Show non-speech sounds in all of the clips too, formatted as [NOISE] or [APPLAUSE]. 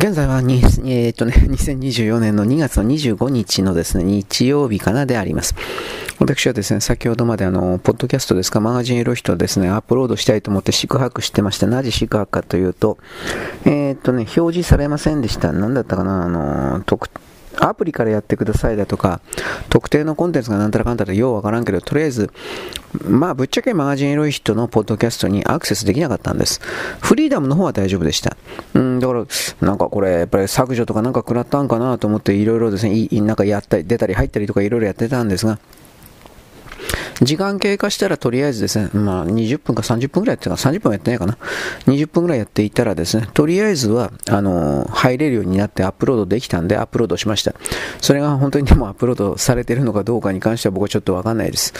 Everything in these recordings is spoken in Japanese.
現在はに、えー、っとね、[LAUGHS] 2024年の2月の25日のですね、日曜日かなであります。私はですね、先ほどまであの、ポッドキャストですか、マガジンエロヒトですね、アップロードしたいと思って宿泊してました。なぜ宿泊かというと、えー、っとね、表示されませんでした。何だったかな、あの、特アプリからやってくださいだとか、特定のコンテンツがなんたらかんたらようわからんけど、とりあえず、まあ、ぶっちゃけマガジンエロい人のポッドキャストにアクセスできなかったんです。フリーダムの方は大丈夫でした。うん、だから、なんかこれ、やっぱり削除とかなんか食らったんかなと思って、いろいろですね、いなんかやったり、出たり入ったりとかいろいろやってたんですが、時間経過したらとりあえずですね、まあ20分か30分くらいやってたか30分はやってないかな。20分くらいやっていたらですね、とりあえずは、あの、入れるようになってアップロードできたんでアップロードしました。それが本当にでもアップロードされてるのかどうかに関しては僕はちょっとわかんないです。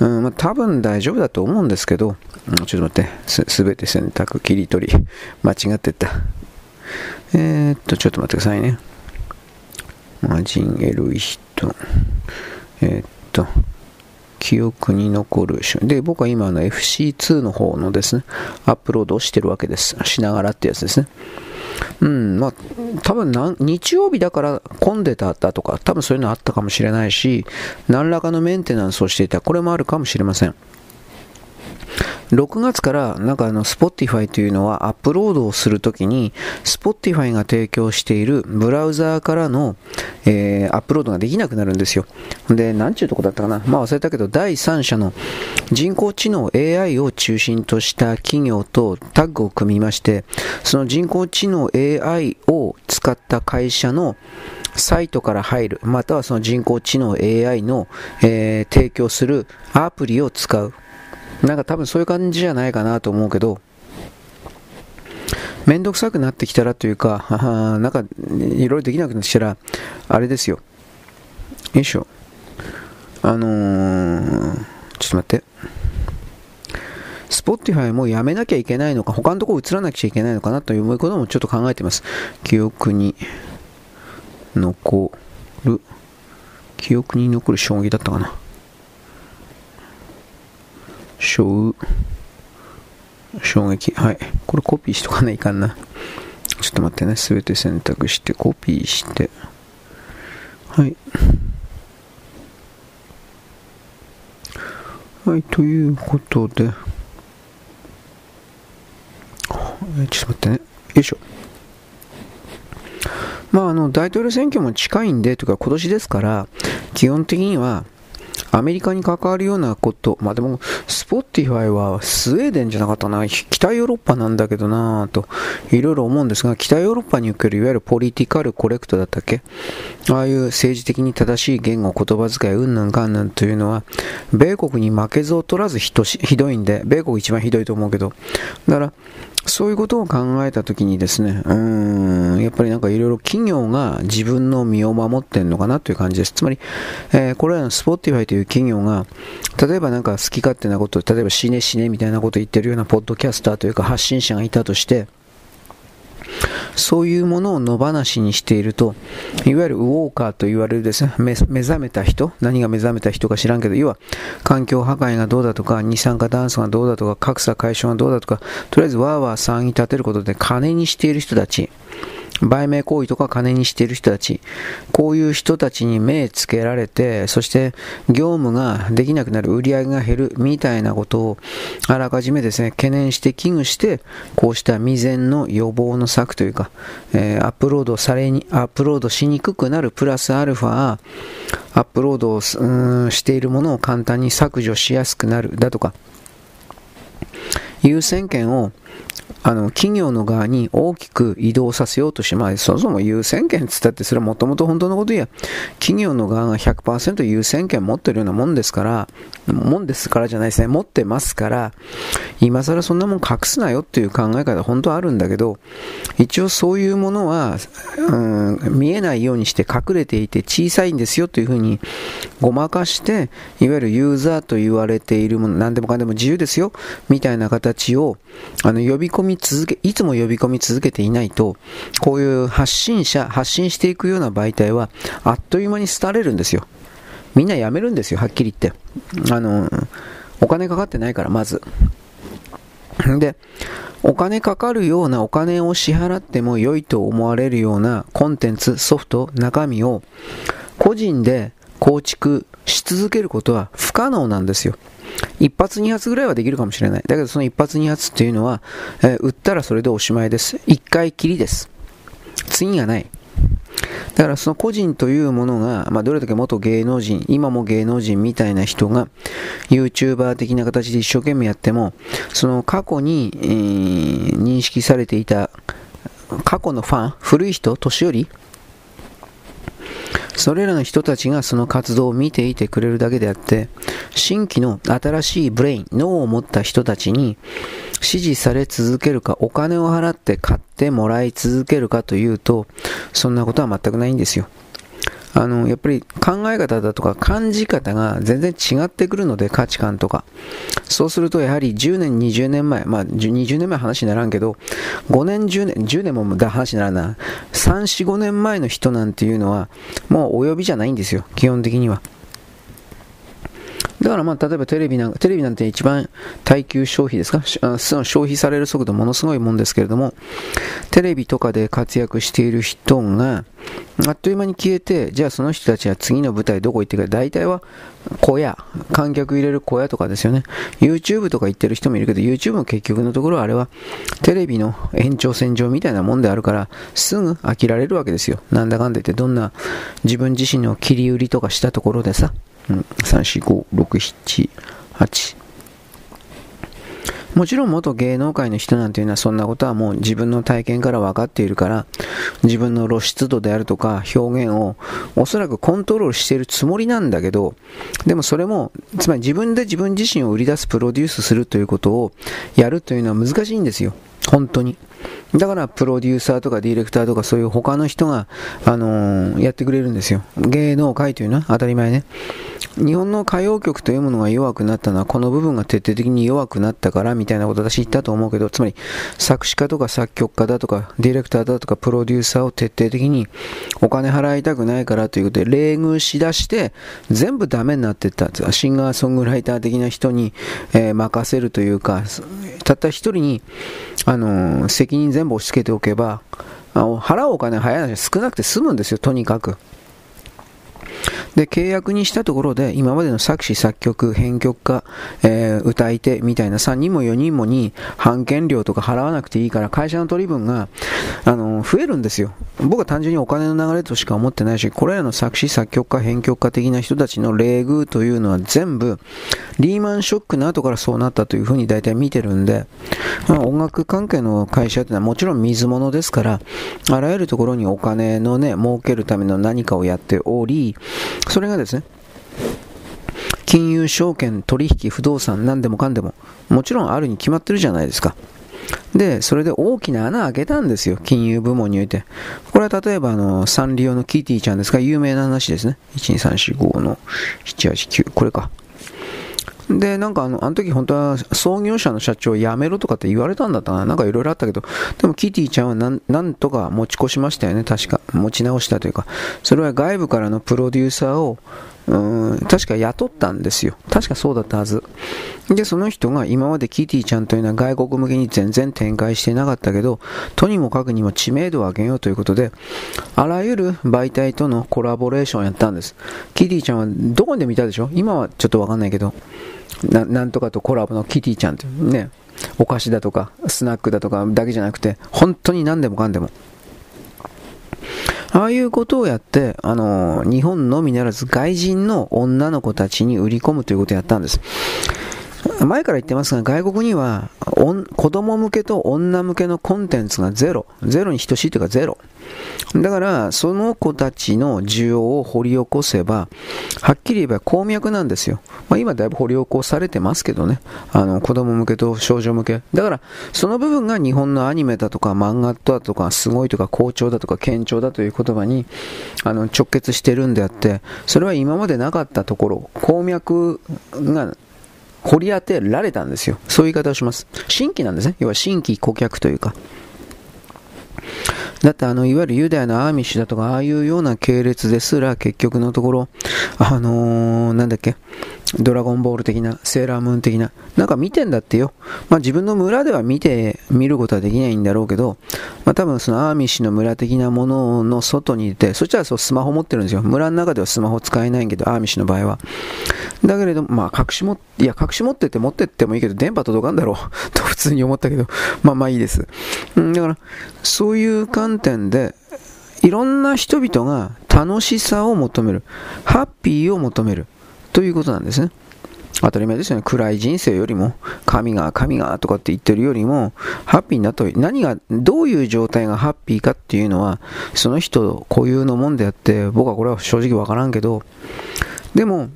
うん、まあ多分大丈夫だと思うんですけど、うん、ちょっと待って、すべて選択、切り取り、間違ってった。えー、っと、ちょっと待ってくださいね。マジンエルイヒト。えー、っと、記憶に残る。で、僕は今の FC2 の方のですね、アップロードをしてるわけです。しながらってやつですね。うん、まあ、多分日曜日だから混んでたとか、多分そういうのあったかもしれないし、何らかのメンテナンスをしていた、これもあるかもしれません。6月からなんかあの Spotify というのはアップロードをするときに Spotify が提供しているブラウザーからの、えー、アップロードができなくなるんですよ。で、なんちゅうとこだったかなまあ忘れたけど第三者の人工知能 AI を中心とした企業とタッグを組みましてその人工知能 AI を使った会社のサイトから入る、またはその人工知能 AI の、えー、提供するアプリを使う。なんか多分そういう感じじゃないかなと思うけど、めんどくさくなってきたらというか、なんかいろいろできなくなってきたら、あれですよ。よいしょ。あのー、ちょっと待って。スポッティファイもやめなきゃいけないのか、他のところ移らなきゃいけないのかなということもちょっと考えてます。記憶に残る、記憶に残る衝撃だったかな。衝衝撃。はい。これコピーしとかないかんな。ちょっと待ってね。すべて選択して、コピーして。はい。はい、ということで。ちょっと待ってね。よいしょ。まあ、あの、大統領選挙も近いんで、とか今年ですから、基本的には、アメリカに関わるようなこと、まあでも、スポッティファイはスウェーデンじゃなかったな、北ヨーロッパなんだけどなぁと、いろいろ思うんですが、北ヨーロッパにおけるいわゆるポリティカルコレクトだったっけ？ああいう政治的に正しい言語、言葉遣い、うんぬんかんぬんというのは、米国に負けず劣らずひどいんで、米国一番ひどいと思うけど、だから、そういうことを考えたときにですね、うーん、やっぱりなんかいろいろ企業が自分の身を守ってんのかなという感じです。つまり、えー、これはスポーティファイという企業が、例えばなんか好き勝手なこと、例えば死ね死ねみたいなことを言ってるようなポッドキャスターというか発信者がいたとして、そういうものを野放しにしていると、いわゆるウォークと言われるですね、目覚めた人、何が目覚めた人か知らんけど、要は環境破壊がどうだとか、二酸化炭素がどうだとか、格差解消がどうだとか、とりあえずわーわー騒ぎ立てることで金にしている人たち、売名行為とか金にしている人たち、こういう人たちに目つけられて、そして業務ができなくなる、売り上げが減るみたいなことをあらかじめですね、懸念して危惧して、こうした未然の予防の策というか、えー、アップロードされに、アップロードしにくくなるプラスアルファ、アップロードをしているものを簡単に削除しやすくなるだとか、優先権をあの企業の側に大きく移動させようとして、まあ、そもそも優先権つったって、それはもともと本当のことや、企業の側が100%優先権持ってるようなもんですから、もんですからじゃないですね、持ってますから、今更そんなもん隠すなよっていう考え方、本当はあるんだけど、一応そういうものは、うん、見えないようにして隠れていて小さいんですよというふうにごまかして、いわゆるユーザーと言われているもの、何でもかんでも自由ですよ、みたいな形を、あの、呼び込み続け、いつも呼び込み続けていないと、こういう発信者、発信していくような媒体は、あっという間に廃れるんですよ。みんな辞めるんですよ、はっきり言って。あの、お金かかってないから、まず。で、お金かかるようなお金を支払っても良いと思われるようなコンテンツ、ソフト、中身を個人で構築し続けることは不可能なんですよ。一発二発ぐらいはできるかもしれない。だけどその一発二発っていうのは、えー、売ったらそれでおしまいです。一回きりです。次がない。だからその個人というものが、まあ、どれだけ元芸能人、今も芸能人みたいな人が YouTuber 的な形で一生懸命やっても、その過去に、えー、認識されていた過去のファン、古い人、年寄り、それらの人たちがその活動を見ていてくれるだけであって、新規の新しいブレイン、脳を持った人たちに支持され続けるか、お金を払って買ってもらい続けるかというと、そんなことは全くないんですよ。あの、やっぱり考え方だとか感じ方が全然違ってくるので、価値観とか。そうするとやはり10年、20年前、まあ20年前話にならんけど、5年、10年、10年もだ話にならない。3、4、5年前の人なんていうのは、もうお呼びじゃないんですよ、基本的には。だからまあ、例えばテレビなんかテレビなんて一番耐久消費ですか？消費される速度ものすごいもんですけれども、テレビとかで活躍している人が、あっという間に消えて、じゃあその人たちは次の舞台どこ行ってくる大体は小屋、観客入れる小屋とかですよね。YouTube とか行ってる人もいるけど、YouTube も結局のところあれはテレビの延長線上みたいなもんであるから、すぐ飽きられるわけですよ。なんだかんだ言って、どんな自分自身の切り売りとかしたところでさ。3、4、5、6、7、8。もちろん元芸能界の人なんていうのはそんなことはもう自分の体験から分かっているから自分の露出度であるとか表現をおそらくコントロールしているつもりなんだけどでもそれもつまり自分で自分自身を売り出すプロデュースするということをやるというのは難しいんですよ本当にだからプロデューサーとかディレクターとかそういう他の人が、あのー、やってくれるんですよ。芸能界というのは当たり前ね。日本の歌謡曲というものが弱くなったのはこの部分が徹底的に弱くなったからみたいなこと私言ったと思うけど、つまり作詞家とか作曲家だとかディレクターだとかプロデューサーを徹底的にお金払いたくないからということで冷遇しだして全部ダメになっていった。シンガーソングライター的な人に、えー、任せるというか、たった一人に、あのー、責任全部押し付けておけば、払うお金は早い話少なくて済むんですよ、とにかく。で、契約にしたところで、今までの作詞、作曲、編曲家、えー、歌い手みたいな3人も4人もに、版権料とか払わなくていいから、会社の取り分が、あのー、増えるんですよ。僕は単純にお金の流れとしか思ってないし、これらの作詞、作曲家、編曲家的な人たちの礼遇というのは全部、リーマンショックの後からそうなったというふうに大体見てるんで、まあ、音楽関係の会社ってのはもちろん水物ですから、あらゆるところにお金のね、儲けるための何かをやっており、それがですね、金融証券、取引、不動産、何でもかんでも、もちろんあるに決まってるじゃないですか。で、それで大きな穴開けたんですよ、金融部門において。これは例えば、あの、サンリオのキティちゃんですか、有名な話ですね。12345の789、これか。で、なんかあの、あの時本当は創業者の社長辞めろとかって言われたんだったかななんかいろいろあったけど、でもキティちゃんはなんなんとか持ち越しましたよね、確か。持ち直したというか。それは外部からのプロデューサーをうん確か雇ったんですよ。確かそうだったはず。で、その人が今までキティちゃんというのは外国向けに全然展開してなかったけど、とにもかくにも知名度を上げようということで、あらゆる媒体とのコラボレーションをやったんです。キティちゃんはどこで見たでしょ今はちょっとわかんないけど、ななんとかとコラボのキティちゃんってね、お菓子だとか、スナックだとかだけじゃなくて、本当に何でもかんでも。ああいうことをやって、あの、日本のみならず外人の女の子たちに売り込むということをやったんです。前から言ってますが、外国には子供向けと女向けのコンテンツがゼロ。ゼロに等しいというかゼロ。だから、その子たちの需要を掘り起こせば、はっきり言えば鉱脈なんですよ。まあ、今だいぶ掘り起こされてますけどね。あの、子供向けと少女向け。だから、その部分が日本のアニメだとか漫画だとか、すごいとか好調だとか堅調だという言葉に、あの、直結してるんであって、それは今までなかったところ、鉱脈が掘り当てられたんですよ。そういう言い方をします。新規なんですね。要は新規顧客というか。だってあの、いわゆるユダヤのアーミッシュだとか、ああいうような系列ですら結局のところ、あのー、なんだっけ、ドラゴンボール的な、セーラームーン的な、なんか見てんだってよ。まあ自分の村では見て、見ることはできないんだろうけど、まあ多分そのアーミッシュの村的なものの外にいて、そしたらそうスマホ持ってるんですよ。村の中ではスマホ使えないけど、アーミッシュの場合は。だけれど、まあ隠しも、いや隠し持ってて持ってってもいいけど、電波届かんだろう [LAUGHS] と普通に思ったけど、まあまあいいです。うん、だから、そういう観点で、いろんな人々が楽しさを求める。ハッピーを求める。ということなんですね。当たり前ですよね。暗い人生よりも、神が、神がとかって言ってるよりも、ハッピーになった何が、どういう状態がハッピーかっていうのは、その人固有のもんであって、僕はこれは正直わからんけど、でも、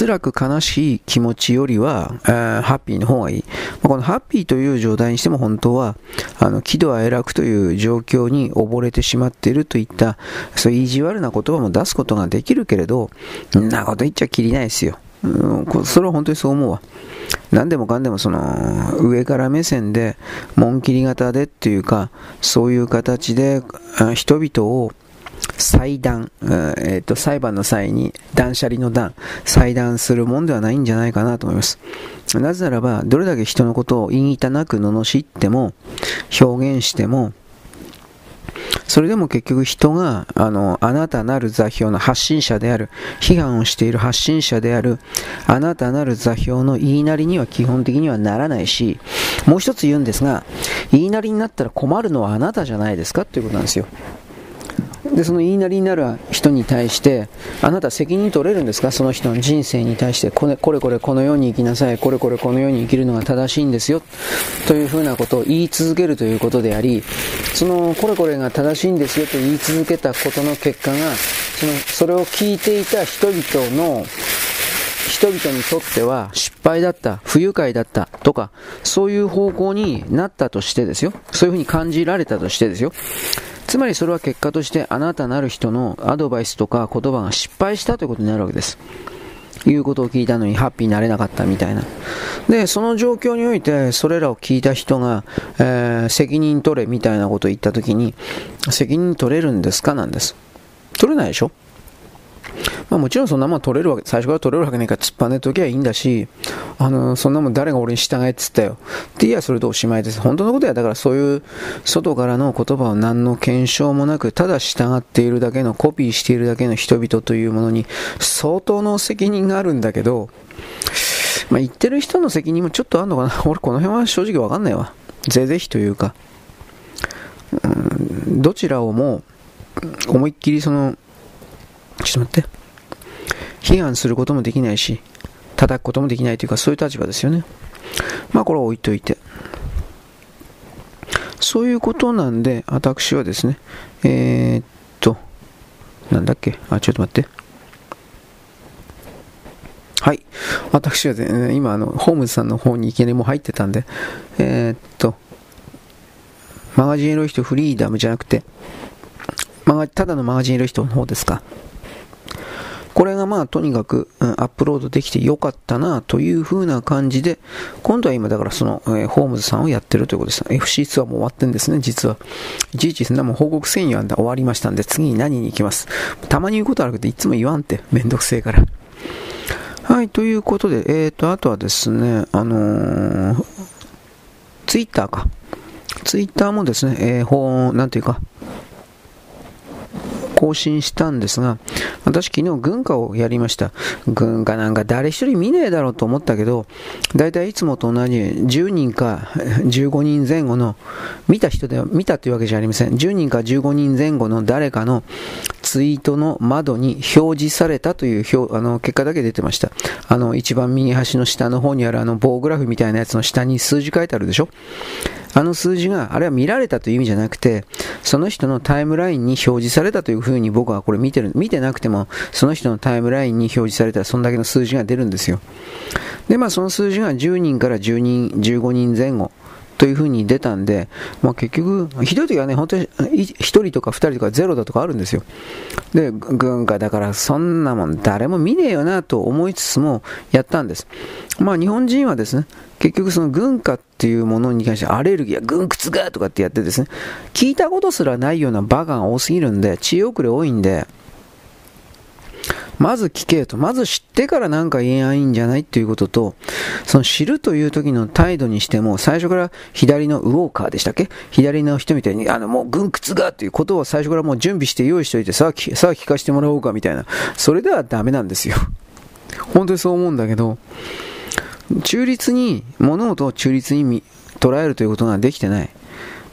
辛く悲しい気持ちよりは、え、ハッピーの方がいい。このハッピーという状態にしても本当は、あの、喜怒哀楽という状況に溺れてしまっているといった、そういう意地悪な言葉も出すことができるけれど、んなこと言っちゃきりないですよ。うん、それは本当にそう思うわ。何でもかんでもその上から目線で紋切り型でっていうかそういう形で人々を裁断、えーと、裁判の際に断捨離の断、裁断するもんではないんじゃないかなと思います。なぜならば、どれだけ人のことを言いたなく罵っても、表現しても、それでも結局人があのあなたなる座標の発信者である批判をしている発信者であるあなたなる座標の言いなりには基本的にはならないしもう一つ言うんですが言いなりになったら困るのはあなたじゃないですかということなんですよでその言いなりになる人に対してあなた責任取れるんですか？その人の人生に対して。これこれこれこのように生きなさい。これこれこのように生きるのが正しいんですよ。というふうなことを言い続けるということでありそのこれこれが正しいんですよ。と言い続けたことの結果がそのそれを聞いていた人々の人々にとっては失敗だった、不愉快だったとか、そういう方向になったとしてですよ。そういうふうに感じられたとしてですよ。つまりそれは結果としてあなたなる人のアドバイスとか言葉が失敗したということになるわけです。いうことを聞いたのにハッピーになれなかったみたいな。で、その状況において、それらを聞いた人が、えー、責任取れみたいなことを言ったときに、責任取れるんですか？なんです。取れないでしょ？まあ、もちろんそんなもん取れるわけ、最初から取れるわけないから突っぱねときゃいいんだし、あの、そんなもん誰が俺に従えって言ったよ。って言えばそれとおしまいです。本当のことや、だからそういう外からの言葉を何の検証もなく、ただ従っているだけの、コピーしているだけの人々というものに相当の責任があるんだけど、まあ、言ってる人の責任もちょっとあるのかな。[LAUGHS] 俺この辺は正直わかんないわ。ぜぜひというか、うん、どちらをも思いっきりその、ちょっと待って。批判することもできないし、叩くこともできないというか、そういう立場ですよね。まあ、これは置いといて。そういうことなんで、私はですね、えー、っと、なんだっけ、あ、ちょっと待って。はい。私はね、今、あの、ホームズさんの方にいきなりもう入ってたんで、えー、っと、マガジンエロい人フリーダムじゃなくて、ただのマガジンエロい人の方ですか。これがまあとにかく、うん、アップロードできてよかったなという風な感じで、今度は今だからその、えー、ホームズさんをやってるということです。FC ツアーも終わってんですね、実は。いちいちそんなもん報告せんよんだ終わりましたんで、次に何に行きます。たまに言うことあるけど、いつも言わんって、めんどくせえから。はい、ということで、えーと、あとはですね、あのー、ツイッターか。ツイッターもですね、えー、ほなんていうか、更新したんですが、私昨日軍歌をやりました。軍歌なんか誰一人見ねえだろうと思ったけど、だいたいいつもと同じ10人か15人前後の、見た人では、見たというわけじゃありません。10人か15人前後の誰かのツイートの窓に表示されたという表あの結果だけ出てました。あの、一番右端の下の方にあるあの棒グラフみたいなやつの下に数字書いてあるでしょ？あの数字が、あれは見られたという意味じゃなくて、その人のタイムラインに表示されたというふうに僕はこれ見てる、見てなくても、その人のタイムラインに表示されたらそんだけの数字が出るんですよ。で、まあその数字が10人から10人、15人前後というふうに出たんで、まあ、結局、ひどい時はね、本当に1人とか2人とか0だとかあるんですよ。で、軍歌だからそんなもん誰も見ねえよなと思いつつもやったんです。まあ日本人はですね、結局その軍歌っていうものに関してアレルギーや軍靴がとかってやってですね、聞いたことすらないようなバカが多すぎるんで、知恵遅れ多いんで、まず聞けと。まず知ってからなんか言えないんじゃないっていうことと、その知るという時の態度にしても、最初から左のウォーカーでしたっけ？左の人みたいに、あの、もう軍靴がっていうことを最初からもう準備して用意しておいて、さあ、さあ聞かせてもらおうかみたいな。それではダメなんですよ。本当にそう思うんだけど、中立に、物事を中立に捉えるということができてない。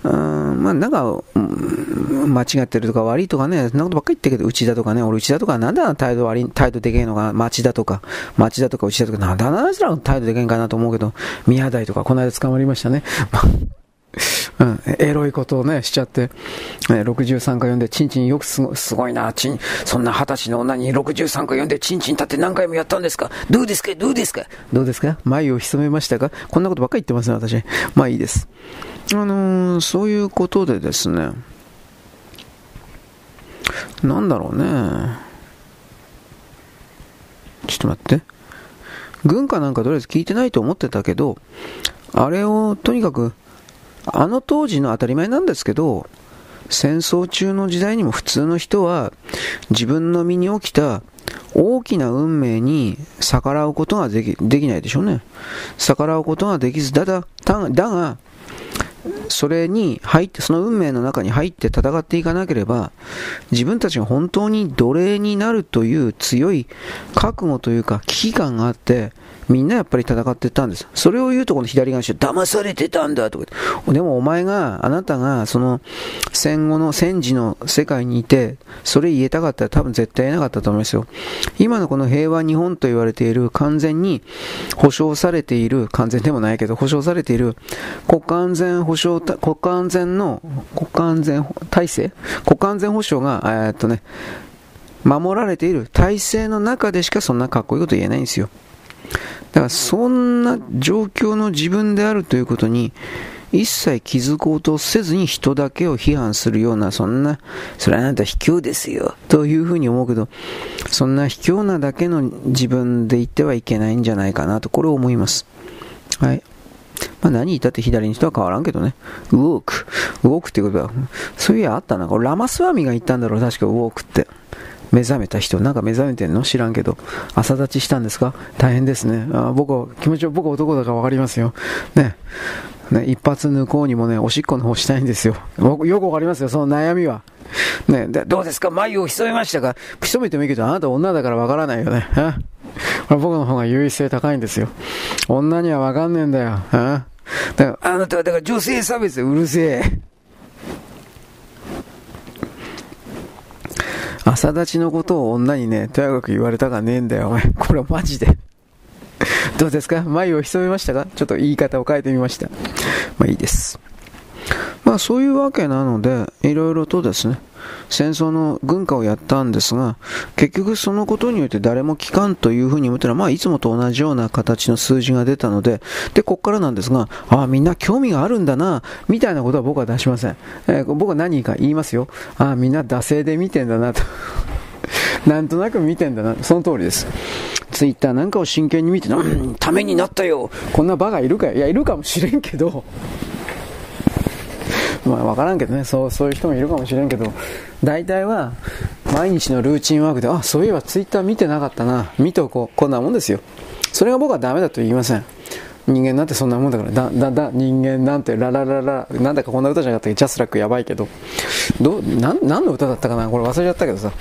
うん、まあなんか、間違ってるとか悪いとかね、そんなことばっかり言ってるけど、うちだとかね、俺うちだとか、なんだ態度悪い、態度でけえのが、町だとか、町だとかうちだとか、なんだあなたら態度でけえんかなと思うけど、宮台とか、この間捕まりましたね。[LAUGHS] うん、エロいことをね、しちゃって、え63回読んで、チンチンよくすごすごいな、チン、そんな二十歳の女に63回読んで、チンチン立って何回もやったんですか？どうですか？どうですか？どうですか？眉を潜めましたか？こんなことばっかり言ってますね、私。まあいいです。あのー、そういうことでですね、なんだろうね。ちょっと待って。軍歌なんかとりあえず聞いてないと思ってたけど、あれをとにかくあの当時の当たり前なんですけど、戦争中の時代にも普通の人は自分の身に起きた大きな運命に逆らうことができできないでしょうね。逆らうことができず、だだだが、それに入って、その運命の中に入って戦っていかなければ、自分たちが本当に奴隷になるという強い覚悟というか危機感があって、みんなやっぱり戦ってたんです。それを言うとこの左側にして、騙されてたんだとか。でもお前が、あなたが、その、戦後の戦時の世界にいて、それ言えたかったら多分絶対言えなかったと思いますよ。今のこの平和日本と言われている完全に保障されている、完全でもないけど、保障されている国家安全保障、国家安全の、国家安全体制国家安全保障が、え、っとね、守られている体制の中でしかそんなかっこいいこと言えないんですよ。だからそんな状況の自分であるということに一切気づこうとせずに人だけを批判するような、そんな、それはあなた卑怯ですよ、というふうに思うけど、そんな卑怯なだけの自分で言ってはいけないんじゃないかなと、これを思います。はい。まあ何言ったって左の人は変わらんけどね。ウォーク。ウォークっていうことは、そういやあったな。これラマスワミが言ったんだろう、確かウォークって。目覚めた人、なんか目覚めてんの？知らんけど、朝立ちしたんですか？大変ですね。あ僕は、気持ちは僕は男だから分かりますよ。ね。ね、一発抜こうにもね、おしっこの方したいんですよ。僕、よくわかりますよ、その悩みは。ね、で、どうですか？眉を潜めましたか？潜めてもいいけど、あなた女だからわからないよね。僕の方が優位性高いんですよ。女にはわかんねえんだよ。だからあなたはだから女性差別うるせえ。朝立ちのことを女にね、とやかく言われたがねえんだよ、お前。[LAUGHS] これマジで。[LAUGHS] どうですか？眉を潜めましたか？ちょっと言い方を変えてみました。まあいいです。まあそういうわけなので、いろいろとですね、戦争の軍歌をやったんですが、結局そのことによって誰も聞かんというふうに思ったら、まあいつもと同じような形の数字が出たので、で、こっからなんですが、ああ、みんな興味があるんだな、みたいなことは僕は出しません。えー、僕は何か言いますよ。ああ、みんな惰性で見てんだなと。[LAUGHS] なんとなく見てんだな。その通りです。ツイッターなんかを真剣に見て、うん、ためになったよ。こんなバカいるかいや、いるかもしれんけど、まあ分からんけどね。そうそういう人もいるかもしれんけど大体は毎日のルーチンワークであそういえばツイッター見てなかったな。見ておこう。こんなもんですよ。それが僕はダメだと言いません。人間なんてそんなもんだから。だだだ人間なんてララララなんだかこんな歌じゃなかったっけ？ジャスラックやばいけど。どな何の歌だったかな？これ忘れちゃったけどさ。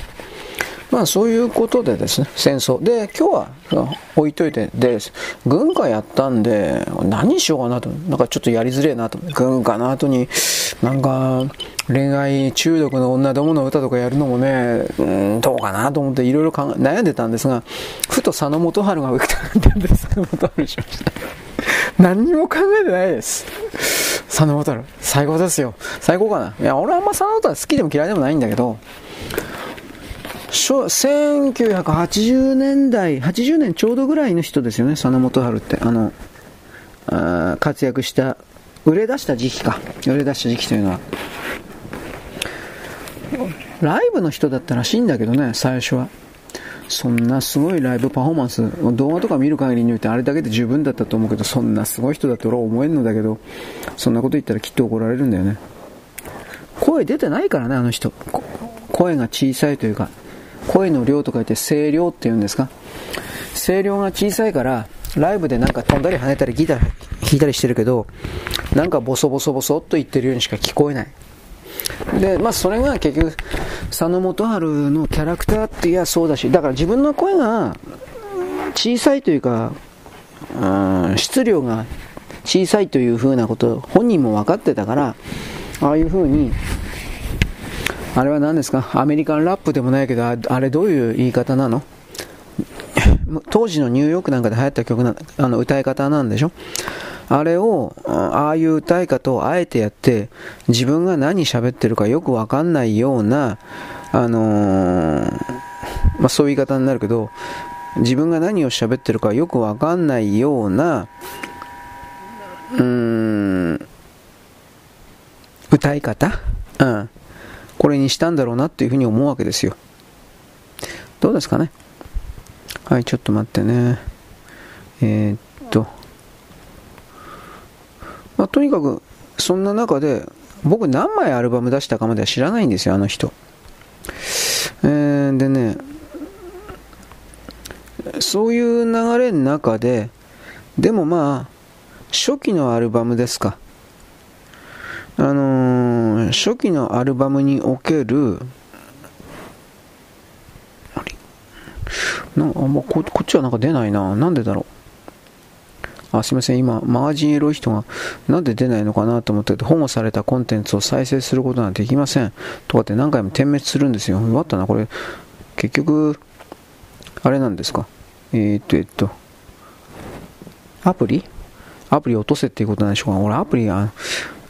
まあそういうことでですね、戦争。で、今日は置いといて、です、軍歌やったんで、何しようかなと。なんかちょっとやりづれえなと。軍歌の後に、なんか、恋愛中毒の女どもの歌とかやるのもね、うん、どうかなと思っていろいろ悩んでたんですが、ふと佐野元春が浮いたんで佐野元春しました。何にも考えてないです。佐野元春。最高ですよ。最高かな。いや、俺あんま佐野元春好きでも嫌いでもないんだけど、1980年代、80年ちょうどぐらいの人ですよね、佐野元春って。あの、あ活躍した売れ出した時期か。売れ出した時期というのは。ライブの人だったらしいんだけどね、最初は。そんなすごいライブパフォーマンス、動画とか見る限りにおいてあれだけで十分だったと思うけど、そんなすごい人だと俺は思えんのだけど、そんなこと言ったらきっと怒られるんだよね。声出てないからね、あの人。声が小さいというか、声の量とか言って声量って言うんですか？声量が小さいから、ライブでなんか飛んだり跳ねたりギター弾いたりしてるけど、なんかボソボソボソっと言ってるようにしか聞こえない。で、まあそれが結局、佐野元春のキャラクターっていやそうだし、だから自分の声が小さいというか、うん、質量が小さいというふうなこと本人も分かってたから、ああいうふうに、あれは何ですか？アメリカンラップでもないけど、あれどういう言い方なの？[LAUGHS] 当時のニューヨークなんかで流行った曲な、あの歌い方なんでしょ？あれを、ああいう歌い方をあえてやって、自分が何喋ってるかよくわかんないような、あのー、まあ、そういう言い方になるけど、自分が何を喋ってるかよくわかんないような、うん、歌い方？うん。これにしたんだろうなっていうふうに思うわけですよ。どうですかね？はい、ちょっと待ってね。えー、っと。まあ、とにかく、そんな中で、僕何枚アルバム出したかまでは知らないんですよ、あの人。えー、でね、そういう流れの中で、でもまあ、初期のアルバムですか。あの、初期のアルバムにおける、なあんまここっちはなんか出ないな。なんでだろう？あ、すいません。今、マガジンエロい人がなんで出ないのかなと思ってて、保護されたコンテンツを再生することはできません。とかって何回も点滅するんですよ。終わったな。これ、結局、あれなんですか？えー、っと、えっと、アプリ？アプリ落とせっていうことなんでしょうか？俺、アプリ、あ、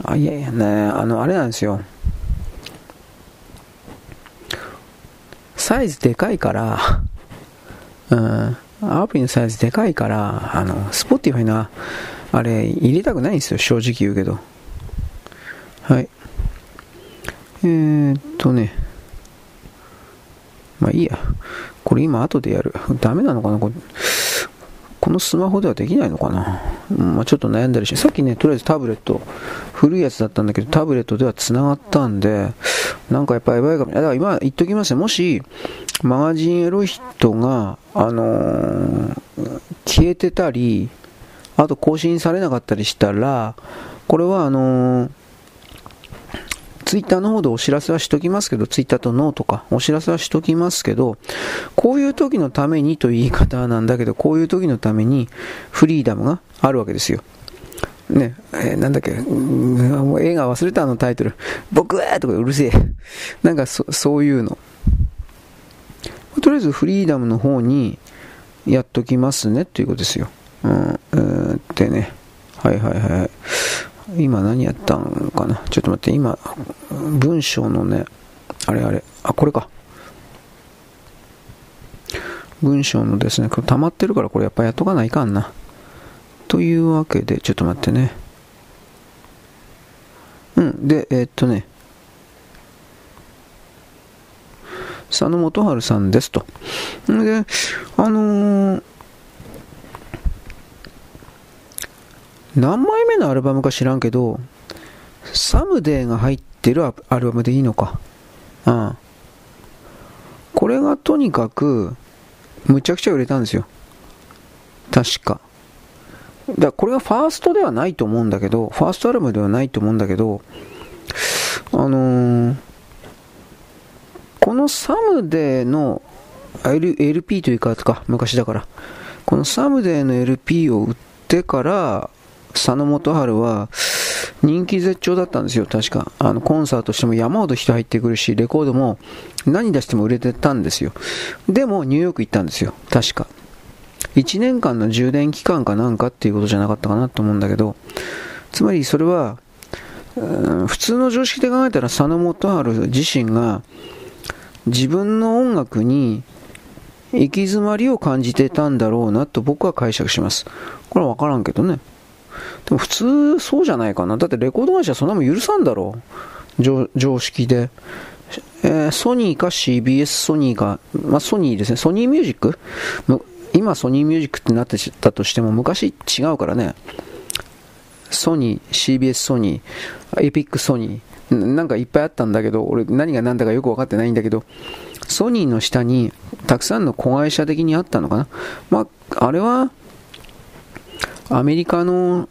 あいやいやね、あの、あれなんですよ。サイズでかいから、[LAUGHS] うん、アプリのサイズでかいから、あの、スポッティファイな、あれ、入れたくないんですよ、正直言うけど。はい。えー、っとね。まあいいや。これ今後でやる。ダメなのかなこれこのスマホではできないのかな、うんまあ、ちょっと悩んだりして、さっきね、とりあえずタブレット、古いやつだったんだけど、タブレットでは繋がったんで、なんかやっぱやばいかも。だから今言っときますよ。もし、マガジンエロい人が、あのー、消えてたり、あと更新されなかったりしたら、これはあのー、ツイッターの方でお知らせはしときますけど、ツイッターとノーとかお知らせはしときますけど、こういう時のためにという言い方なんだけど、こういう時のためにフリーダムがあるわけですよ。ね、えー、なんだっけ、もう映画忘れたあのタイトル。僕はとかうるせえ。なんかそ、そういうの。とりあえずフリーダムの方にやっときますねっていうことですよ。うん、えー、ってね。はいはいはい。今何やったんかな？ちょっと待って、今、文章のね、あれあれ、あ、これか。文章のですね、これ溜まってるからこれやっぱやっとかないかんな。というわけで、ちょっと待ってね。うん、で、えー、っとね、佐野元春さんですと。で、あのー、何枚目のアルバムか知らんけど、サムデーが入ってるアルバムでいいのか。うん。これがとにかく、むちゃくちゃ売れたんですよ。確か。だこれがファーストではないと思うんだけど、ファーストアルバムではないと思うんだけど、あのー、このサムデーの LP というか、か昔だから、このサムデーの LP を売ってから、佐野元春は人気絶頂だったんですよ、確か。あの、コンサートしても山ほど人入ってくるし、レコードも何出しても売れてたんですよ。でも、ニューヨーク行ったんですよ、確か。1年間の充電期間かなんかっていうことじゃなかったかなと思うんだけど、つまりそれは、普通の常識で考えたら佐野元春自身が自分の音楽に行き詰まりを感じてたんだろうなと僕は解釈します。これはわからんけどね。でも普通そうじゃないかな。だってレコード会社そんなもん許さんだろう。常識で。えー、ソニーか CBS ソニーか、まあ、ソニーですね。ソニーミュージック？今ソニーミュージックってなってたとしても昔違うからね。ソニー、CBS ソニー、エピックソニー、なんかいっぱいあったんだけど、俺何が何だかよく分かってないんだけど、ソニーの下にたくさんの子会社的にあったのかな。まあ、あれは、アメリカの、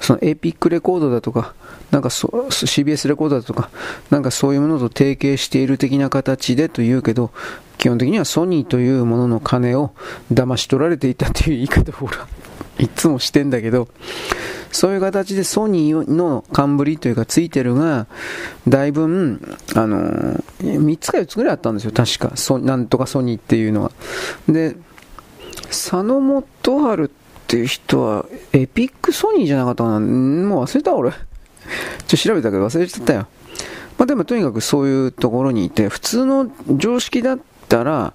そのエピックレコードだとか、なんかそ CBS レコードだとか、なんかそういうものと提携している的な形でというけど、基本的にはソニーというものの金を騙し取られていたという言い方を [LAUGHS] いつもしてんだけど、そういう形でソニーの冠というかついてるが、だいぶ、あの、3つか4つぐらいあったんですよ、確か。ソなんとかソニーっていうのは。で、佐野元春ってていう人は、エピックソニーじゃなかったかなもう忘れた俺。ちょっと調べたけど忘れちゃったよ。まあでもとにかくそういうところにいて、普通の常識だったら、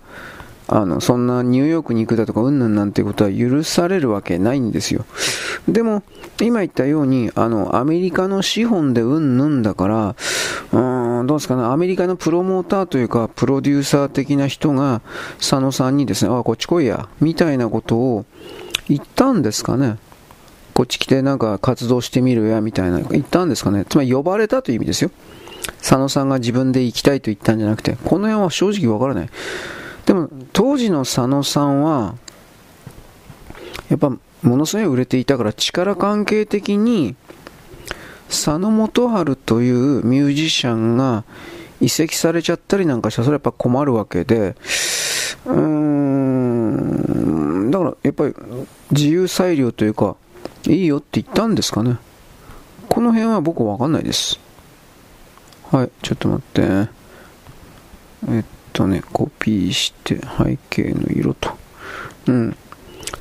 あの、そんなニューヨークに行くだとか、うんぬんなんてことは許されるわけないんですよ。でも、今言ったように、あの、アメリカの資本でうんぬんだから、うん、どうですかね、アメリカのプロモーターというか、プロデューサー的な人が、佐野さんにですね、あ、こっち来いや、みたいなことを言ったんですかね。こっち来てなんか活動してみるや、みたいな、言ったんですかね。つまり呼ばれたという意味ですよ。佐野さんが自分で行きたいと言ったんじゃなくて、この辺は正直わからない。でも当時の佐野さんはやっぱものすごい売れていたから力関係的に佐野元春というミュージシャンが移籍されちゃったりなんかしたらそれやっぱ困るわけでうーんやっぱり自由裁量というかいいよって言ったんですかねこの辺は僕わかんないですはいちょっと待ってえっとね、コピーして背景の色と。うん。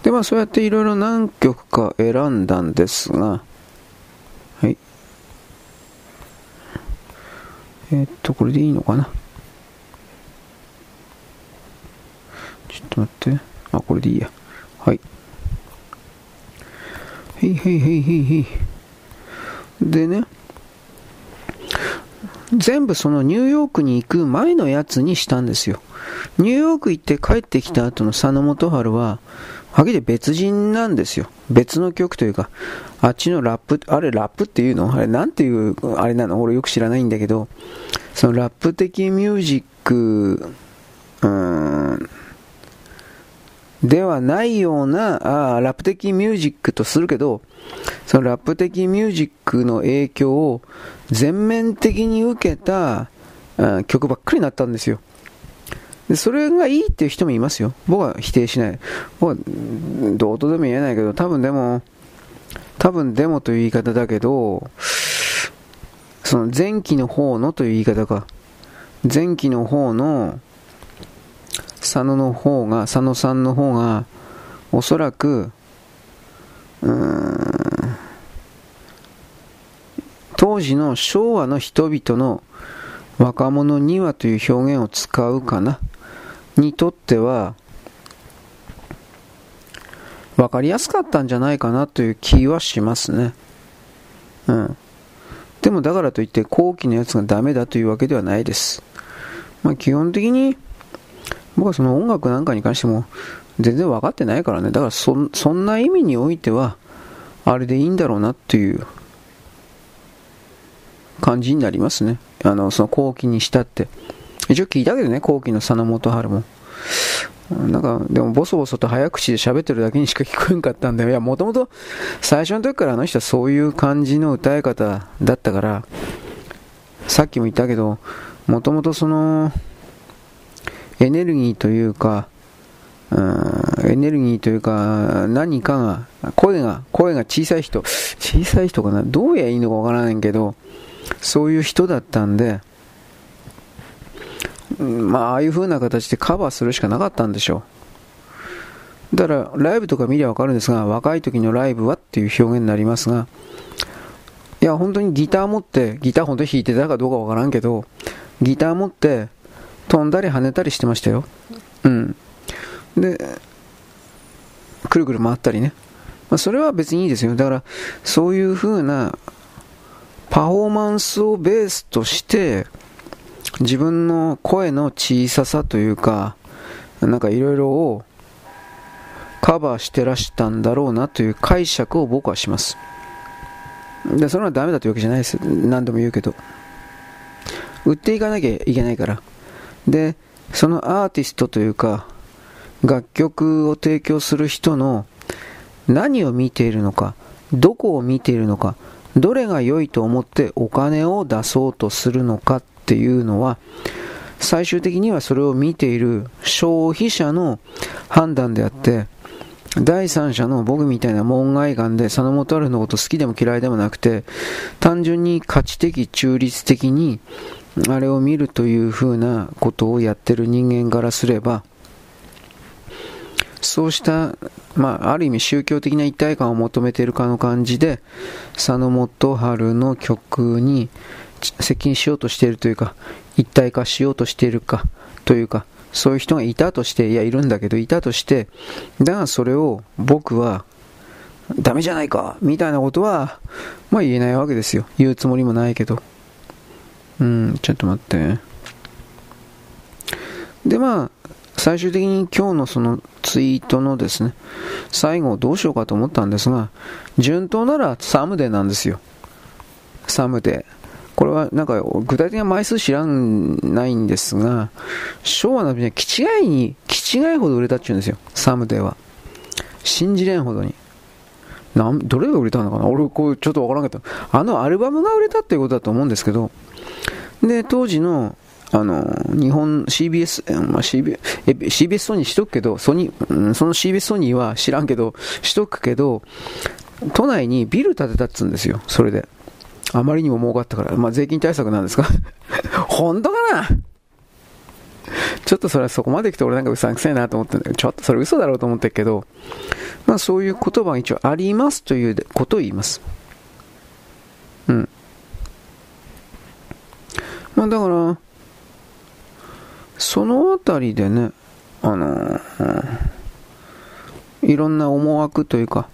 で、まあそうやっていろいろ何曲か選んだんですが、はい。え、っと、これでいいのかな。ちょっと待って。あ、これでいいや。はい。へいへいへいへいへい。でね、全部そのニューヨークに行く前のやつにしたんですよ。ニューヨーク行って帰ってきた後の佐野元春は、はっきり別人なんですよ。別の曲というか、あっちのラップ、あれラップっていうの？あれなんていう、あれなの？俺よく知らないんだけど、そのラップ的ミュージック、うーん、ではないような、あラップ的ミュージックとするけど、そのラップ的ミュージックの影響を全面的に受けた曲ばっかりになったんですよ。でそれがいいっていう人もいますよ。僕は否定しない。僕はどうとでも言えないけど、多分でも、多分でもという言い方だけど、その前期の方のという言い方か。前期の方の佐野の方が、佐野さんの方が、おそらく、うん、当時の昭和の人々の若者にはという表現を使うかな、にとっては、分かりやすかったんじゃないかなという気はしますね。うん。でもだからといって後期のやつがダメだというわけではないです。まあ基本的に僕はその音楽なんかに関しても全然分かってないからね。だからそそんな意味においては、あれでいいんだろうなっていう感じになりますね。あの、その後期にしたって。一応聞いたけどね、後期の佐野元春も。なんか、でもボソボソと早口で喋ってるだけにしか聞こえんかったんだよ。いや、もともと最初の時からあの人はそういう感じの歌い方だったから、さっきも言ったけど、もともとその、エネルギーというか、うん、エネルギーというか、何かが、声が、声が小さい人、小さい人かな、どうやいいのかわからないけど、そういう人だったんで、うんまあ、ああいう風な形でカバーするしかなかったんでしょう。だから、ライブとか見りゃわかるんですが、若い時のライブはっていう表現になりますが、いや、本当にギター持って、ギター本当に弾いてたかどうかわからんけど、ギター持って、飛んだり跳ねたりしてましたよ。うん。で、くるくる回ったりね。まあ、それは別にいいですよ。だから、そういう風なパフォーマンスをベースとして、自分の声の小ささというか、なんかいろいろをカバーしてらしたんだろうなという解釈を僕はします。で、それはダメだというわけじゃないです。何度も言うけど。売っていかなきゃいけないから。で、そのアーティストというか、楽曲を提供する人の何を見ているのか、どこを見ているのか、どれが良いと思ってお金を出そうとするのかっていうのは、最終的にはそれを見ている消費者の判断であって、第三者の僕みたいな門外漢で佐野元春のこと好きでも嫌いでもなくて、単純に価値的、中立的にあれを見るというふうなことをやってる人間からすれば、そうした、まあ、ある意味宗教的な一体感を求めているかの感じで、佐野元春の曲に接近しようとしているというか、一体化しようとしているか、というか、そういう人がいたとして、いや、いるんだけど、いたとして、だがそれを僕は、ダメじゃないかみたいなことは、まあ言えないわけですよ。言うつもりもないけど。うん、ちょっと待って。で、まあ、最終的に今日のそのツイートのですね、最後どうしようかと思ったんですが、順当ならサムデなんですよ。サムデ。これはなんか具体的な枚数知らないんですが、昭和の時には気違いに、気違いほど売れたっていうんですよ。サムデは。信じれんほどに。なんどれが売れたのかな？俺、こう、ちょっとわからんけど、あのアルバムが売れたっていうことだと思うんですけど、で、当時の、あの、日本 CBS、まあ、CBS、CBS ソニーしとくけど、ソニー、うんその CBS ソニーは知らんけど、しとくけど、都内にビル建てたっつうんですよ、それで。あまりにも儲かったから。まあ、税金対策なんですか？[LAUGHS] 本当かな？ちょっとそれはそこまで来て俺なんかうさんくせえなと思って、ちょっとそれ嘘だろうと思ってるけど、まあそういう言葉が一応ありますということを言います。うん。まあだから、そのあたりでね、あの、いろんな思惑というか、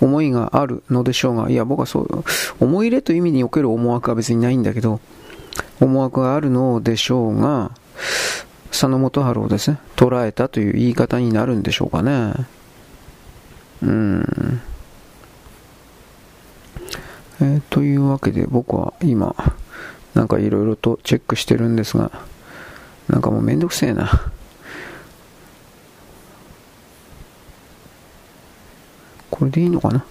思いがあるのでしょうが、いや、僕はそう、思い入れという意味における思惑は別にないんだけど、思惑があるのでしょうが、佐野元春をですね、捉えたという言い方になるんでしょうかね。うん。えー、というわけで僕は今、なんかいろいろとチェックしてるんですが、なんかもうめんどくせえな。これでいいのかな？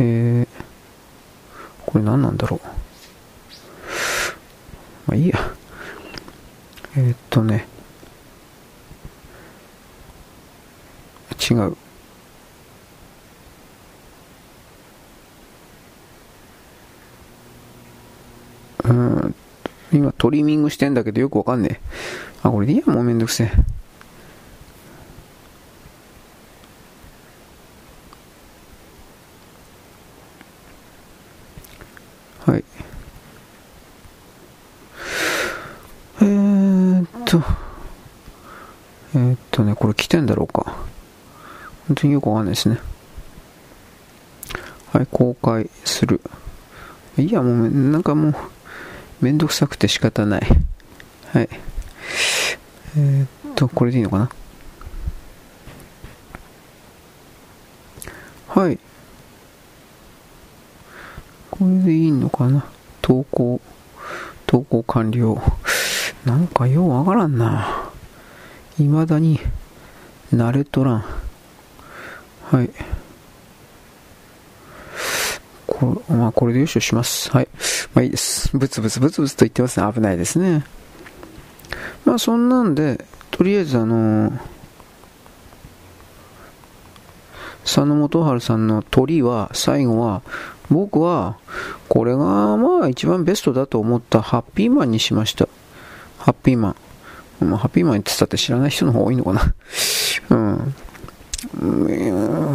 えー、これ何なんだろう。まあいいや。えー、っとね。違う。うん、今トリミングしてんだけどよくわかんねえ。あ、これでいいや、もうめんどくせえ。はい。えー、っと、えー、っとね、これ来てんだろうか。本当によくわかんないですね。はい、公開する。いや、もう、なんかもう、めんどくさくて仕方ない。はい。えー、っと、これでいいのかな？はい。これでいいのかな？投稿、投稿完了。なんかようわからんな。未だに慣れとらん。はい。こ、まあ、これでよしとします。はい。まあいいです。ブツブツブツブツと言ってますね。危ないですね。まあそんなんで、とりあえずあのー、佐野元春さんの鳥は、最後は、僕は、これがまあ一番ベストだと思ったハッピーマンにしました。ハッピーマン。まあ、ハッピーマンって言ったって知らない人の方が多いのかな。[LAUGHS] うん。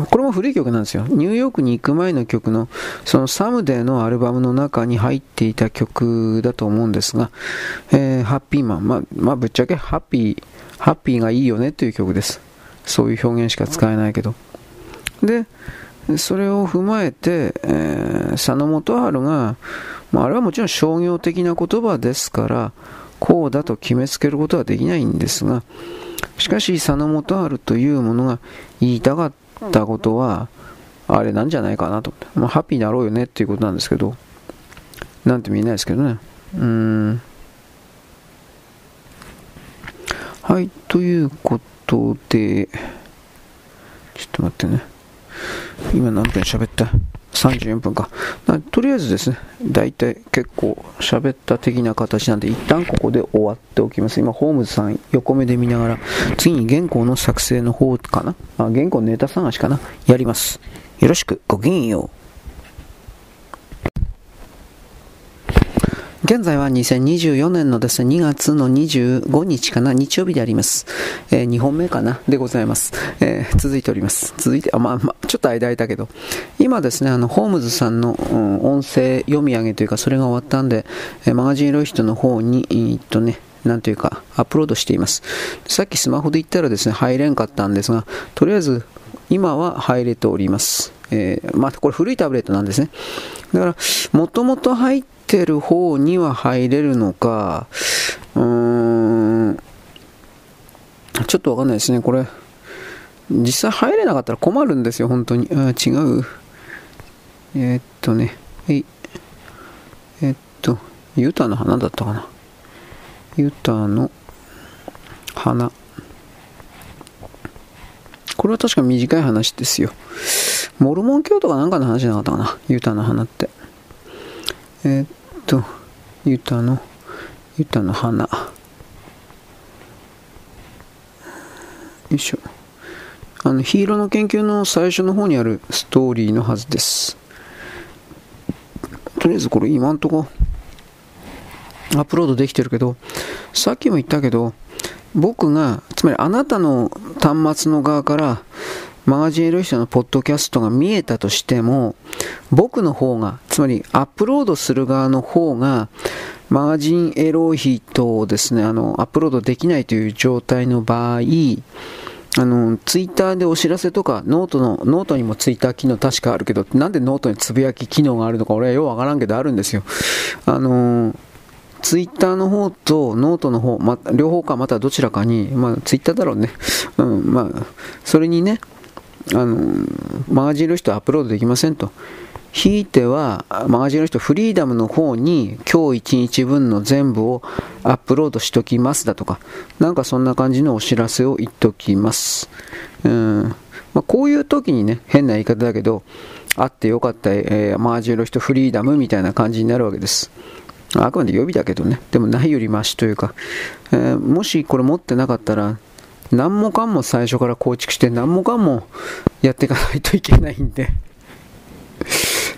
これも古い曲なんですよ。ニューヨークに行く前の曲の、そのサムデーのアルバムの中に入っていた曲だと思うんですが、えー、ハッピーマン、まあ、まあ、ぶっちゃけハッピー、ハッピーがいいよねという曲です。そういう表現しか使えないけど。で、それを踏まえて、えー、佐野元春が、まあ、あれはもちろん商業的な言葉ですから、こうだと決めつけることはできないんですが、しかし佐野元春というものが言いたかったことは、あれなんじゃないかなと。まあ、ハッピーになろうよねっていうことなんですけど、なんて見えないですけどね。うん。はい、ということで、ちょっと待ってね。今何分喋った？?34 分か。とりあえずですね、大体結構喋った的な形なんで、一旦ここで終わっておきます。今、ホームズさん横目で見ながら、次に原稿の作成の方かな？あ原稿ネタ探しかな？やります。よろしく、ごきげんよう。現在は2024年のですね、2月の25日かな、日曜日であります。えー、2本目かな、でございます。えー、続いております。続いて、あ、まあ、まあ、ちょっと間空いたけど、今ですね、あの、ホームズさんの、うん、音声読み上げというか、それが終わったんで、えー、マガジンロイヒトの方に、えー、っとね、なんというか、アップロードしています。さっきスマホで言ったらですね、入れんかったんですが、とりあえず、今は入れております。えー、まあ、これ古いタブレットなんですね。だから、もともと入っててる方には入れるのか、うーん、ちょっとわかんないですね、これ。実際入れなかったら困るんですよ、本当に。あ違う。えー、っとね、ええっと、ユタの花だったかな。ユタの花。これは確か短い話ですよ。モルモン教とかなんかの話じゃなかったかな。ユタの花って。えー、っと、ユタの、ユタの花。よいしょ。あの、ヒーローの研究の最初の方にあるストーリーのはずです。とりあえずこれ今んとこアップロードできてるけど、さっきも言ったけど、僕が、つまりあなたの端末の側からマガジンエロヒトのポッドキャストが見えたとしても、僕の方が、つまりアップロードする側の方が、マガジンエロイヒトをですね、あの、アップロードできないという状態の場合、あの、ツイッターでお知らせとか、ノートの、ノートにもツイッター機能確かあるけど、なんでノートにつぶやき機能があるのか俺はようわからんけどあるんですよ。あの、ツイッターの方とノートの方、ま、両方かまたどちらかに、まあ、ツイッターだろうね。うん、まあ、それにね、あのマガジンの人はアップロードできませんと。ひいては、マガジンの人フリーダムの方に今日1日分の全部をアップロードしときますだとか、なんかそんな感じのお知らせを言っときます。うんまあ、こういう時にね、変な言い方だけど、あってよかった、えー、マガジンの人フリーダムみたいな感じになるわけです。あくまで予備だけどね、でもないよりマシというか、えー、もしこれ持ってなかったら、何もかんも最初から構築して何もかんもやっていかないといけないんで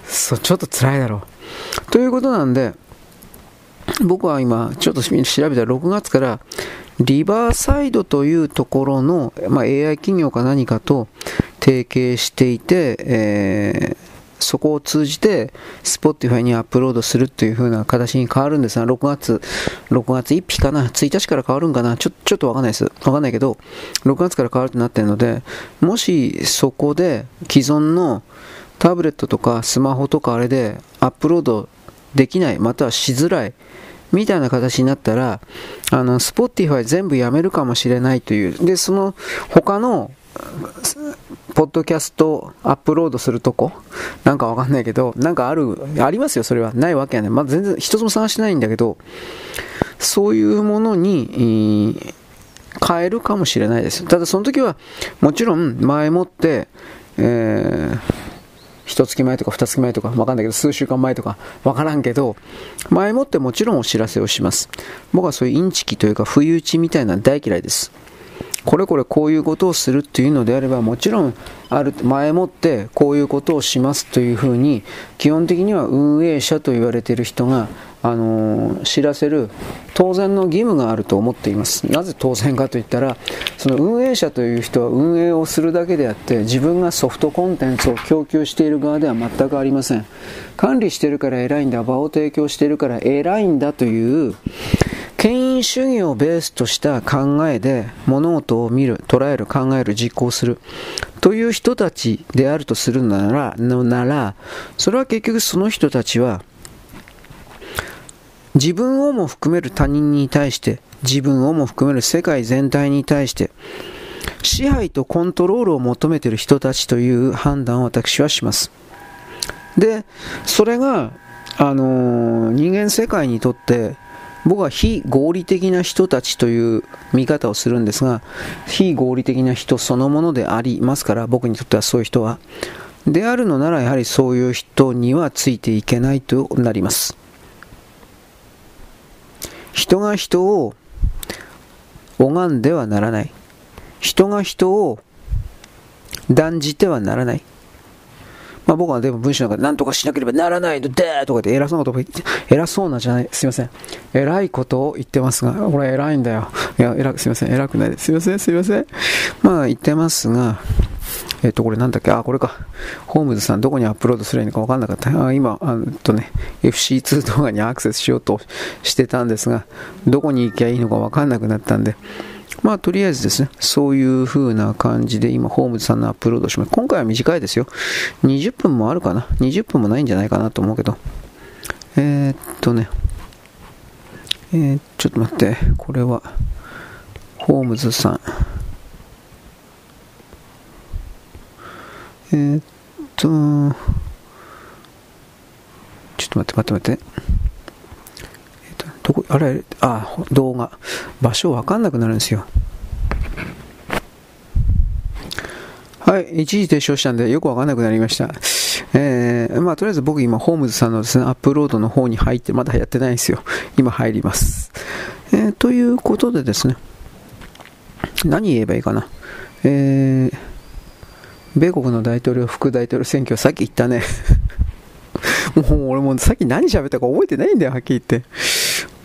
そう、ちょっと辛いだろう。ということなんで、僕は今、ちょっと調べたら6月からリバーサイドというところの、まあ、AI 企業か何かと提携していて、えーそこを通じて Spotify にアップロードするという風な形に変わるんですが、6月、6月1日かな ?1 日から変わるんかなちょちょっとわかんないです。わかんないけど、6月から変わるとなってるので、もしそこで既存のタブレットとかスマホとかあれでアップロードできない、またはしづらい、みたいな形になったら、あの、Spotify 全部やめるかもしれないという。で、その他のポッドキャストアップロードするとこ？なんかわかんないけど、なんかある、ありますよ、それは。ないわけやね。まあ、全然一つも探してないんだけど、そういうものに、変えるかもしれないです。ただその時は、もちろん前もって、えー、一月前とか二月前とかわかんないけど、数週間前とかわからんけど、前もってもちろんお知らせをします。僕はそういうインチキというか、不意打ちみたいな大嫌いです。これこれこういうことをするっていうのであればもちろんある前もってこういうことをしますというふうに基本的には運営者と言われている人があのー、知らせる当然の義務があると思っています。なぜ当然かといったらその運営者という人は運営をするだけであって自分がソフトコンテンツを供給している側では全くありません。管理しているから偉いんだ場を提供しているから偉いんだという権威主義をベースとした考えで物事を見る、捉える、考える、実行するという人たちであるとするなら、のならそれは結局その人たちは自分をも含める他人に対して自分をも含める世界全体に対して支配とコントロールを求めている人たちという判断を私はします。で、それが、あのー、人間世界にとって僕は非合理的な人たちという見方をするんですが、非合理的な人そのものでありますから、僕にとってはそういう人は。であるのなら、やはりそういう人にはついていけないとなります。人が人を拝んではならない。人が人を断じてはならない。まあ、僕はでも文章の中で何とかしなければならないのでとかで偉そうなこと言って、偉そうなじゃない、すいません。偉いことを言ってますが、俺偉いんだよ。いや、偉く、すいません、偉くないです。すいません、すいません。まあ言ってますが、えっと、これなんだっけ？あ、これか。ホームズさん、どこにアップロードすればいいのか分かんなかった。あ今、あとね、FC2 動画にアクセスしようとしてたんですが、どこに行きゃいいのか分かんなくなったんで、まあ、とりあえずですね、そういう風な感じで今、ホームズさんのアップロードします。今回は短いですよ。20分もあるかな ?20 分もないんじゃないかなと思うけど。えー、っとね、えー、ちょっと待って、これは、ホームズさん。えー、っと、ちょっと待って待って待って。どこ、あれ、あ、動画。場所わかんなくなるんですよ。はい、一時停止をしたんでよくわかんなくなりました。えー、まあとりあえず僕今ホームズさんのですね、アップロードの方に入って、まだやってないんですよ。今入ります。えー、ということでですね、何言えばいいかな。えー、米国の大統領、副大統領選挙、さっき言ったね。[LAUGHS] もう俺もさっき何喋ったか覚えてないんだよ、はっきり言って。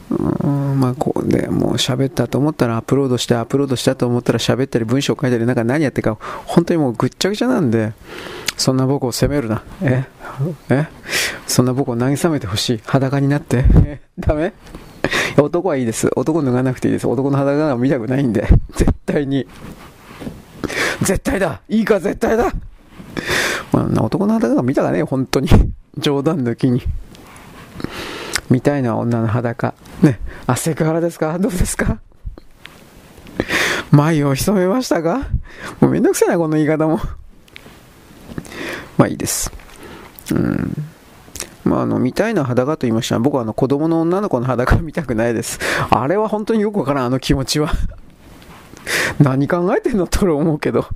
うんまあこうでもう喋ったと思ったらアップロードしてアップロードしたと思ったら喋ったり文章書いたりなんか何やってか本当にもうぐっちゃぐちゃなんでそんな僕を責めるな。え？え？そんな僕を慰めてほしい。裸になって。え？ダメ？[LAUGHS] 男はいいです。男脱がなくていいです。男の裸が見たくないんで。絶対に。絶対だ！いいか？絶対だ、まあ、男の裸が見たかね本当に。冗談抜きに。見たいのは女の裸。ね。あ、セクハラですか？どうですか？眉を潜めましたか？もうめんどくせえな、この言い方も。まあいいです。うん。まあ、あの、見たいのは裸と言いました僕はあの子供の女の子の裸見たくないです。あれは本当によくわからん、あの気持ちは。何考えてんのと思うけど。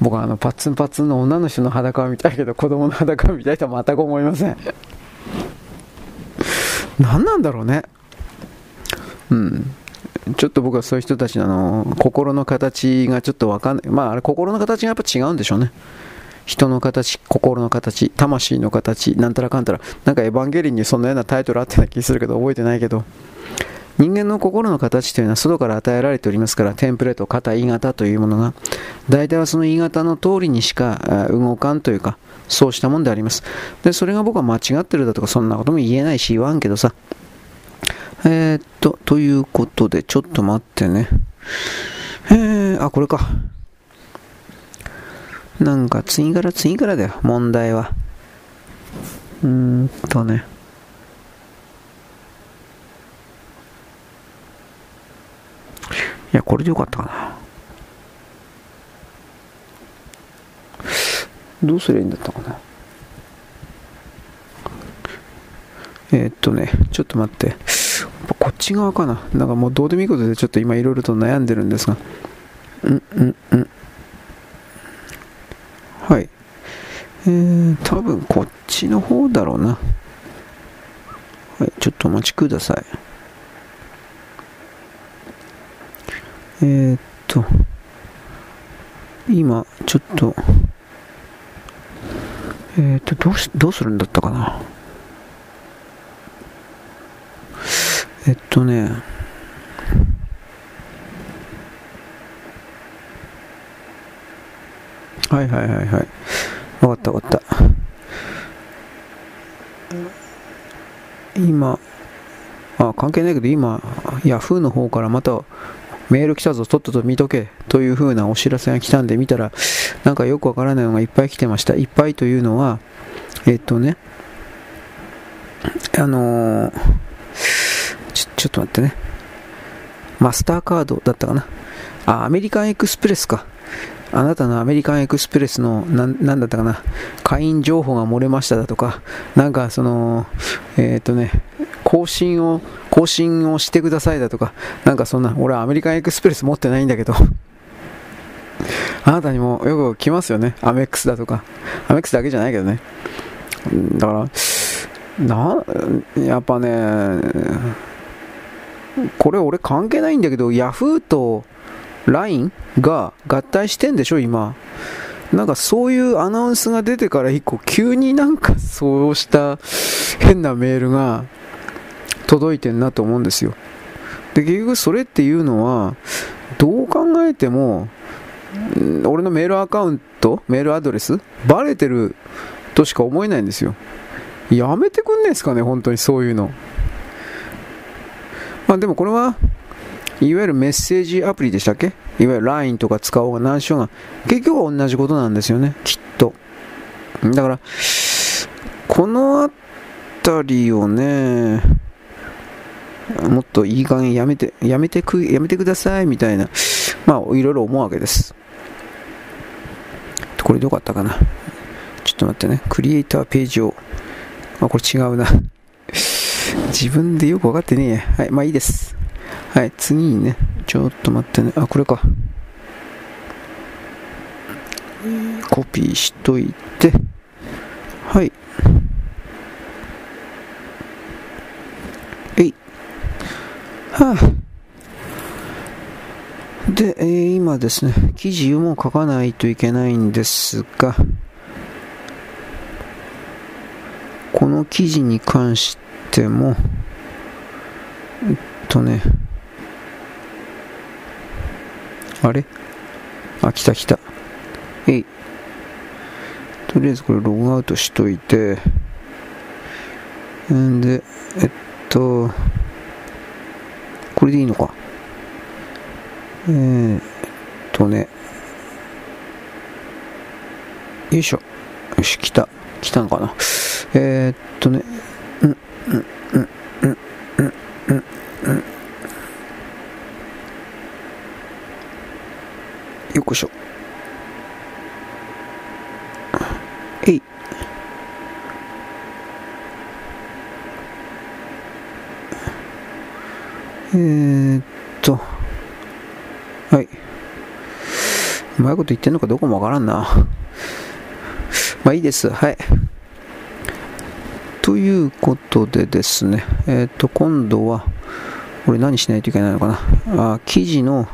僕はあのパッツンパッツンの女の人の裸は見たいけど子供の裸は見たいとは全く思いません。何なんだろうね。うん。ちょっと僕はそういう人たちの心の形がちょっとわかんない。まあ、あれ心の形がやっぱ違うんでしょうね。人の形、心の形、魂の形、なんたらかんたら。なんかエヴァンゲリンにそんなようなタイトルあったような気するけど、覚えてないけど。人間の心の形というのは外から与えられておりますから、テンプレート、型、鋳型というものが、大体はその鋳型の通りにしか動かんというか、そうしたもんであります。で、それが僕は間違ってるだとか、そんなことも言えないし、言わんけどさ。えー、っと、ということで、ちょっと待ってね。えー、あ、これか。なんか次から次からだよ、問題は。うーんとね。いや、これでよかったかな。どうすりゃいいんだったかな？えー、っとね、ちょっと待って。こっち側かな？なんかもうどうでもいいことでちょっと今いろいろと悩んでるんですが。うんうんうん。はい。えー、多分こっちの方だろうな。はい、ちょっとお待ちください。えー、っと、今、ちょっと、えー、っと、どうし、どうするんだったかな？えっとね、はいはいはいはい。わかったわかった。今、あ関係ないけど今、ヤフーの方からまたメール来たぞ、とっとと見とけという風なお知らせが来たんで見たら、なんかよくわからないのがいっぱい来てました。いっぱいというのは、えっとね、あのー、ちょ、ちょっと待ってね。マスターカードだったかな。あ、アメリカンエクスプレスか。あなたのアメリカンエクスプレスの、ななんだったかな、会員情報が漏れましただとか、なんかその、えっ、ー、とね、更新を、更新をしてくださいだとか、なんかそんな、俺はアメリカンエクスプレス持ってないんだけど、あなたにもよく来ますよね、アメックスだとか、アメックスだけじゃないけどね。だから、な、やっぱね、これ俺関係ないんだけど、ヤフーと LINE が合体してんでしょ、今。なんかそういうアナウンスが出てから以降、急になんかそうした変なメールが届いてんなと思うんですよ。で、結局それっていうのは、どう考えても、俺のメールアカウント、メールアドレス、バレてるとしか思えないんですよ。やめてくんないですかね、本当にそういうの。まあでもこれは、いわゆるメッセージアプリでしたっけ？いわゆる LINE とか使おうが何しようが、結局は同じことなんですよね、きっと。だから、このあたりをね、もっといい加減やめて、やめてく、やめてくださいみたいな、まあ、いろいろ思うわけです。これどこあったかなちょっと待ってね、クリエイターページを、あ、これ違うな。自分でよくわかってねえ。はい、まあいいです。はい、次にね、ちょっと待ってね。あ、これか。コピーしといて、はい。えい。はあ。で、えー、今ですね、記事も書かないといけないんですが、この記事に関しても、えっとね、あれ？あ、来た来た。えい。とりあえずこれログアウトしといて、んで、えっと、これでいいのか？えー、っとね、よいしょ。よし、来た。来たのかな？えー、っとね、うん、うん、うん、うん、うん、うん、うん。よこしょ。えい。えー、っと、はい。うまいこと言ってんのかどこもわからんな。まあいいです。はい。ということでですね、えっ、と、今度は、これ何しないといけないのかな。あ、記事の、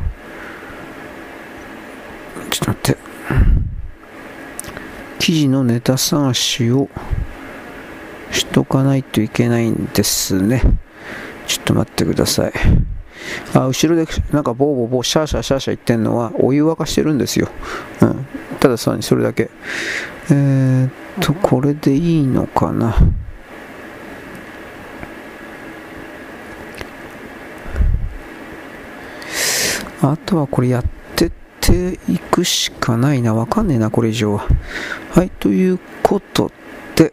ちょっと待って。記事のネタ探しをしとかないといけないんですね。ちょっと待ってください。あ後ろでなんかボーボーボーシャーシャーシャーシャー言ってんのはお湯沸かしてるんですよ。うん。たださらにそれだけ。えー、っと、これでいいのかな。あとはこれやってていくしかないな。わかんねえな、これ以上は。はい、ということで、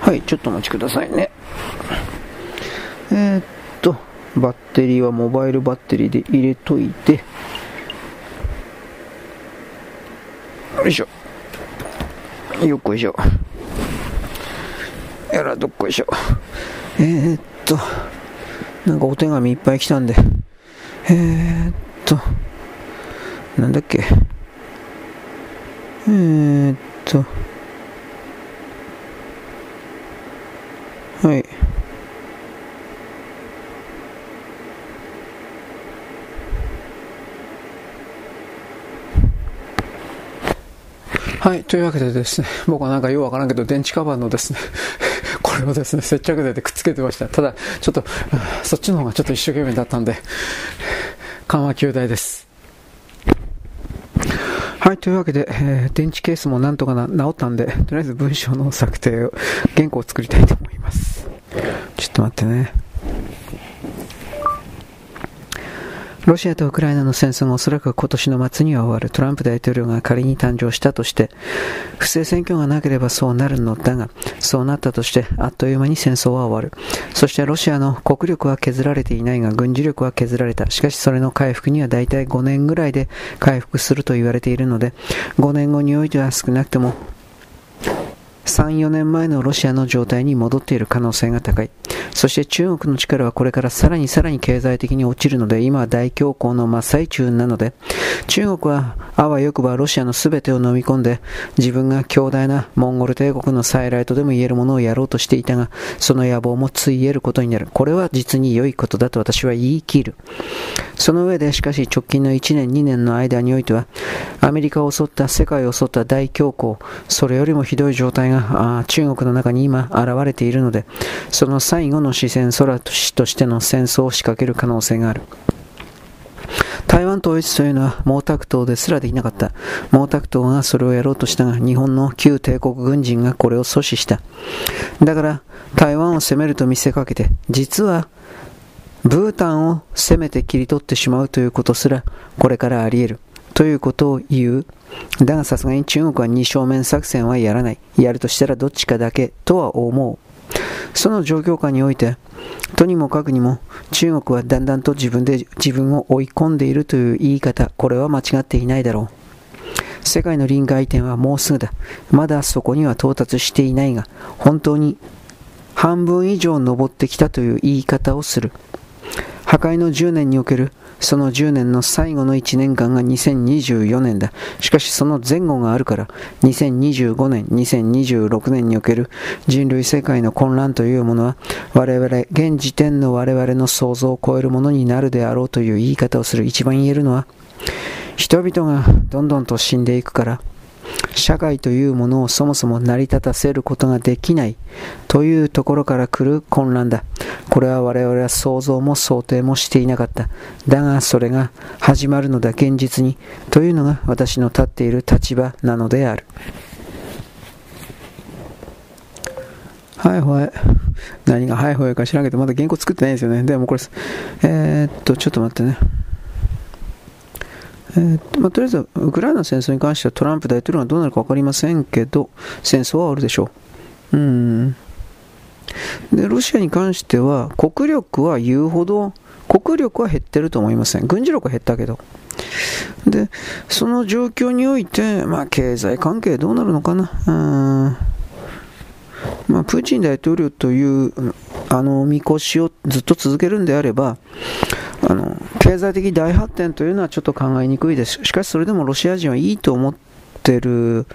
はい、ちょっとお待ちくださいね。えー、っと、バッテリーはモバイルバッテリーで入れといて、よいしょ。よっこいしょ。やら、どっこいしょ。えー、っと、なんかお手紙いっぱい来たんで、えー、っと、なんだっけ？えー、っと、はい。はい。というわけでですね、僕はなんかようわからんけど、電池カバーのですね、[LAUGHS] これをですね、接着剤でくっつけてました。ただ、ちょっと、そっちの方がちょっと一生懸命だったんで、緩和球大です。はい、というわけで、えー、電池ケースもなんとかな治ったんで、とりあえず文章の策定を、原稿を作りたいと思います。ちょっと待ってね。ロシアとウクライナの戦争がおそらく今年の末には終わる。トランプ大統領が仮に誕生したとして、不正選挙がなければそうなるのだが、そうなったとして、あっという間に戦争は終わる。そしてロシアの国力は削られていないが、軍事力は削られた。しかしそれの回復には大体5年ぐらいで回復すると言われているので、5年後においては少なくとも3、4年前のロシアの状態に戻っている可能性が高い。そして中国の力はこれからさらにさらに経済的に落ちるので、今は大恐慌の真っ最中なので、中国はあわよくばロシアの全てを飲み込んで、自分が強大なモンゴル帝国の再来とでも言えるものをやろうとしていたが、その野望もついえることになる。これは実に良いことだと私は言い切る。その上で、しかし直近の1年、2年の間においては、アメリカを襲った、世界を襲った大恐慌、それよりもひどい状態がが中国の中に今現れているので、その最後の視線空としての戦争を仕掛ける可能性がある。台湾統一というのは毛沢東ですらできなかった。毛沢東がそれをやろうとしたが、日本の旧帝国軍人がこれを阻止した。だから、台湾を攻めると見せかけて、実は、ブータンを攻めて切り取ってしまうということすら、これからあり得る。ということを言う。だがさすがに中国は二正面作戦はやらない。やるとしたらどっちかだけとは思う。その状況下において、とにもかくにも中国はだんだんと自分で自分を追い込んでいるという言い方、これは間違っていないだろう。世界の臨界点はもうすぐだ。まだそこには到達していないが、本当に半分以上登ってきたという言い方をする。破壊の10年におけるその10年の最後の1年間が2024年だ。しかしその前後があるから、2025年、2026年における人類世界の混乱というものは、我々、現時点の我々の想像を超えるものになるであろうという言い方をする。一番言えるのは、人々がどんどんと死んでいくから、社会というものをそもそも成り立たせることができないというところから来る混乱だ。これは我々は想像も想定もしていなかった。だがそれが始まるのだ現実にというのが私の立っている立場なのである。はいはい。何がはいはいか知らんけど、まだ原稿作ってないんですよね。でもこれ、えー、っと、ちょっと待ってね。えーまあ、とりあえず、ウクライナの戦争に関してはトランプ大統領がどうなるか分かりませんけど、戦争は終わるでしょう。うん。でロシアに関しては国力は言うほど国力は減ってると思いません。軍事力は減ったけど。でその状況において、まあ、経済関係どうなるのかな。うん。まあ、プーチン大統領というあの見越しをずっと続けるんであればあの経済的大発展というのはちょっと考えにくいです。しかしそれでもロシア人はいいと思ってる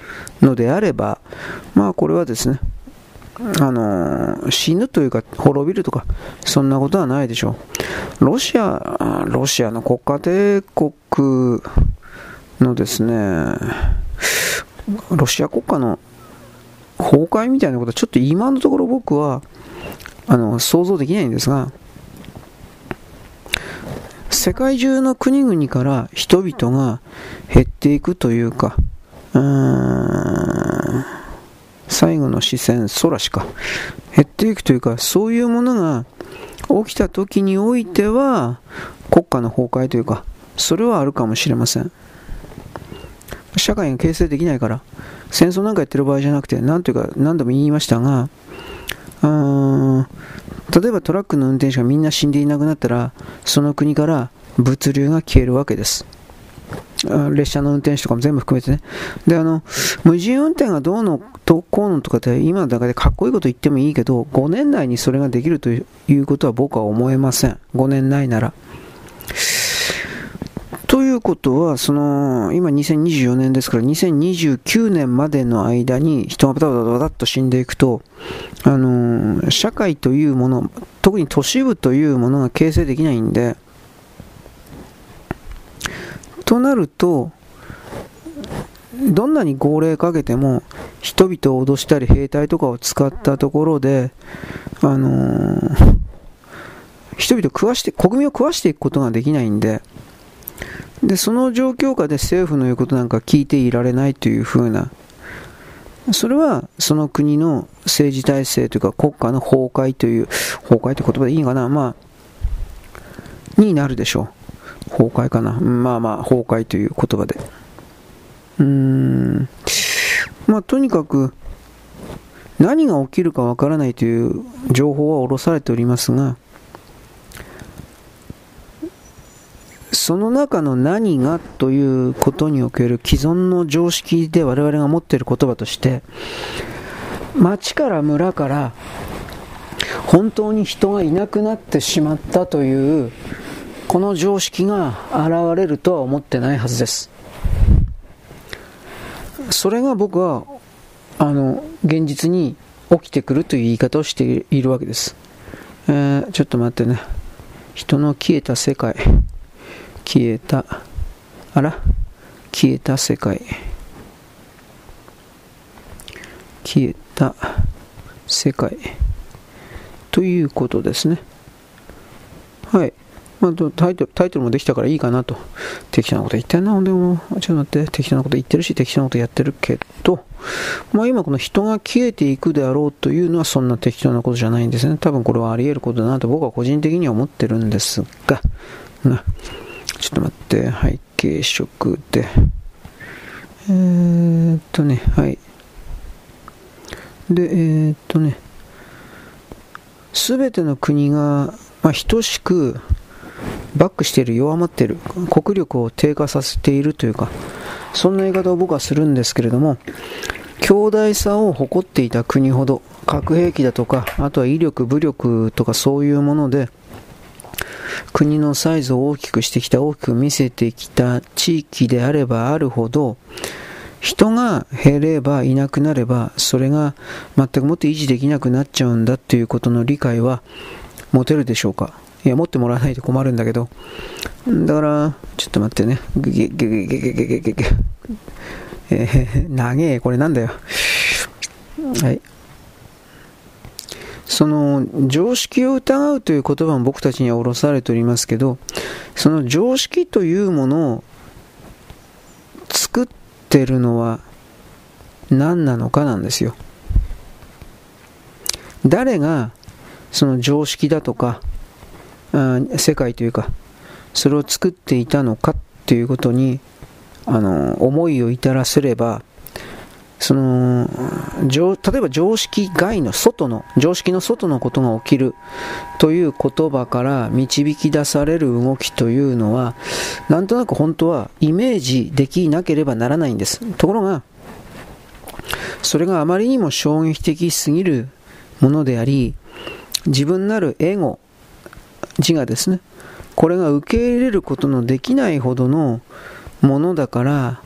のであればまあこれはですねあの死ぬというか滅びるとかそんなことはないでしょう。ロシアロシアの国家帝国のですねロシア国家の崩壊みたいなことはちょっと今のところ僕はあの想像できないんですが世界中の国々から人々が減っていくというか最後の視線、空しか減っていくというか、そういうものが起きた時においては、国家の崩壊というか、それはあるかもしれません。社会が形成できないから、戦争なんかやってる場合じゃなくて、なんというか、何度も言いましたが、うん例えばトラックの運転手がみんな死んでいなくなったら、その国から物流が消えるわけです。列車の運転手とかも全部含めてね。で、あの、無人運転がどうの、どうこうのとかって今の中でかっこいいこと言ってもいいけど、5年内にそれができるということは僕は思えません。5年内なら。ということは、その、今2024年ですから、2029年までの間に人がバタバタバタッと死んでいくと、あの社会というもの、特に都市部というものが形成できないんで、となると、どんなに号令かけても、人々を脅したり兵隊とかを使ったところで、あのー、人々を食わして、国民を食わしていくことができないんで、で、その状況下で政府の言うことなんか聞いていられないというふうな、それはその国の政治体制というか国家の崩壊という、崩壊という言葉でいいのかな、まあ、になるでしょう。崩壊かな。まあまあ、崩壊という言葉で。うーん。まあ、とにかく、何が起きるかわからないという情報は下ろされておりますが、その中の何がということにおける既存の常識で我々が持っている言葉として、町から村から本当に人がいなくなってしまったというこの常識が現れるとは思ってないはずです。それが僕はあの現実に起きてくるという言い方をしているわけです、えー、ちょっと待ってね。人の消えた世界。消えた。あら？消えた世界。消えた世界。ということですね。はい。まあ、タイトルタイトルもできたからいいかなと。適当なこと言ってんな、でも、ちょっと待って、適当なこと言ってるし、適当なことやってるけど、まあ今この人が消えていくであろうというのはそんな適当なことじゃないんですね。多分これはあり得ることだなと僕は個人的には思ってるんですが、なちょっと待って、背景色で、えー、っとね、はい。で、えー、っとね、すべての国が、まあ、等しくバックしている、弱まっている、国力を低下させているというか、そんな言い方を僕はするんですけれども、強大さを誇っていた国ほど、核兵器だとか、あとは威力、武力とかそういうもので、国のサイズを大きくしてきた、大きく見せてきた地域であればあるほど、人が減ればいなくなればそれが全くもって維持できなくなっちゃうんだということの理解は持てるでしょうか？いや持ってもらわないと困るんだけど。だからちょっと待ってね。ゲゲゲゲゲゲゲゲゲ。えー、長え。これなんだよ。はい。その常識を疑うという言葉も僕たちには下ろされておりますけどその常識というものを作ってるのは何なのかなんですよ。誰がその常識だとか、世界というか、それを作っていたのかっていうことに、あの、思いを至らせれば、その、例えば常識外の外の、常識の外のことが起きるという言葉から導き出される動きというのは、なんとなく本当はイメージできなければならないんです。ところが、それがあまりにも衝撃的すぎるものであり、自分なるエゴ、自我ですね。これが受け入れることのできないほどのものだから、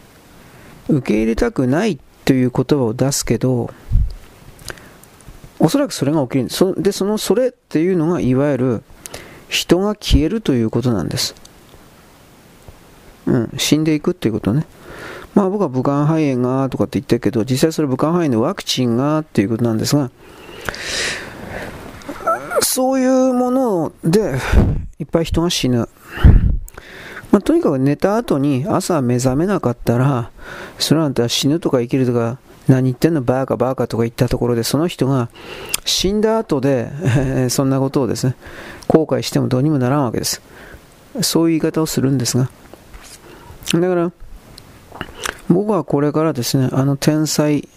受け入れたくないという言葉を出すけど、おそらくそれが起きるそで、そのそれっていうのがいわゆる人が消えるということなんです。うん、死んでいくっていうことね。まあ僕は武漢肺炎がとかって言ってるけど、実際それ武漢肺炎のワクチンがっていうことなんですが、そういうものでいっぱい人が死ぬ。まあ、とにかく寝た後に朝目覚めなかったら、それなんて死ぬとか生きるとか、何言ってんのバーカバーカとか言ったところで、その人が死んだ後でえ、[LAUGHS] そんなことをですね、後悔してもどうにもならんわけです。そういう言い方をするんですが。だから、僕はこれからですね、あの天才、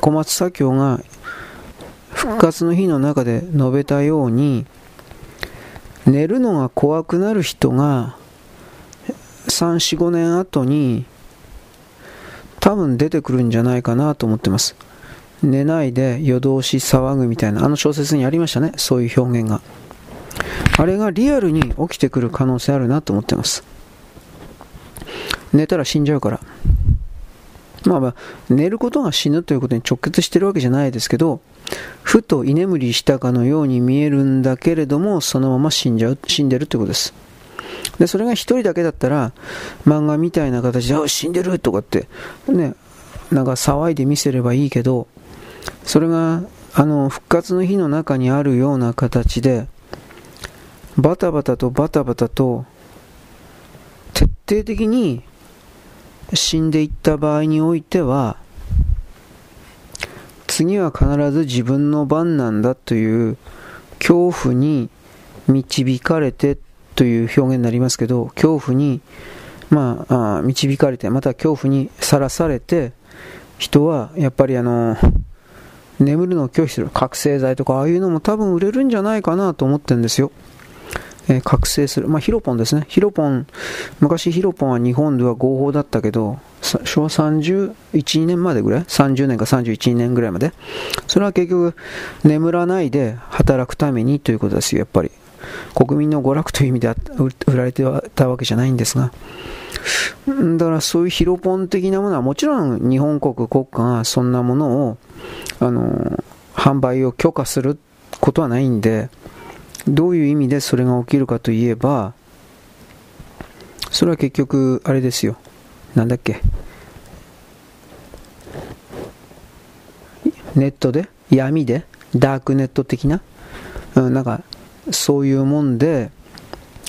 小松左京が復活の日の中で述べたように、寝るのが怖くなる人が3、4、5年後に多分出てくるんじゃないかなと思ってます。寝ないで夜通し騒ぐみたいな、あの小説にありましたね、そういう表現が。あれがリアルに起きてくる可能性あるなと思ってます。寝たら死んじゃうから。まあまあ、寝ることが死ぬということに直結してるわけじゃないですけど、ふと居眠りしたかのように見えるんだけれども、そのまま死んじゃう、死んでるということです。で、それが一人だけだったら、漫画みたいな形で、あ、死んでるとかって、ね、なんか騒いで見せればいいけど、それが、あの、復活の日の中にあるような形で、バタバタとバタバタと、徹底的に死んでいった場合においては、次は必ず自分の番なんだという恐怖に導かれてという表現になりますけど、恐怖に、まあ、あ導かれて、また恐怖にさらされて、人はやっぱりあの、眠るのを拒否する覚醒剤とかああいうのも多分売れるんじゃないかなと思ってるんですよ。えー、覚醒する。まあ、ヒロポンですね。ヒロポン、昔ヒロポンは日本では合法だったけど、昭和31、2年までぐらい ?30 年か31年ぐらいまで？それは結局、眠らないで働くためにということですよ、やっぱり。国民の娯楽という意味で売られてたわけじゃないんですが。だからそういうヒロポン的なものはもちろん日本国国家がそんなものを、あの、販売を許可することはないんで、どういう意味でそれが起きるかといえば、それは結局、あれですよ。なんだっけ。ネットで？闇で？ダークネット的な、うん、なんか、そういうもんで、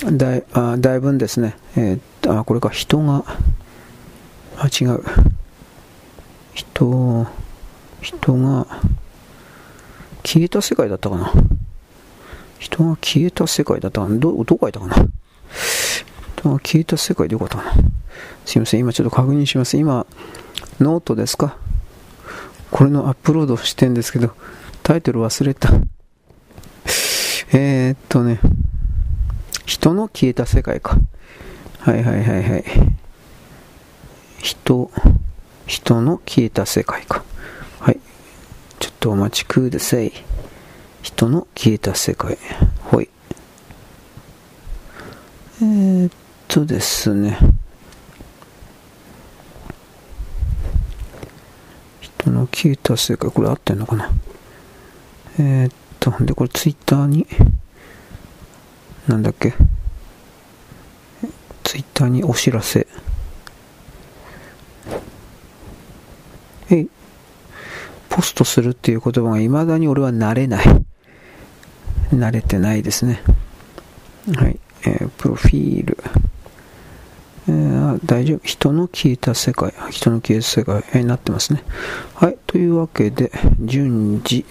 だいあだいぶんですね、えー、あ、これか、人が、あ、違う。人、人が、消えた世界だったかな。人が消えた世界だったかな？ど、どこ書いたかな？人が消えた世界でよかったかな？すいません、今ちょっと確認します。今、ノートですか？これのアップロードしてんですけど、タイトル忘れた。えー、っとね、人の消えた世界か。はいはいはいはい。人、人の消えた世界か。はい。ちょっとお待ちください。人の消えた世界。ほい。えー、っとですね。人の消えた世界。これ合ってんのかな？えー、っと、で、これツイッターに、なんだっけ？ツイッターにお知らせ。えい。ポストするっていう言葉が未だに俺は慣れない。慣れてないですね。はい。えー、プロフィール。えー、大丈夫。人の消えた世界。人の消えた世界、えー、なってますね。はい。というわけで、順次、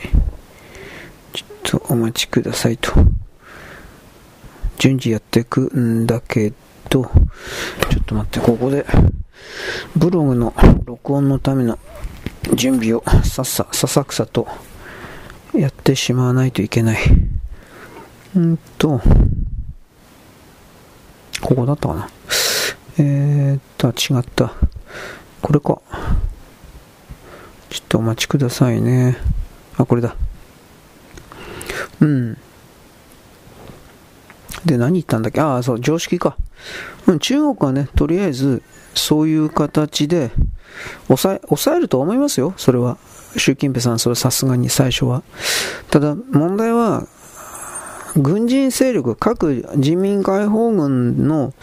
ちょっとお待ちくださいと。順次やっていくんだけど、ちょっと待って、ここで、ブログの録音のための準備をさっさ、ささくさとやってしまわないといけない。うんと、ここだったかな。えー、っと、違った。これか。ちょっとお待ちくださいね。あ、これだ。うん。で、何言ったんだっけ？ああ、そう、常識か。うん、中国はね、とりあえず、そういう形で、抑え、抑えると思いますよ、それは。習近平さん、それさすがに最初は。ただ、問題は、軍人勢力、各人民解放軍の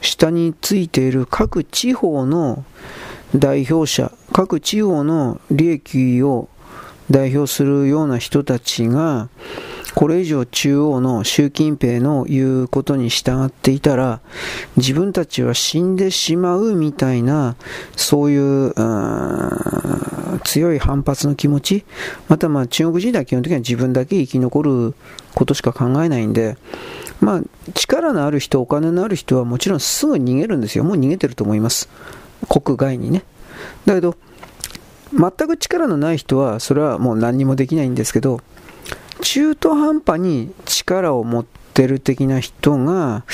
下についている各地方の代表者、各地方の利益を代表するような人たちが、これ以上中央の習近平の言うことに従っていたら、自分たちは死んでしまうみたいな、そういう、う強い反発の気持ち、またま中国人では基本的には自分だけ生き残ることしか考えないんで、まあ力のある人、お金のある人はもちろんすぐ逃げるんですよ。もう逃げてると思います。国外にね。だけど、全く力のない人は、それはもう何にもできないんですけど、中途半端に力を持ってる的な人が、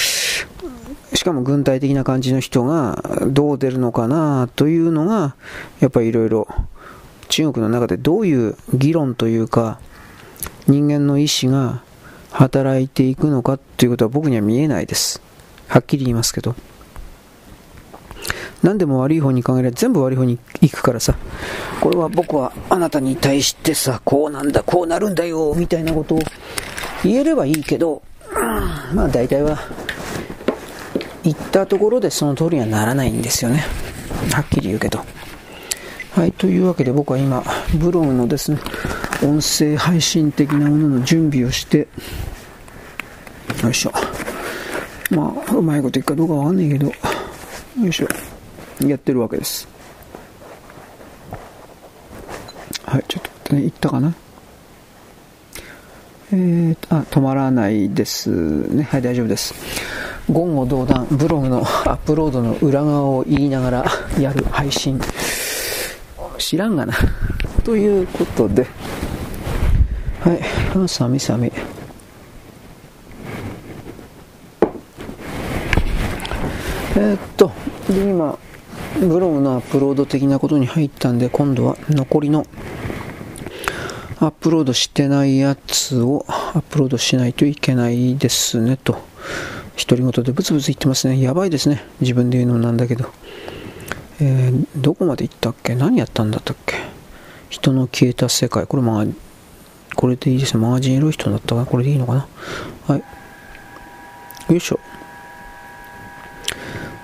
しかも軍隊的な感じの人がどう出るのかなというのが、やっぱりいろいろ中国の中でどういう議論というか、人間の意志が働いていくのかということは僕には見えないです。はっきり言いますけど。何でも悪い方に考えれば全部悪い方に行くからさ、これは僕はあなたに対してさ、こうなんだ、こうなるんだよ、みたいなことを言えればいいけど、まあ大体は、言ったところでその通りにはならないんですよね。はっきり言うけど。はい、というわけで僕は今、ブログのですね、音声配信的なものの準備をして、よいしょ。まあ、うまいこといくかどうかわかんないけど、よいしょ。やってるわけです。はい、ちょっと待ってね、行ったかなえーと、あ、止まらないですね。はい、大丈夫です。言語道断、ブログのアップロードの裏側を言いながらやる配信。知らんがな。[LAUGHS] ということで、はい、あ、さみさみ。えー、っと、で、今、ブログのアップロード的なことに入ったんで、今度は残りのアップロードしてないやつをアップロードしないといけないですねと。独り言でブツブツ言ってますね。やばいですね。自分で言うのなんだけど。えー、どこまで行ったっけ？何やったんだったっけ？人の消えた世界。これまあ、これでいいですね。マージンエロい人だったかな？これでいいのかな？はい。よいしょ。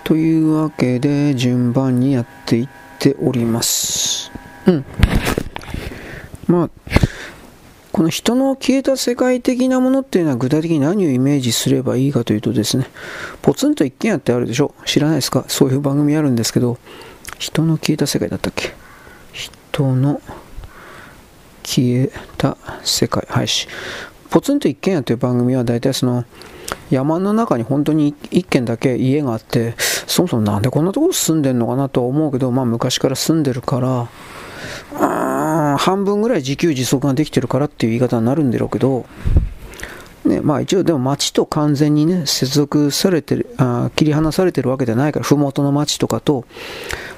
というわけで、順番にやっていっております。うん。まあ、この人の消えた世界的なものっていうのは具体的に何をイメージすればいいかというとですね、ポツンと一軒家ってあるでしょ？知らないですか？そういう番組あるんですけど、人の消えた世界だったっけ？人の消えた世界。はいし。ポツンと一軒家という番組は大体その山の中に本当に一軒だけ家があって、そもそもなんでこんなところ住んでんのかなとは思うけど、まあ昔から住んでるから、半分ぐらい自給自足ができてるからっていう言い方になるんだろうけど、ね、まあ一応でも町と完全にね、接続されてる、あ切り離されてるわけではないから、ふもとの町とかと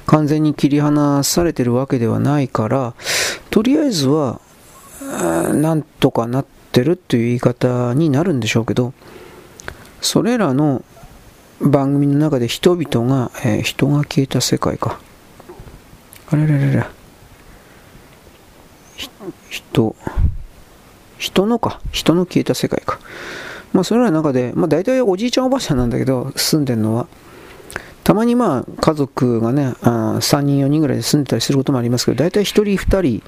完全に切り離されてるわけではないから、とりあえずは、なんとかなってるっていう言い方になるんでしょうけど、それらの番組の中で人々が、えー、人が消えた世界か。あれれれれ。人、人のか、人の消えた世界か。まあ、それらの中で、まあ、大体おじいちゃんおばあちゃんなんだけど、住んでるのは。たまにまあ、家族がね、あ3人、4人ぐらいで住んでたりすることもありますけど、大体1人、2人、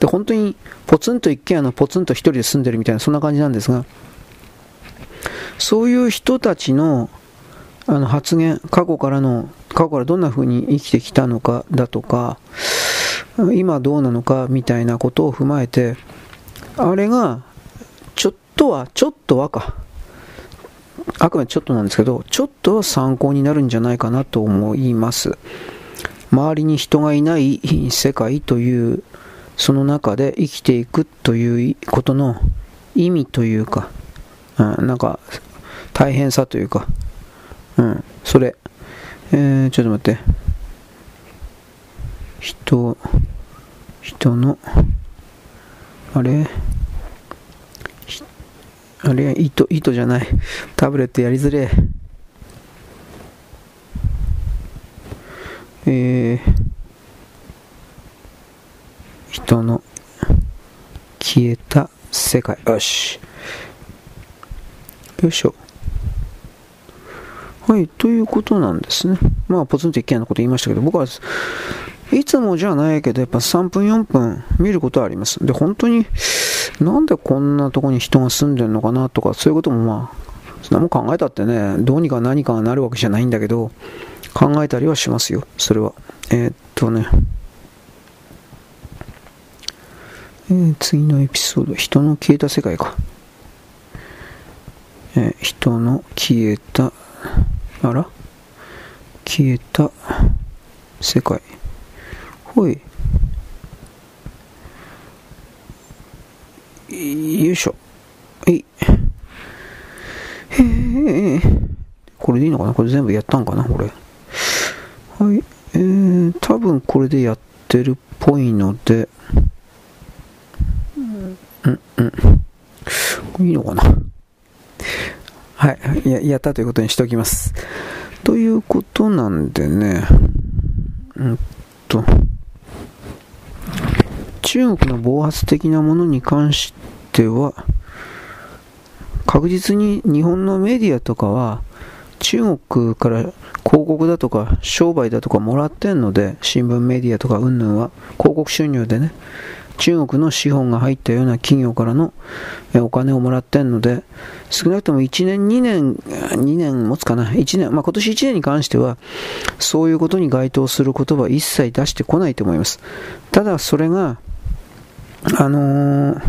で、本当にポツンと一軒家のポツンと1人で住んでるみたいな、そんな感じなんですが、そういう人たちのあの発言、過去からの、過去からどんな風に生きてきたのかだとか、今どうなのかみたいなことを踏まえて、あれが、ちょっとは、ちょっとはか。あくまでちょっとなんですけど、ちょっとは参考になるんじゃないかなと思います。周りに人がいない世界という、その中で生きていくということの意味というか、うん、なんか大変さというか、うん、それ、えー、ちょっと待って。人、人の、あれ？あれ？糸、糸じゃない。タブレットやりづれえー、人の消えた世界。よし。よいしょ。はい、ということなんですね。まあ、ポツンと一軒家のこと言いましたけど、僕はいつもじゃないけど、やっぱ3分4分見ることはあります。で、本当に、なんでこんなとこに人が住んでるのかなとか、そういうこともまあ、そんなもん考えたってね、どうにか何かがなるわけじゃないんだけど、考えたりはしますよ、それは。えー、っとね、えー、次のエピソード、人の消えた世界か。えー、人の消えた、あら？消えた世界。ほい。よいしょ。はい。へえ。これでいいのかな？これ全部やったんかな？これ。はい。えー、多分これでやってるっぽいので、うんうん。いいのかな？はいや。やったということにしておきます。ということなんでね、うんと、中国の暴発的なものに関しては、確実に日本のメディアとかは、中国から広告だとか商売だとかもらってんので、新聞メディアとかうんぬんは広告収入でね、中国の資本が入ったような企業からのお金をもらってんので、少なくとも1年、2年、2年持つかな、1年、まあ、今年1年に関しては、そういうことに該当する言葉は一切出してこないと思います。ただ、それが、あのー、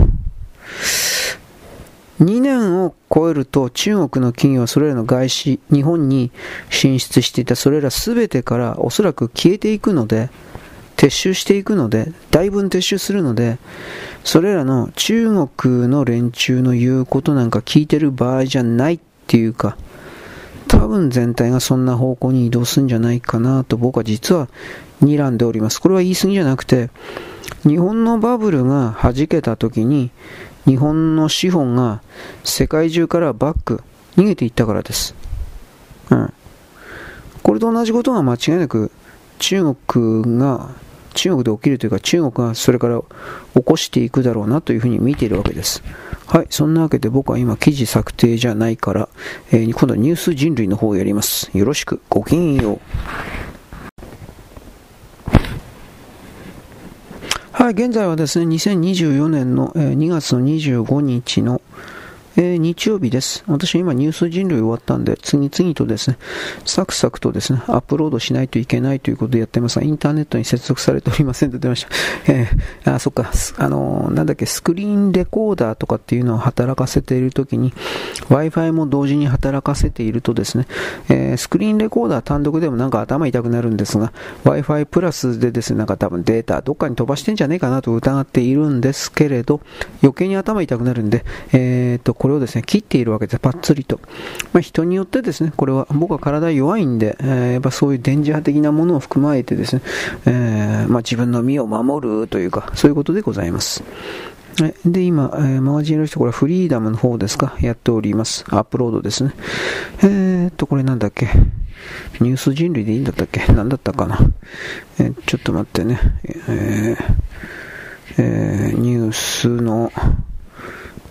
2年を超えると中国の企業はそれらの外資、日本に進出していたそれら全てからおそらく消えていくので、撤収していくので、だいぶ撤収するので、それらの中国の連中の言うことなんか聞いてる場合じゃないっていうか、多分全体がそんな方向に移動するんじゃないかなと僕は実は睨んでおります。これは言い過ぎじゃなくて、日本のバブルが弾けた時に、日本の資本が世界中からバック、逃げていったからです。うん。これと同じことが間違いなく中国が中国で起きるというか中国がそれから起こしていくだろうなというふうに見ているわけです。はい、そんなわけで僕は今記事策定じゃないから、えー、今度はニュース人類の方をやります。よろしく、ごきげんよう。はい、現在はですね、2024年の2月の25日のえー、日曜日です。私今ニュース人類終わったんで、次々とですね、サクサクとですね、アップロードしないといけないということでやってますが、インターネットに接続されておりませんと出ました。えー、あ、そっか、あのー、なんだっけ、スクリーンレコーダーとかっていうのを働かせているときに、Wi-Fi も同時に働かせているとですね、えー、スクリーンレコーダー単独でもなんか頭痛くなるんですが、Wi-Fi プラスでですね、なんか多分データどっかに飛ばしてんじゃねえかなと疑っているんですけれど、余計に頭痛くなるんで、えっと、これをですね、切っているわけです、パッツリと。まあ、人によってですね、これは僕は体弱いんで、えー、やっぱそういう電磁波的なものを含まれてですね、えー、まあ、自分の身を守るというか、そういうことでございます。で、今、え、マガジンの人、これはフリーダムの方ですか？やっております。アップロードですね。えー、っと、これなんだっけ？ニュース人類でいいんだったっけ？何だったかな？えー、ちょっと待ってね。えーえー、ニュースの、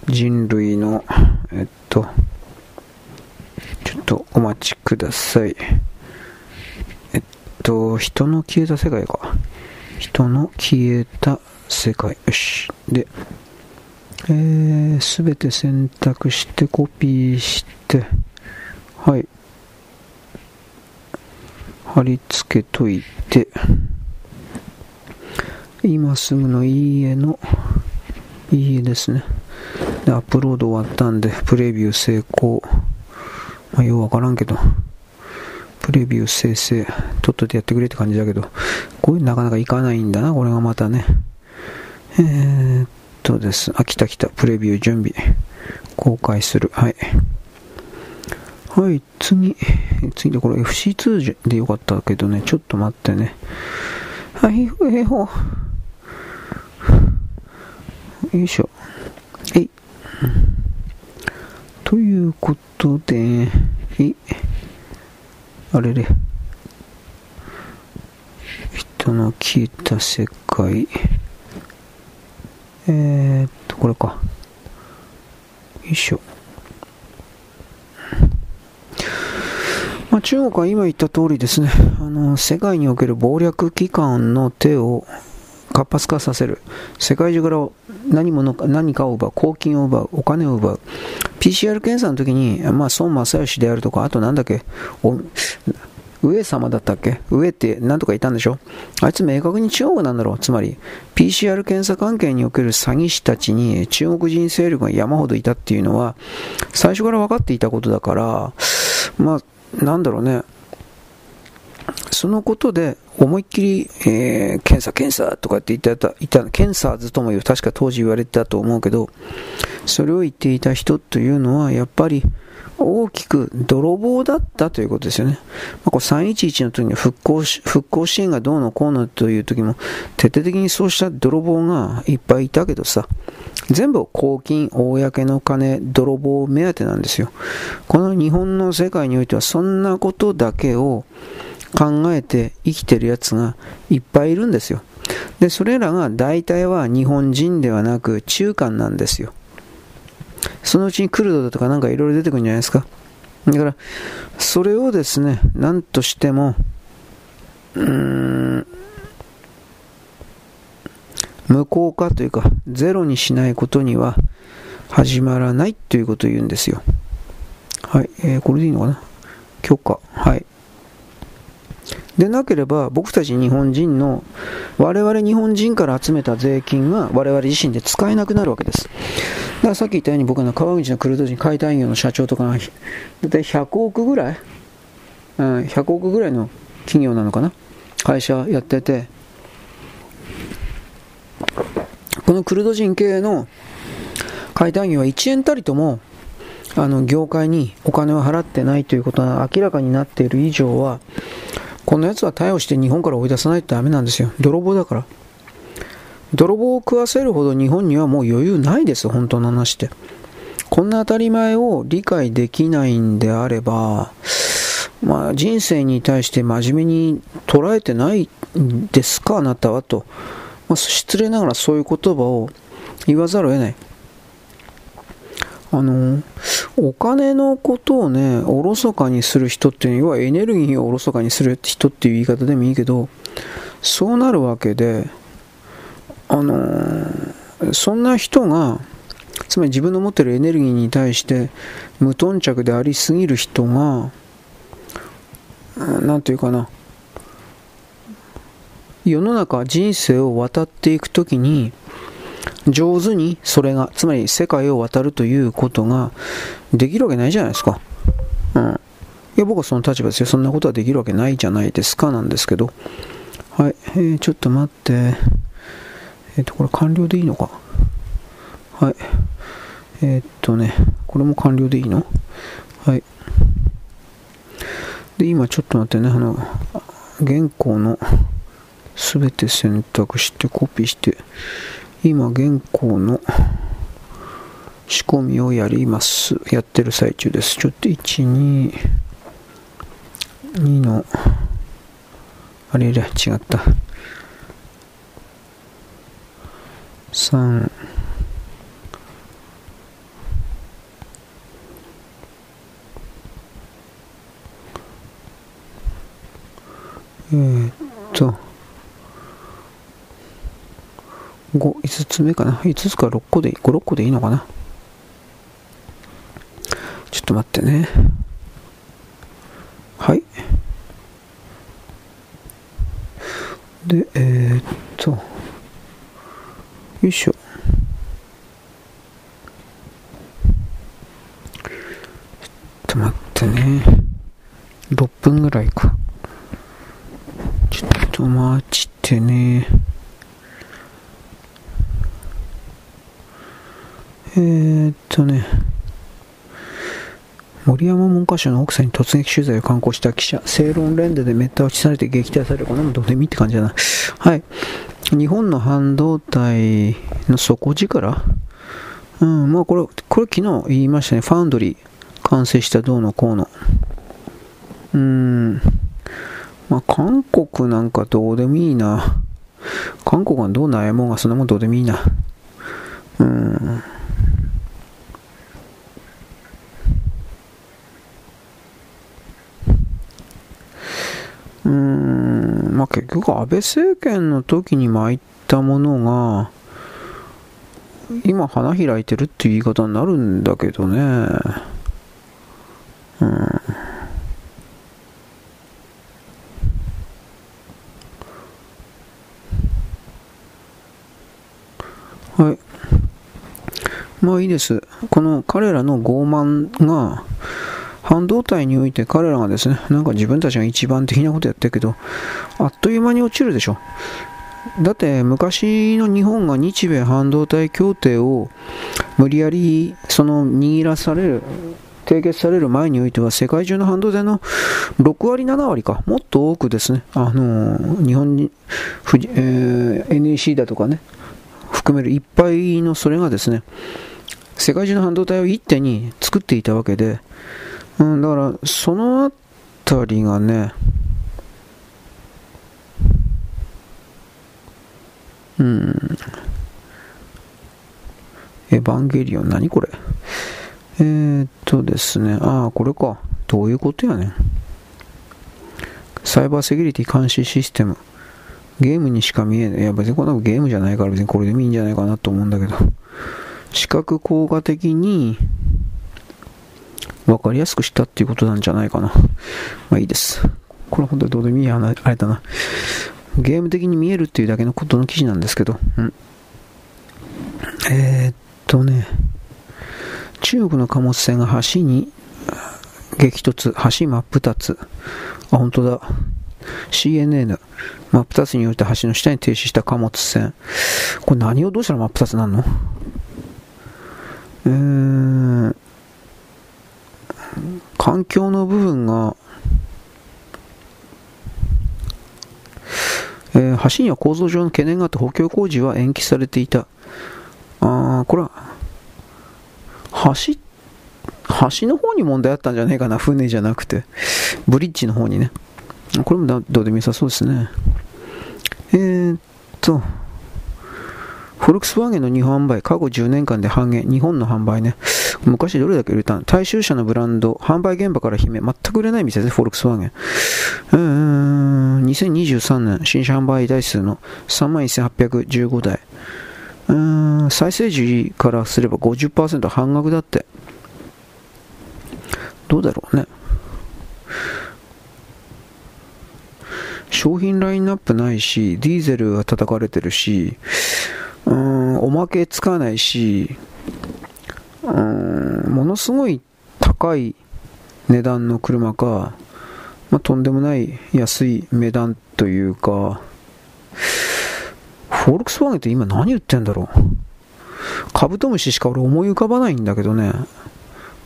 人類の、えっと、ちょっとお待ちください。えっと、人の消えた世界か。人の消えた世界。よし。で、えす、べて選択してコピーして、はい。貼り付けといて、今すぐのいいえの、いいえですね。で、アップロード終わったんで、プレビュー成功。まあ、ようわからんけど、プレビュー生成、とっととやってくれって感じだけど、こういうなかなかいかないんだな、これがまたね。えー、っとです。あ、来た来た。プレビュー準備。公開する。はい。はい、次。次でこれ FC2 でよかったけどね、ちょっと待ってね。はい、えほ。よいしょ。ということで、えあれれ。人の消えた世界。えー、っと、これか。よいしょ。まあ、中国は今言った通りですね、あの世界における謀略機関の手を活発化させる。世界中から何者か何かを奪う。公金を奪う。お金を奪う。PCR 検査の時に、まあ、孫正義であるとか、あとなんだっけ、上様だったっけ上って何とかいたんでしょ？あいつ明確に中国なんだろう。つまり、PCR 検査関係における詐欺師たちに中国人勢力が山ほどいたっていうのは、最初から分かっていたことだから、まあ、なんだろうね。そのことで思いっきり、えー、検査、検査とかって言ってた、言った検査ずとも言う、確か当時言われてたと思うけど、それを言っていた人というのは、やっぱり大きく泥棒だったということですよね。まあ、これ311の時に復興復興支援がどうのこうのという時も、徹底的にそうした泥棒がいっぱいいたけどさ、全部公金、公の金、泥棒目当てなんですよ。この日本の世界においてはそんなことだけを考えて生きてるやつがいっぱいいるんですよ。で、それらが大体は日本人ではなく中間なんですよ。そのうちにクルドだとかなんかいろいろ出てくるんじゃないですか。だから、それをですね、何としても、うーん、無効化というか、ゼロにしないことには始まらないということを言うんですよ。はい、えー、これでいいのかな？許可。はい。でなければ僕たち日本人の我々日本人から集めた税金が我々自身で使えなくなるわけです。だからさっき言ったように僕の川口のクルド人解体業の社長とかが、だいたい100億ぐらい、うん、100億ぐらいの企業なのかな？会社やってて、このクルド人系の解体業は1円たりともあの業界にお金を払ってないということが明らかになっている以上はこのやつは逮捕して日本から追い出さないとダメなんですよ泥棒だから泥棒を食わせるほど日本にはもう余裕ないです、本当の話で。こんな当たり前を理解できないんであれば、まあ、人生に対して真面目に捉えてないんですか、あなたはと。まあ、失礼ながらそういう言葉を言わざるを得ない。あの、お金のことをね、おろそかにする人っていうのは、エネルギーをおろそかにする人っていう言い方でもいいけど、そうなるわけで、あの、そんな人がつまり自分の持ってるエネルギーに対して無頓着でありすぎる人が何て言うかな世の中人生を渡っていく時に上手にそれがつまり世界を渡るということができるわけないじゃないですか。うん、いや僕はその立場ですよそんなことはできるわけないじゃないですかなんですけどはい、えー、ちょっと待ってえっ、と、これ完了でいいのか？はい。えっとね、これも完了でいいの？はい。で、今ちょっと待ってね、あの、原稿のすべて選択してコピーして、今原稿の仕込みをやります。やってる最中です。ちょっと1、2、2の、あれれ、違った。3えー、っと5、5つ目かな。5つか6個でいい、5、6個でいいのかな。ちょっと待ってね。はい。で、えー、っと、よいしょ。ちょっと待ってね。6分ぐらいか。ちょっと待ちてね。えー、っとね。森山文科省の奥さんに突撃取材を敢行した記者、正論連打でめった打ちされて撃退される。こんなもどうでもいいって感じだな。はい。日本の半導体の底力？うん、まあこれ、これ昨日言いましたね。ファウンドリー完成したどうのこうの。うん。まあ韓国なんかどうでもいいな。韓国はどう悩もうがそんなもんどうでもいいな。うん。うーん、まあ結局安倍政権の時に巻いたものが、今花開いてるっていう言い方になるんだけどね。うん。はい。まあいいです。この彼らの傲慢が、半導体において彼らがですね、なんか自分たちが一番的なことやってるけど、あっという間に落ちるでしょ。だって昔の日本が日米半導体協定を無理やりその握らされる締結される前においては世界中の半導体の6割7割かもっと多くですねあの日本に、えー、NEC だとかね含めるいっぱいのそれがですね世界中の半導体を一手に作っていたわけでうん、だから、そのあたりがね、うん。エヴァンゲリオン、何これ？えー、っとですね、ああ、これか。どういうことやねん。サイバーセキュリティ監視システム。ゲームにしか見えない。いや、別にこんなゲームじゃないから別にこれでもいいんじゃないかなと思うんだけど。視覚効果的に分かりやすくしたっていうことなんじゃないかな。まあいいです。これ本当にどうでもいいあれだな。ゲーム的に見えるっていうだけのことの記事なんですけど、うん。えー、っとね、中国の貨物船が橋に激突、橋真っ二つ。あ、本当だ。CNN、真っ二つによって橋の下に停止した貨物船。これ何をどうしたら真っ二つなんの？えーん、環境の部分が、えー、橋には構造上の懸念があって補強工事は延期されていた。あー、これは、橋、橋の方に問題あったんじゃないかな、船じゃなくて。ブリッジの方にね。これもどうでもよさそうですね。えー、っと、フォルクスワーゲンの日本販売、過去10年間で半減、日本の販売ね。昔どれだけ売れたの？大衆車のブランド、販売現場から姫、全く売れない店です、フォルクスワーゲン。うーん、2023年、新車販売台数の31,815台。うん、再生時からすれば50%半額だって。どうだろうね。商品ラインナップないし、ディーゼルが叩かれてるし、うん、おまけつかないし、うん、ものすごい高い値段の車か、まあ、とんでもない安い値段というか、フォルクスワーゲンって今何言ってんだろう？カブトムシしか俺思い浮かばないんだけどね。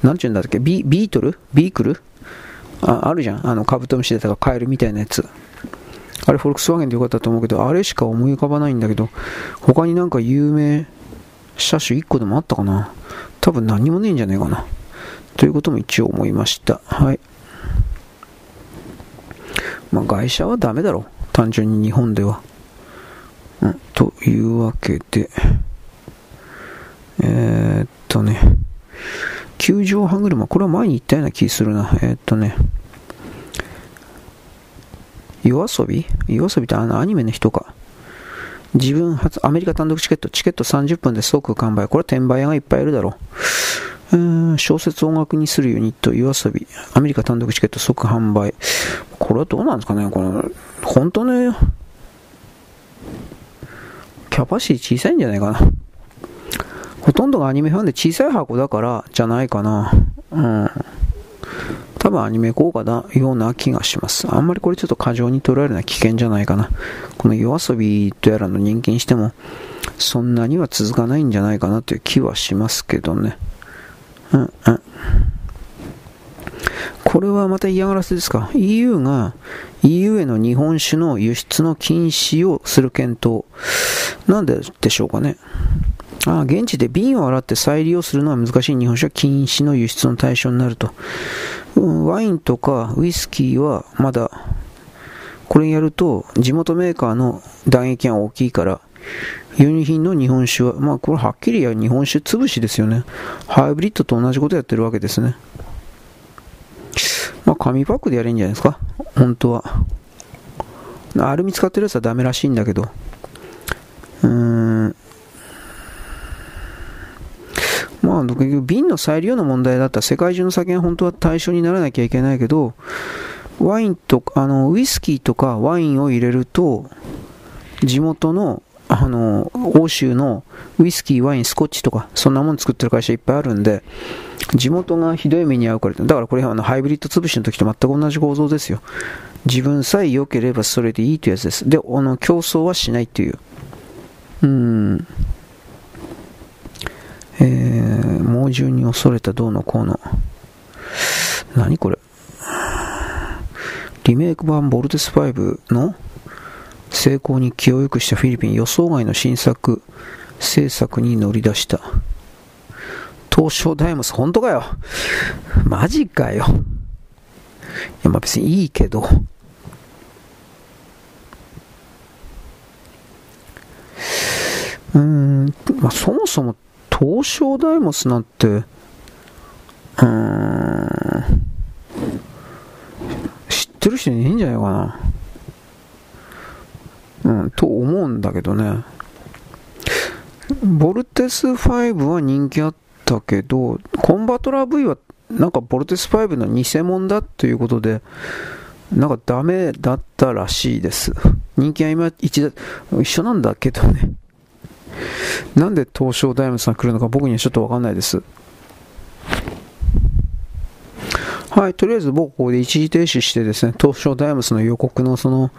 なんて言うんだっけ？ビビートル？ビークル？ああるじゃん。あのカブトムシでたかカエルみたいなやつ。あれフォルクスワーゲンでよかったと思うけど、あれしか思い浮かばないんだけど、他になんか有名車種1個でもあったかな？多分何もねえんじゃねえかな？ということも一応思いました。はい。まあ外車はダメだろ。単純に日本では。うん、というわけで、えー、っとね、球場歯車、これは前に言ったような気するな。えー、っとね、夜遊び夜遊びってあのアニメの人か。自分初、アメリカ単独チケット、チケット30分で即完売。これは転売屋がいっぱいいるだろう。うん小説音楽にするユニット、夜遊び。アメリカ単独チケット即販売。これはどうなんですかね？この、本当ね、キャパシティ小さいんじゃないかな。ほとんどがアニメファンで小さい箱だからじゃないかな。うん。多分アニメ効果だような気がします。あんまりこれちょっと過剰に捉えるのは危険じゃないかな。この夜遊びとやらの人気にしても、そんなには続かないんじゃないかなという気はしますけどね。うん、うん。これはまた嫌がらせですか ?EU が EU への日本酒の輸出の禁止をする検討。なんででしょうかね。あ現地で瓶を洗って再利用するのは難しい日本酒は禁止の輸出の対象になると。うん、ワインとかウイスキーはまだ、これやると地元メーカーの打撃が大きいから、輸入品の日本酒は、まあこれはっきり言えば日本酒潰しですよね。ハイブリッドと同じことやってるわけですね。まあ紙パックでやれんじゃないですか。本当は。アルミ使ってるやつはダメらしいんだけど。うーん。まあ、結局瓶の再利用の問題だったら世界中の酒が本当は対象にならなきゃいけないけど、ワインとあのウイスキーとかワインを入れると、地元のあの欧州のウイスキー、ワイン、スコッチとか、そんなもの作ってる会社いっぱいあるんで、地元がひどい目に遭うから、だからこれはあのハイブリッド潰しの時と全く同じ構造ですよ。自分さえ良ければそれでいいというやつです。で、あの競争はしないという。うん。えー、猛獣に恐れたどうのこうの。何これリメイク版ボルテス5の成功に気を良くしたフィリピン予想外の新作制作に乗り出した。東証ダイモス、本当かよマジかよ。いや、まあ別にいいけど。うーん、まあそもそも東証ダイモスなんて、うーん、知ってる人いないんじゃないかな。うん、と思うんだけどね。ボルテス5は人気あったけど、コンバトラー V はなんかボルテス5の偽物だということで、なんかダメだったらしいです。人気は今一一緒なんだけどね。なんで東証ダイヤモンドさん来るのか僕にはちょっとわかんないです。はい、とりあえず僕ここで一時停止してですね、東証タイムズの予告のその、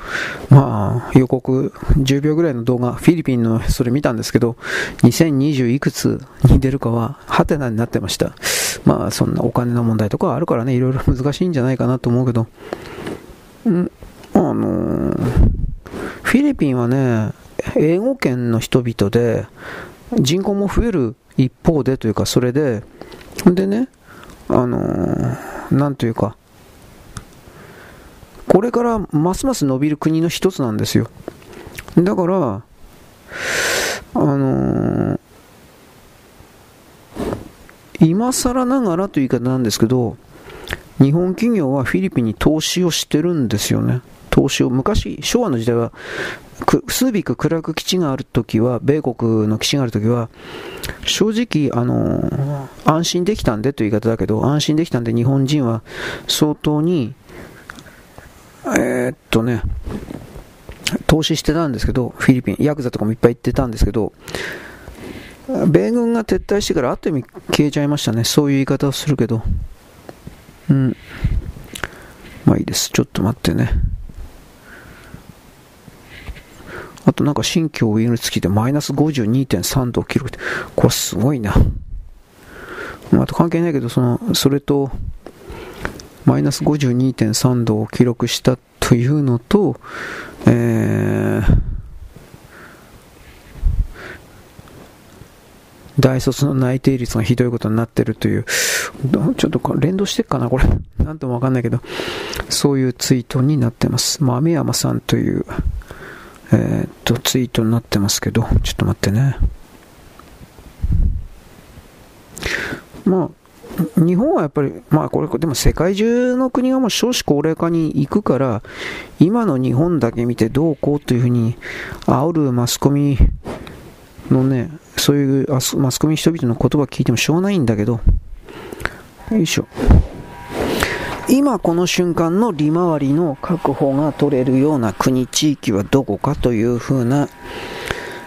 まあ、予告10秒ぐらいの動画、フィリピンのそれ見たんですけど、2020いくつに出るかは、ハテナになってました。まあ、そんなお金の問題とかあるからね、いろいろ難しいんじゃないかなと思うけど、んあのー、フィリピンはね、英語圏の人々で、人口も増える一方でというか、それで、でね、あのーなんというか、これからますます伸びる国の一つなんですよ。だから、あのー、今更ながらという言い方なんですけど、日本企業はフィリピンに投資をしてるんですよね。投資を。昔、昭和の時代は、スービック、クラーク基地があるときは、米国の基地があるときは、正直、あの安心できたんでという言い方だけど、安心できたんで日本人は相当に、えー、っとね、投資してたんですけど、フィリピン、ヤクザとかもいっぱい行ってたんですけど、米軍が撤退してからあっという間に消えちゃいましたね。そういう言い方をするけど。うん。まあいいです。ちょっと待ってね。あとなんか新疆ウイルス期でマイナス52.3度を記録って、これすごいな。あと関係ないけど、その、それと、マイナス52.3度を記録したというのと、えー、大卒の内定率がひどいことになってるという、ちょっと連動してっかな、これ。[LAUGHS] なんともわかんないけど、そういうツイートになってます。豆山さんという、えー、っと、ツイートになってますけど、ちょっと待ってね。まあ、日本はやっぱり、まあこれ、でも世界中の国がもう少子高齢化に行くから、今の日本だけ見てどうこうというふうに煽るマスコミのね、そういうマスコミ人々の言葉聞いてもしょうがないんだけど、よいしょ。今この瞬間の利回りの確保が取れるような国、地域はどこかというふうな、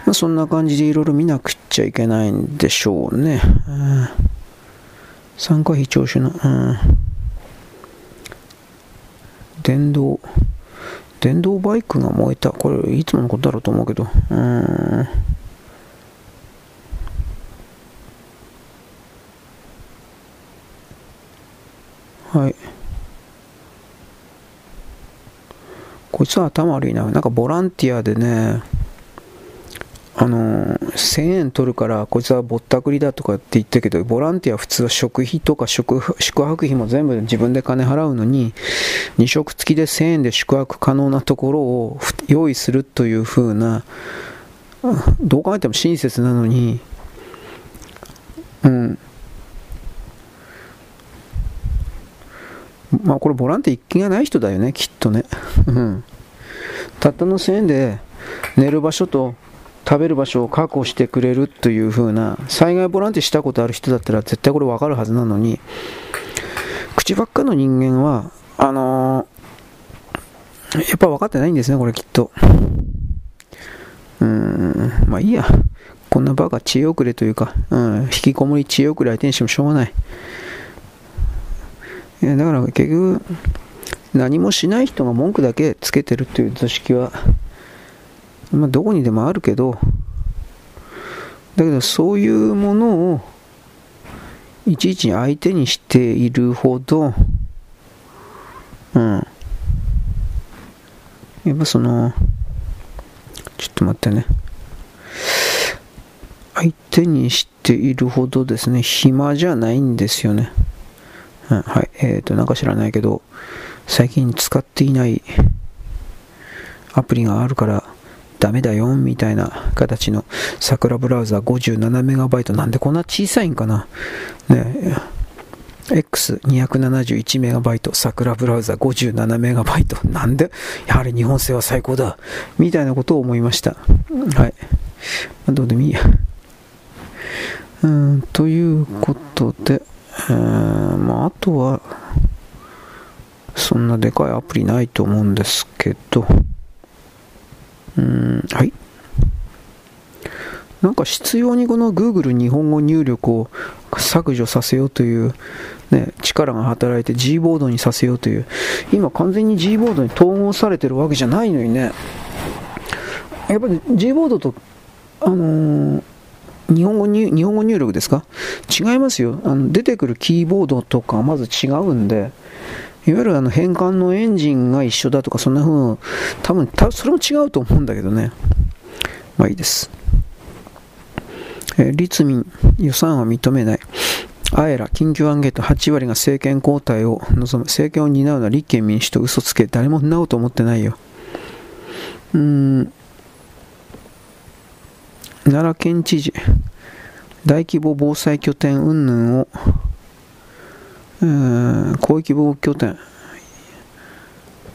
まあ、そんな感じでいろいろ見なくちゃいけないんでしょうね。うん、参加費徴収の、うん、電動、電動バイクが燃えた。これいつものことだろうと思うけど。うんはい。こいつは頭悪いな。なんかボランティアでね、あの1000円取るからこいつはぼったくりだとかって言ったけどボランティア普通は食費とか宿宿泊費も全部自分で金払うのに2食付きで1000円で宿泊可能なところを用意するという風などう考えても親切なのにうんまあこれボランティア一気がない人だよね、きっとね。うん。たったの1000円で寝る場所と食べる場所を確保してくれるという風な、災害ボランティアしたことある人だったら絶対これわかるはずなのに、口ばっかの人間は、あのー、やっぱ分かってないんですね、これきっと。うーん、まあいいや。こんなバカ知恵遅れというか、うん、引きこもり知恵遅れ相手にしてもしょうがない。いやだから結局、何もしない人が文句だけつけてるという図式は、まあ、どこにでもあるけど、だけどそういうものをいちいち相手にしているほど、うん。やっぱその、ちょっと待ってね。相手にしているほどですね、暇じゃないんですよね。うん、はい。えっ、ー、と、なんか知らないけど、最近使っていないアプリがあるからダメだよ、みたいな形の桜ブラウザ 57MB。なんでこんな小さいんかな？ね。X271MB 桜ブラウザ 57MB なんで？やはり日本製は最高だ。みたいなことを思いました。はい。どうでもいいや。うんということでえー、まあ、あとは、そんなでかいアプリないと思うんですけど、うん、はい。なんか必要にこの Google 日本語入力を削除させようという、ね、力が働いて G ボードにさせようという、今完全に G ボードに統合されてるわけじゃないのにね、やっぱり G ボードと、あのー、日本語日本語入力ですか？違いますよあの。出てくるキーボードとかまず違うんで、いわゆるあの変換のエンジンが一緒だとか、そんな風多分たそれも違うと思うんだけどね。まあいいです。えー、立民、予算は認めない。あえら、緊急アンケート8割が政権交代を望む。政権を担うのは立憲民主党嘘つけ。誰も担うと思ってないよ。うーん。奈良県知事、大規模防災拠点云々を、えー、広域防拠点、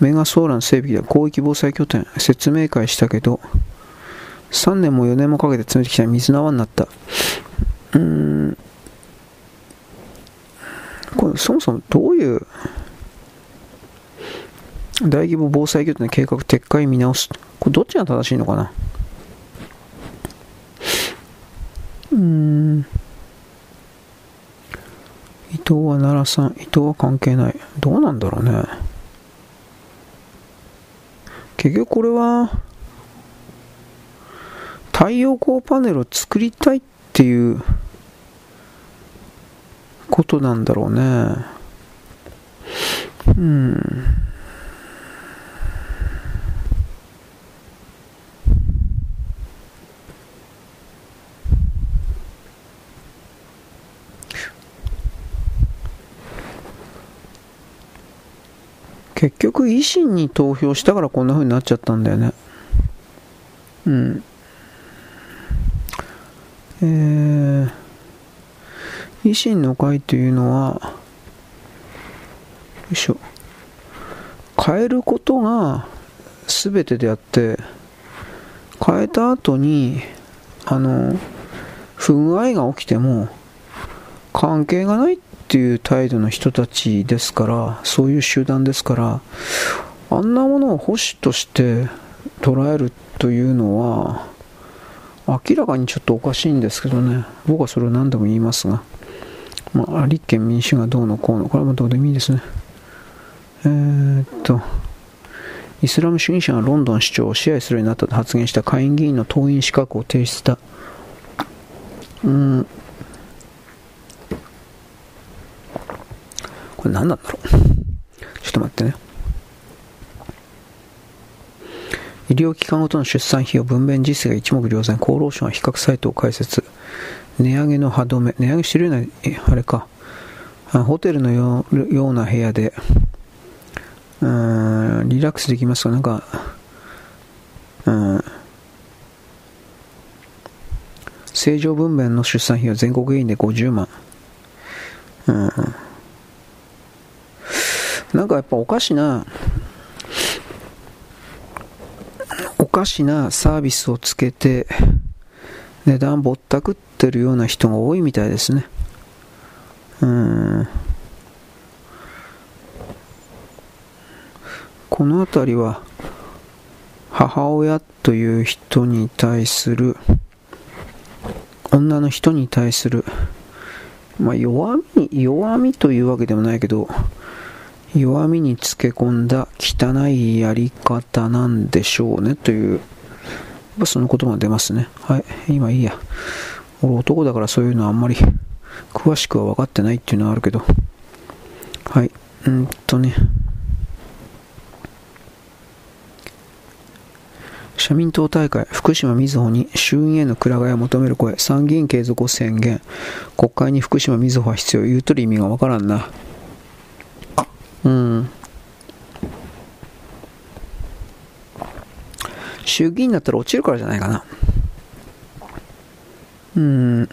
メガソーラン整備で広域防災拠点、説明会したけど、3年も4年もかけて詰めてきた水縄になった。うん。これそもそもどういう大規模防災拠点の計画撤回見直すこれどっちが正しいのかな？うん。伊藤は奈良さん、伊藤は関係ない。どうなんだろうね。結局これは、太陽光パネルを作りたいっていうことなんだろうね。うん。結局維新に投票したからこんな風になっちゃったんだよね。うん。えー、維新の会というのは、よいしょ、変えることが全てであって、変えた後に、あの、不具合が起きても、関係がないってていう態度の人たちですから、そういう集団ですから、あんなものを保守として捉えるというのは、明らかにちょっとおかしいんですけどね、僕はそれを何度も言いますが、まあ、立憲民主がどうのこうの、これもどうでもいいですね。えー、っと、イスラム主義者がロンドン市長を支配するようになったと発言した下院議員の党員資格を停止した。うん。これ何なんだろう。ちょっと待ってね。医療機関ごとの出産費用分娩実績が一目瞭然、厚労省が比較サイトを開設。値上げの歯止め。値上げしてるような、あれか。ホテルのような部屋で、うん、リラックスできますかなんか、うん、正常分娩の出産費用全国平均で50万。うん、なんかやっぱおかしな、おかしなサービスをつけて値段ぼったくってるような人が多いみたいですね。うん。この辺りは母親という人に対する女の人に対する、まあ、弱み弱みというわけでもないけど弱みにつけ込んだ汚いやり方なんでしょうねという、やっその言葉が出ますね。はい、今いいや。俺男だからそういうのはあんまり詳しくは分かってないっていうのはあるけど。はい、うんとね。社民党大会、福島みずほに衆院へのくら替えを求める声、参議院継続を宣言、国会に福島みずほは必要、言うとる意味がわからんな。うん。衆議院だったら落ちるからじゃないかな。うん。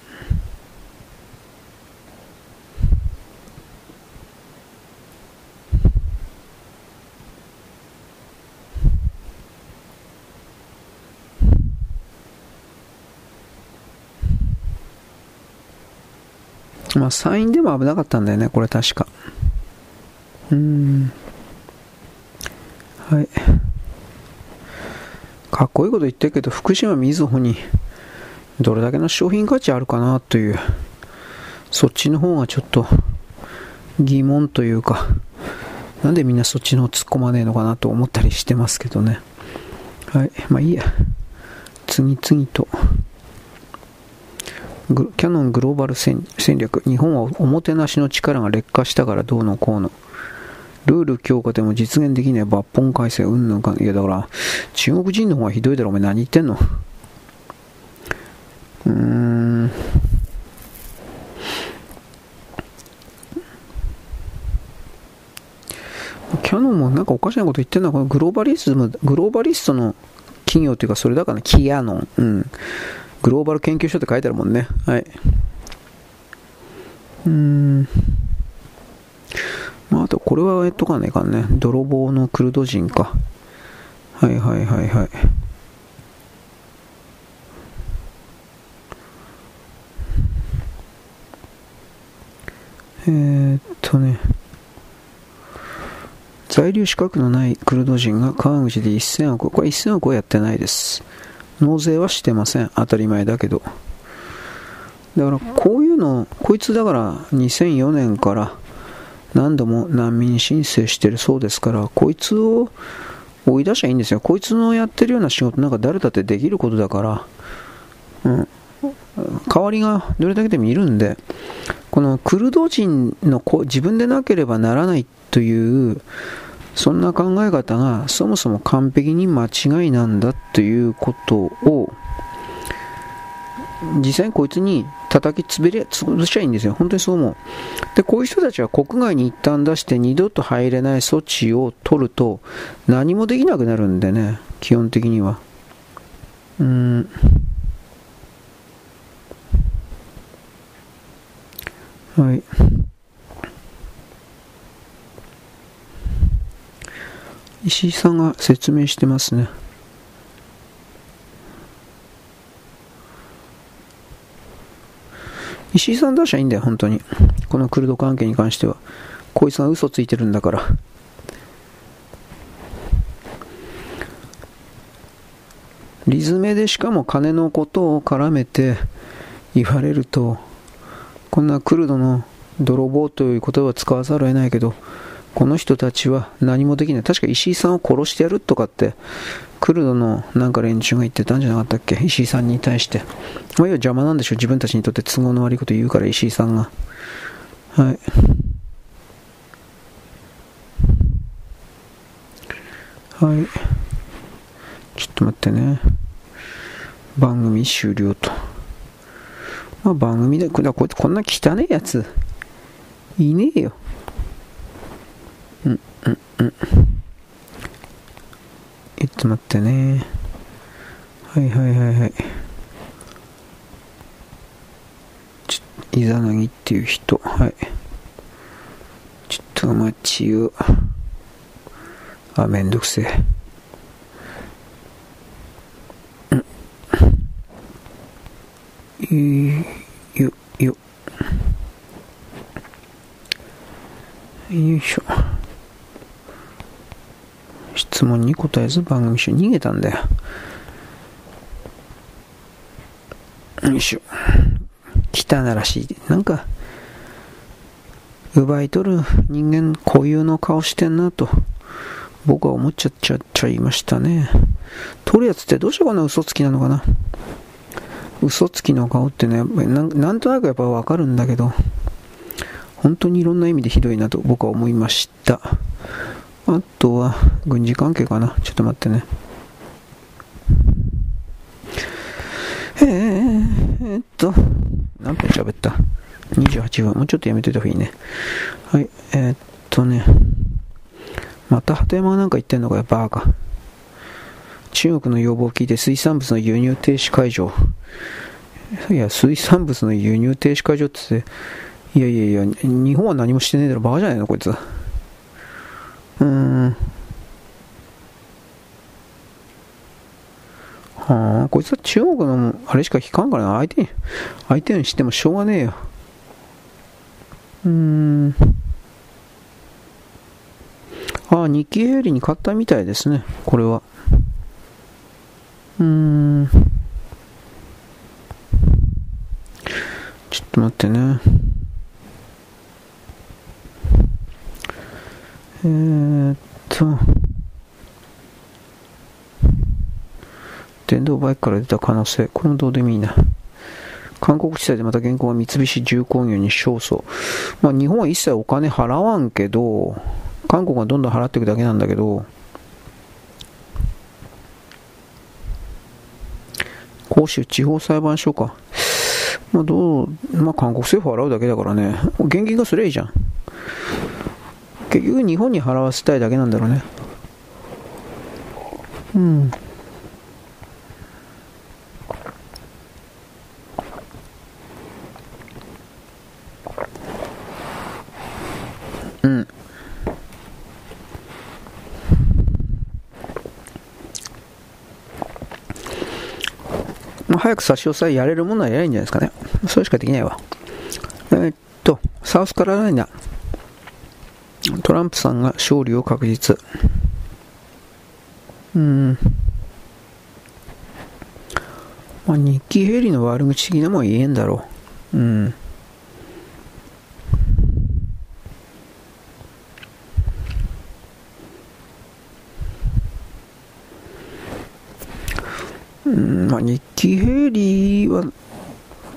まあ、参院でも危なかったんだよね、これ確か。うん。はい。かっこいいこと言ってるけど、福島みずほにどれだけの商品価値あるかなという、そっちの方がちょっと疑問というか、なんでみんなそっちの方突っ込まねえのかなと思ったりしてますけどね。はい、まあいいや。次々と。キャノングローバル戦略。日本はおもてなしの力が劣化したからどうのこうの。ルール強化でも実現できない抜本改正、うんぬんか。いや、だから、中国人の方がひどいだろ、お前何言ってんの？うーん。キャノンもなんかおかしなこと言ってんの、このグローバリスム、グローバリストの企業というか、それだから、キアノン。うん。グローバル研究所って書いてあるもんね。はい。うーん。まあ、あと、これはえっとかねえかんね。泥棒のクルド人か。はいはいはいはい。えー、っとね。在留資格のないクルド人が川口で1000億、これ1000億はやってないです。納税はしてません。当たり前だけど。だからこういうの、こいつだから2004年から何度も難民申請してるそうですから、こいつを追い出しゃいいんですよ。こいつのやってるような仕事なんか誰だってできることだから、うん。代わりがどれだけでもいるんで、このクルド人の子自分でなければならないというそんな考え方がそもそも完璧に間違いなんだということを実際にこいつに叩きつべり潰しちゃいいんですよ。本当にそう思う。で、こういう人たちは国外に一旦出して二度と入れない措置を取ると何もできなくなるんでね、基本的には。うん。はい。石井さんが説明してますね。石井さん出しゃいいんだよ、本当に。このクルド関係に関しては。こいつが嘘ついてるんだから。リズメでしかも金のことを絡めて言われると、こんなクルドの泥棒という言葉を使わざるを得ないけど、この人たちは何もできない。確か石井さんを殺してやるとかって、クルドのなんか連中が言ってたんじゃなかったっけ？石井さんに対して。まあ、要は邪魔なんでしょう。自分たちにとって都合の悪いこと言うから、石井さんが。はい。はい。ちょっと待ってね。番組終了と。まあ番組で、これここんな汚いやつ、いねえよ。うんうんうんえっと待ってね。はいはいはいはい。ちょイザナギっていう人。はい。ちょっとお待ちをあめんどくせえ。うん。よよ。よいしょ。質問に答えず番組中逃げたんだよ。よいしょ。汚らしい。なんか、奪い取る人間固有の顔してんなと、僕は思っちゃっちゃっちゃいましたね。取るやつってどうしてこんな嘘つきなのかな嘘つきの顔ってねな、なんとなくやっぱわかるんだけど、本当にいろんな意味でひどいなと僕は思いました。あとは、軍事関係かな。ちょっと待ってね。えー、っと、何分喋った ?28 分。もうちょっとやめといた方がいいね。はい、えー、っとね。また鳩山がなんか言ってんのかよ、バーカ。中国の要望を聞いて水産物の輸入停止解除。いや、水産物の輸入停止解除って、いやいやいや、日本は何もしてねえだろ、バカじゃないの、こいつ。うん。はあ、こいつは中国のあれしか聞かんからな。相手に、相手にしてもしょうがねえよ。うーん。ああ、日経平利に買ったみたいですね。これは。うーん。ちょっと待ってね。えー、っと、電動バイクから出た可能性、これもどうでもいいな。韓国地裁でまた原稿は三菱重工業に勝訴。まあ日本は一切お金払わんけど、韓国はどんどん払っていくだけなんだけど、広州地方裁判所か。まあどう、まあ韓国政府払うだけだからね、現金化すりゃいいじゃん。結局日本に払わせたいだけなんだろうね。うん。うん。まあ、早く差し押さえやれるものはやればいんじゃないですかね。それしかできないわ。えー、っと、サウスカロライナ。トランプさんが勝利を確実。うん。まあ、日記ヘリの悪口的なも言えんだろう。うん。うん、まあ、日記ヘイリーは、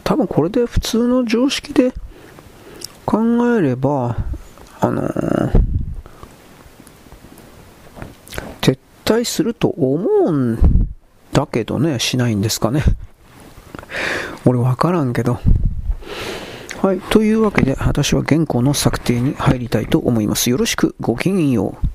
多分これで普通の常識で考えれば、あのー、撤退すると思うんだけどね、しないんですかね。俺わからんけど。はい。というわけで、私は原稿の策定に入りたいと思います。よろしく、ごきげんよう。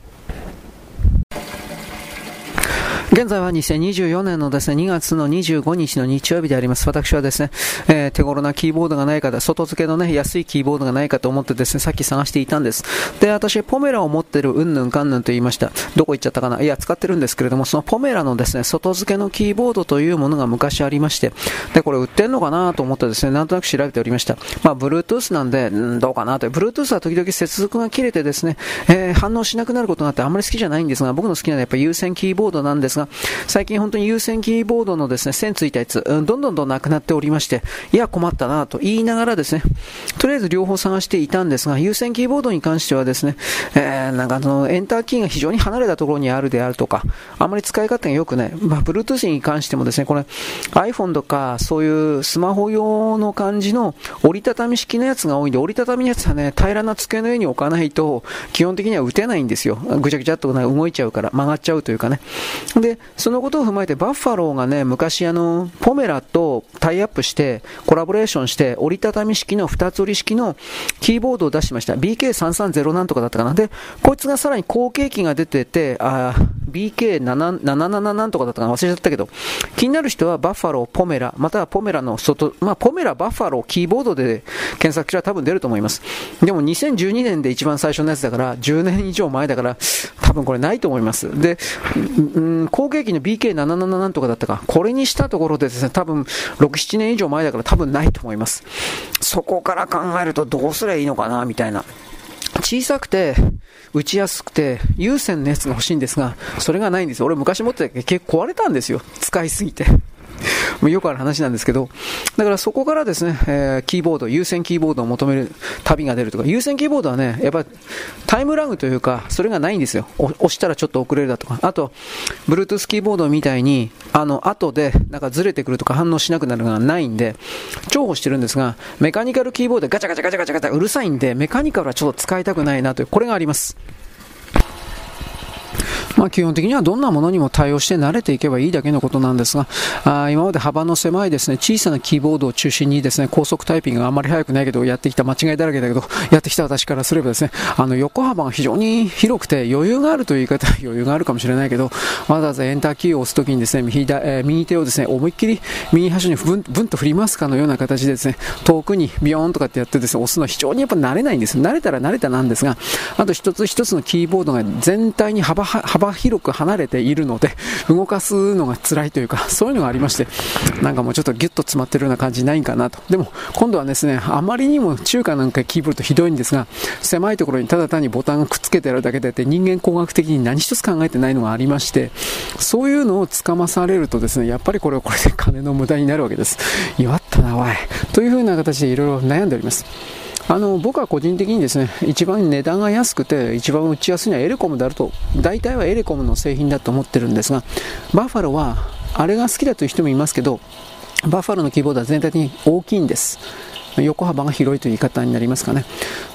現在は2024年のですね、2月の25日の日曜日であります。私はですね、えー、手頃なキーボードがないか、外付けのね、安いキーボードがないかと思ってですね、さっき探していたんです。で、私、ポメラを持ってるうんぬんかんぬんと言いました。どこ行っちゃったかな？いや、使ってるんですけれども、そのポメラのですね、外付けのキーボードというものが昔ありまして、で、これ売ってんのかなと思ってですね、なんとなく調べておりました。まあ、Bluetooth なんで、んどうかなと。Bluetooth は時々接続が切れてですね、えー、反応しなくなることがあってあんまり好きじゃないんですが、僕の好きなのはやっぱり有線キーボードなんですが、最近本当に有線キーボードのですね、線ついたやつ、うん、どんどんどんなくなっておりまして、いや困ったなと言いながらですね、とりあえず両方探していたんですが、有線キーボードに関してはですね、えー、なんかあの、エンターキーが非常に離れたところにあるであるとか、あまり使い勝手が良くない。まあ、Bluetooth に関してもですね、これ iPhone とかそういうスマホ用の感じの折りたたみ式のやつが多いんで、折りたたみのやつはね、平らな机の上に置かないと、基本的には打てないんですよ。ぐちゃぐちゃっと動いちゃうから、曲がっちゃうというかね。で、そのことを踏まえて、バッファローがね、昔あの、ポメラとタイアップして、コラボレーションして、折りたたみ式の二つ折り式のキーボードを出しました。BK330 なんとかだったかな。で、こいつがさらに後継機が出てて、あ BK77 なんとかだったかな忘れちゃったけど、気になる人はバッファロー、ポメラ、またはポメラの外、まあ、ポメラ、バッファロー、キーボードで検索したら多分出ると思います。でも2012年で一番最初のやつだから、10年以上前だから、多分これないと思います。で、うん、後継機の BK77 なんとかだったか、これにしたところでですね、多分6、7年以上前だから多分ないと思います。そこから考えるとどうすりゃいいのかな、みたいな。小さくて、打ちやすくて、有線のやつが欲しいんですが、それがないんですよ俺昔持ってたけど結構壊れたんですよ。使いすぎて。[LAUGHS] よくある話なんですけど、だからそこからですね、えー、キーボード、有線キーボードを求める旅が出るとか、有線キーボードはね、やっぱタイムラグというか、それがないんですよ。押したらちょっと遅れるだとか、あと、Bluetooth キーボードみたいに、あの、後で、なんかずれてくるとか反応しなくなるのがないんで、重宝してるんですが、メカニカルキーボードガチャガチャガチャガチャガチャうるさいんで、メカニカルはちょっと使いたくないなという、これがあります。まあ、基本的にはどんなものにも対応して慣れていけばいいだけのことなんですが、あ今まで幅の狭いですね、小さなキーボードを中心にですね、高速タイピングがあまり速くないけど、やってきた間違いだらけだけど、[LAUGHS] やってきた私からすればですね、あの、横幅が非常に広くて余裕があるという言い方は、[LAUGHS] 余裕があるかもしれないけど、わざわざエンターキーを押すときにですね、右えー、右手をですね、思いっきり右端にブンブンと振りますかのような形でですね、遠くにビヨーンとかってやってですね、押すのは非常にやっぱ慣れないんです。慣れたら慣れたなんですが、あと一つ一つのキーボードが全体に幅幅広く離れているので、動かすのが辛いというか、そういうのがありまして、なんかもうちょっとギュッと詰まってるような感じないんかなと。でも、今度はですね、あまりにも中華なんかキーボードひどいんですが、狭いところにただ単にボタンがくっつけてあるだけであって、人間工学的に何一つ考えてないのがありまして、そういうのをつかまされるとですね、やっぱりこれはこれで金の無駄になるわけです。弱ったな、おい。というふうな形でいろいろ悩んでおります。あの僕は個人的にですね一番値段が安くて一番打ちやすいのはエレコムであると。大体はエレコムの製品だと思ってるんですがバッファローはあれが好きだという人もいますけどバッファローのキーボードは全体的に大きいんです。横幅が広いという言い方になりますかね。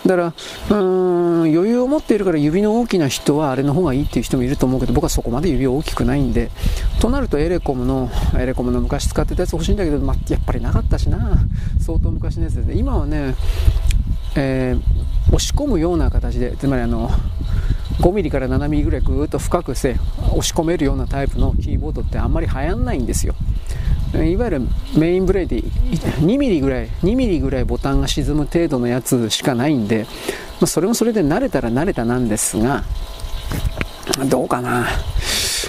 だからうーん余裕を持っているから指の大きな人はあれの方がいいっていう人もいると思うけど僕はそこまで指大きくないんでとなるとエレコムのエレコムの昔使ってたやつ欲しいんだけど、まあ、やっぱりなかったしな。相当昔のやつで、ね、今はねえー、押し込むような形でつまりあの 5mm から 7mm ぐらいぐーっと深くして押し込めるようなタイプのキーボードってあんまり流行んないんですよ。いわゆるメインブレーで 2mm ぐらい 2mm ぐらいボタンが沈む程度のやつしかないんで、まあ、それもそれで慣れたら慣れたなんですがどうかな。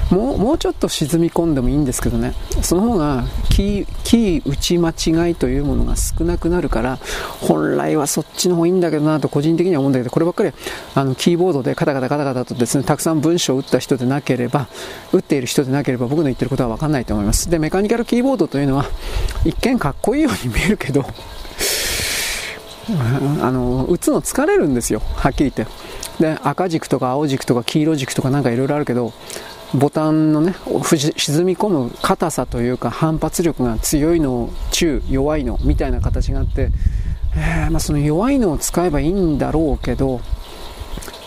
もうもうちょっと沈み込んでもいいんですけどね。その方がキー打ち間違いというものが少なくなるから本来はそっちの方がいいんだけどなと個人的には思うんだけどこればっかりあのキーボードでカタカタカタカタとですねたくさん文章を打った人でなければ打っている人でなければ僕の言ってることは分かんないと思います。でメカニカルキーボードというのは一見かっこいいように見えるけどあの打つの疲れるんですよはっきり言って。で赤軸とか青軸とか黄色軸とかなんかいろいろあるけどボタンのね沈み込む硬さというか反発力が強いの中弱いのみたいな形があって、えー、まあ、その弱いのを使えばいいんだろうけど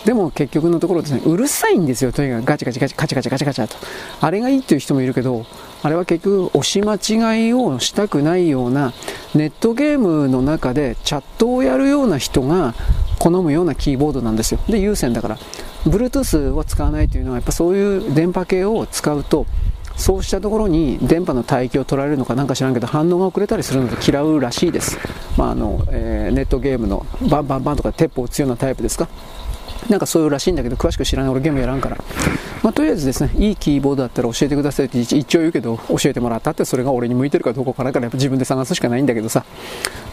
でも結局のところですねうるさいんですよとにかくガチガチガチガチガチガチガチと。あれがいいっていう人もいるけどあれは結局押し間違いをしたくないようなネットゲームの中でチャットをやるような人が好むようなキーボードなんですよ。で有線だから。Bluetooth を使わないというのはやっぱそういう電波系を使うとそうしたところに電波の帯域を取られるのかなんか知らんけど反応が遅れたりするので嫌うらしいです、まああのえー、ネットゲームのバンバンバンとか鉄砲を撃つようなタイプですか？なんかそういうらしいんだけど詳しく知らない俺ゲームやらんからまあ、とりあえずですね、いいキーボードだったら教えてくださいって一応言うけど、教えてもらったってそれが俺に向いてるかどうかからからやっぱ自分で探すしかないんだけどさ、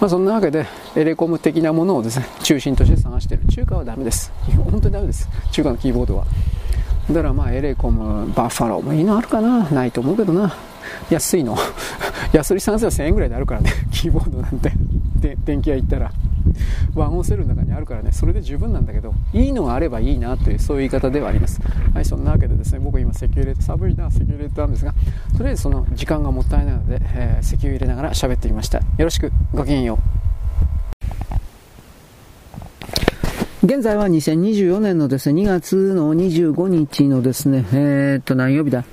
まあ、そんなわけで、エレコム的なものをですね、中心として探してる。中華はダメです。[LAUGHS] 本当にダメです。中華のキーボードは。だからまあ、エレコム、バッファローもいいのあるかなないと思うけどな。安いの。[LAUGHS] 安売り3世は1000円ぐらいであるからね、[LAUGHS] キーボードなんて。[LAUGHS] で、電気屋行ったら。ワゴンセルの中にあるからね、それで十分なんだけど、いいのがあればいいなという、そういう言い方ではあります。はい、そんなわけでですね、僕今石油入れて、寒いな、石油入れてたんですが、とりあえずその時間がもったいないので、えー、石油入れながら喋ってみました。よろしく、ごきげんよう。現在は2024年のですね、2月の25日のですね、えー、っと、何曜日だ？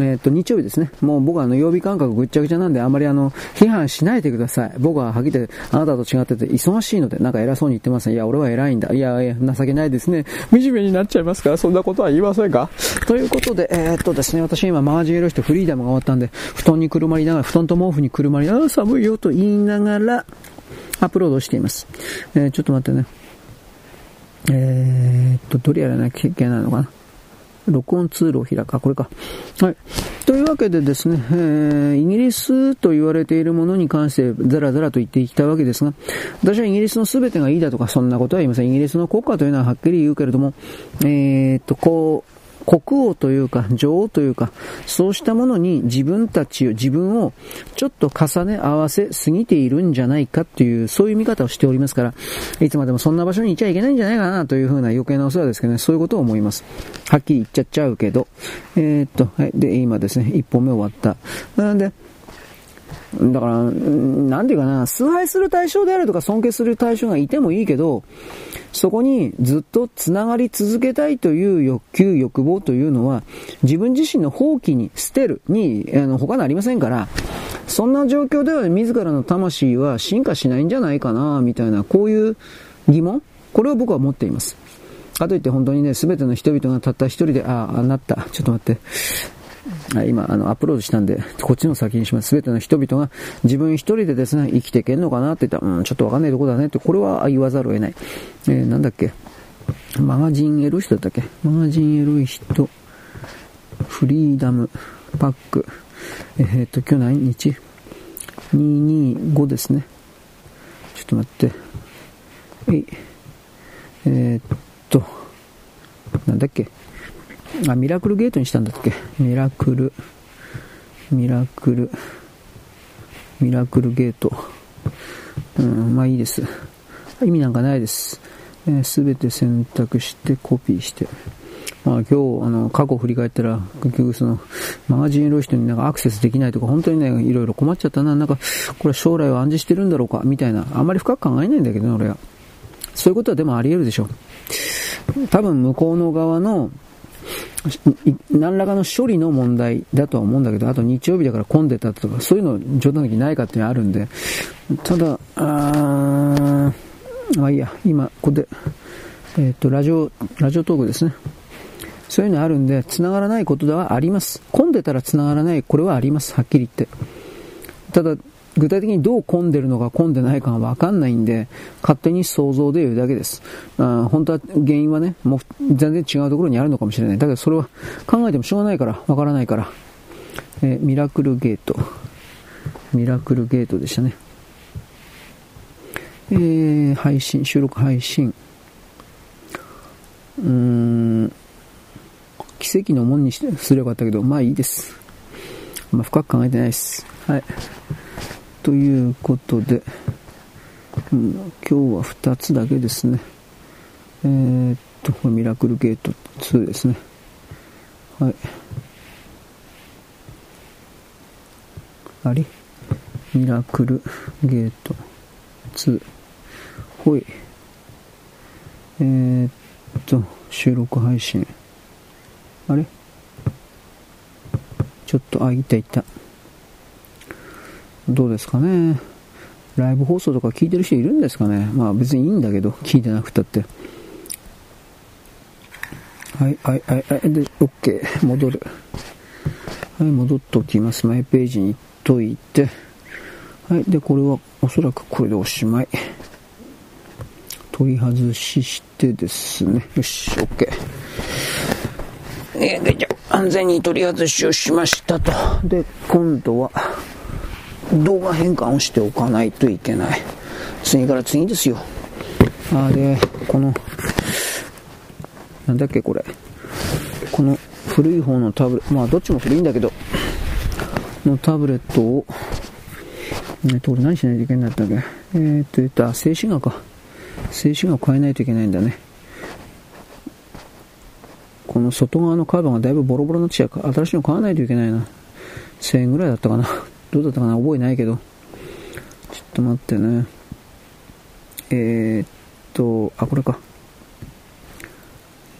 えー、っと、日曜日ですね。もう僕はあの、曜日感覚ぐっちゃぐちゃなんで、あまりあの、批判しないでください。僕ははっきりあなたと違ってて忙しいので、なんか偉そうに言ってますね。いや、俺は偉いんだ。いや、いや、情けないですね。惨めになっちゃいますか？ら、そんなことは言いませんか？ということで、えー、っとですね、私今、マージエロしてフリーダムが終わったんで、布団にくるまりながら、布団と毛布にくるまりながら、寒いよと言いながら、アップロードしています。えー、ちょっと待ってね。えー、っと、どれやらなきゃいけないのかな。録音ツールを開く。か、これか。はい。というわけでですね、えー、イギリスと言われているものに関してザラザラと言っていきたわけですが、私はイギリスの全てがいいだとかそんなことは言いません。イギリスの国家というのははっきり言うけれども、えー、っと、こう、国王というか女王というかそうしたものに自分たちを自分をちょっと重ね合わせすぎているんじゃないかというそういう見方をしておりますからいつまでもそんな場所にいちゃいけないんじゃないかなというふうな余計なお世話ですけどねそういうことを思います。はっきり言っちゃっちゃうけど。えー、っと、はい、で今ですね1本目終わった。なんでだから、なんていうかな、崇拝する対象であるとか尊敬する対象がいてもいいけど、そこにずっと繋がり続けたいという欲求、欲望というのは、自分自身の放棄に捨てるに、あの、他にありませんから、そんな状況では自らの魂は進化しないんじゃないかな、みたいな、こういう疑問これを僕は持っています。かといって本当にね、すべての人々がたった一人で、ああ、なった。ちょっと待って。今、あの、アップロードしたんで、こっちの先にします。すべての人々が自分一人でですね、生きていけんのかなって言ったら、うん、ちょっとわかんないとこだねって、これは言わざるを得ない。えー、なんだっけ？マガジンエロい人だったっけ？マガジンエロい人、フリーダム、パック。えー、っと、今日何日 ?225 ですね。ちょっと待って。えい。えー、っと、なんだっけ？あ、ミラクルゲートにしたんだっけ？ミラクル、ミラクル、ミラクルゲート。うん、まあいいです。意味なんかないです。す、え、べ、て選択してコピーして。まあ、今日、あの、過去振り返ったら、結局その、マガジンロイストになんかアクセスできないとか、本当にね、いろいろ困っちゃったな。なんか、これ将来を暗示してるんだろうか、みたいな。あまり深く考えないんだけどね、俺は。そういうことはでもあり得るでしょう。多分向こうの側の、何らかの処理の問題だとは思うんだけど、あと日曜日だから混んでたとか、そういうの冗談的にないかっていうのはあるんで、ただ、あまあいいや、今、ここで、えっ、ー、と、ラジオ、ラジオトークですね。そういうのあるんで、繋がらないことではあります。混んでたら繋がらない、これはあります。はっきり言って。ただ、具体的にどう混んでるのか混んでないかはわかんないんで、勝手に想像で言うだけです。あ本当は原因はね、もう全然違うところにあるのかもしれない。だけどそれは考えてもしょうがないから、わからないから。えー、ミラクルゲート。ミラクルゲートでしたね。えー、配信、収録配信。うーん、奇跡のもんにすればよかったけど、まあいいです。まあ深く考えてないです。はい。ということで、うん、今日は2つだけですね。えー、っと、ミラクルゲート2ですね。はい。あれ？ミラクルゲート2。ほい。えー、っと、収録配信。あれ？ちょっと、あ、いたいた。どうですかね。ライブ放送とか聞いてる人いるんですかね。まあ別にいいんだけど、聞いてなくたって。はい、はい、はい、はい。で、OK。戻る。はい、戻っときます。マイページに行っといて。はい、で、これはおそらくこれでおしまい。取り外ししてですね。よし、OK。えー、じゃ安全に取り外しをしましたと。で、今度は、動画変換をしておかないといけない。次から次ですよ。あで、この、なんだっけこれ。この古い方のタブレット、まあどっちも古いんだけど、のタブレットを、えっと、俺何しないといけないんだっけ？えー、っと、言った、静止画か。静止画を変えないといけないんだね。この外側のカードがだいぶボロボロになっちゃうから、新しいの買わないといけないな。1000円ぐらいだったかな。どうだったかな？覚えないけど。ちょっと待ってね。えー、っと、あ、これか。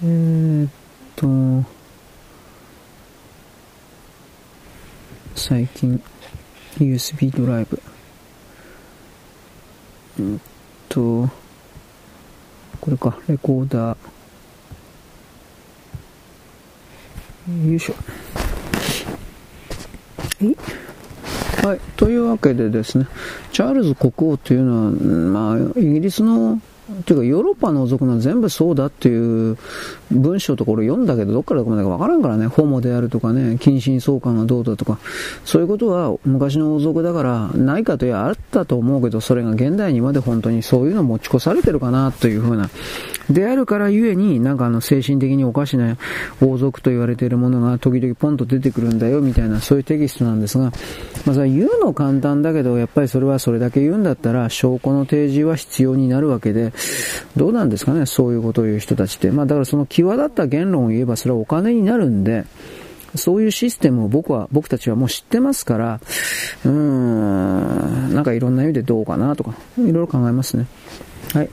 えー、っと、最近、USB ドライブ。うんと、これか、レコーダー。よいしょ。え？はい。というわけでですね、チャールズ国王というのは、まあ、イギリスのていうかヨーロッパの除くの全部そうだっていう文章ところ読んだけど、どっからどこまでかわからんからね、ホモであるとかね、近親相関がどうだとか、そういうことは昔の王族だから、ないかといやあったと思うけど、それが現代にまで本当にそういうの持ち越されてるかなというふうな。であるからゆえに、なんかあの精神的におかしな王族と言われているものが時々ポンと出てくるんだよみたいな、そういうテキストなんですが、まあ、言うの簡単だけど、やっぱりそれはそれだけ言うんだったら、証拠の提示は必要になるわけで、どうなんですかね、そういうことを言う人たちって。まあだからその際立った言論を言えばそれはお金になるんで、そういうシステムを僕は、僕たちはもう知ってますから、うーん、なんかいろんな意味でどうかなとか、いろいろ考えますね。はい。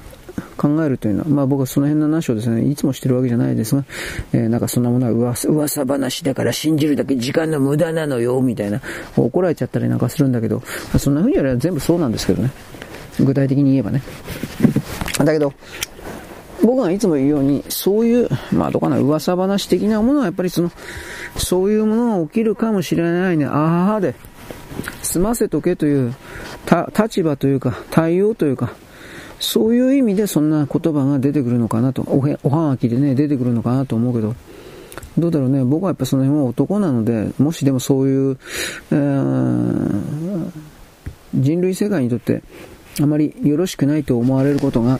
考えるというのは、まあ僕はその辺の話をですね、いつもしてるわけじゃないですが、えー、なんかそんなものは噂噂話だから信じるだけ時間の無駄なのよ、みたいな、怒られちゃったりなんかするんだけど、そんな風に言われれば全部そうなんですけどね。具体的に言えばね。だけど、僕がいつも言うように、そういう、まあどうかな、噂話的なものはやっぱりその、そういうものが起きるかもしれないね、ああで、済ませとけという、立場というか、対応というか、そういう意味でそんな言葉が出てくるのかなと、おおはがきでね、出てくるのかなと思うけど、どうだろうね、僕はやっぱその辺は男なので、もしでもそういう、えー、人類世界にとって、あまりよろしくないと思われることが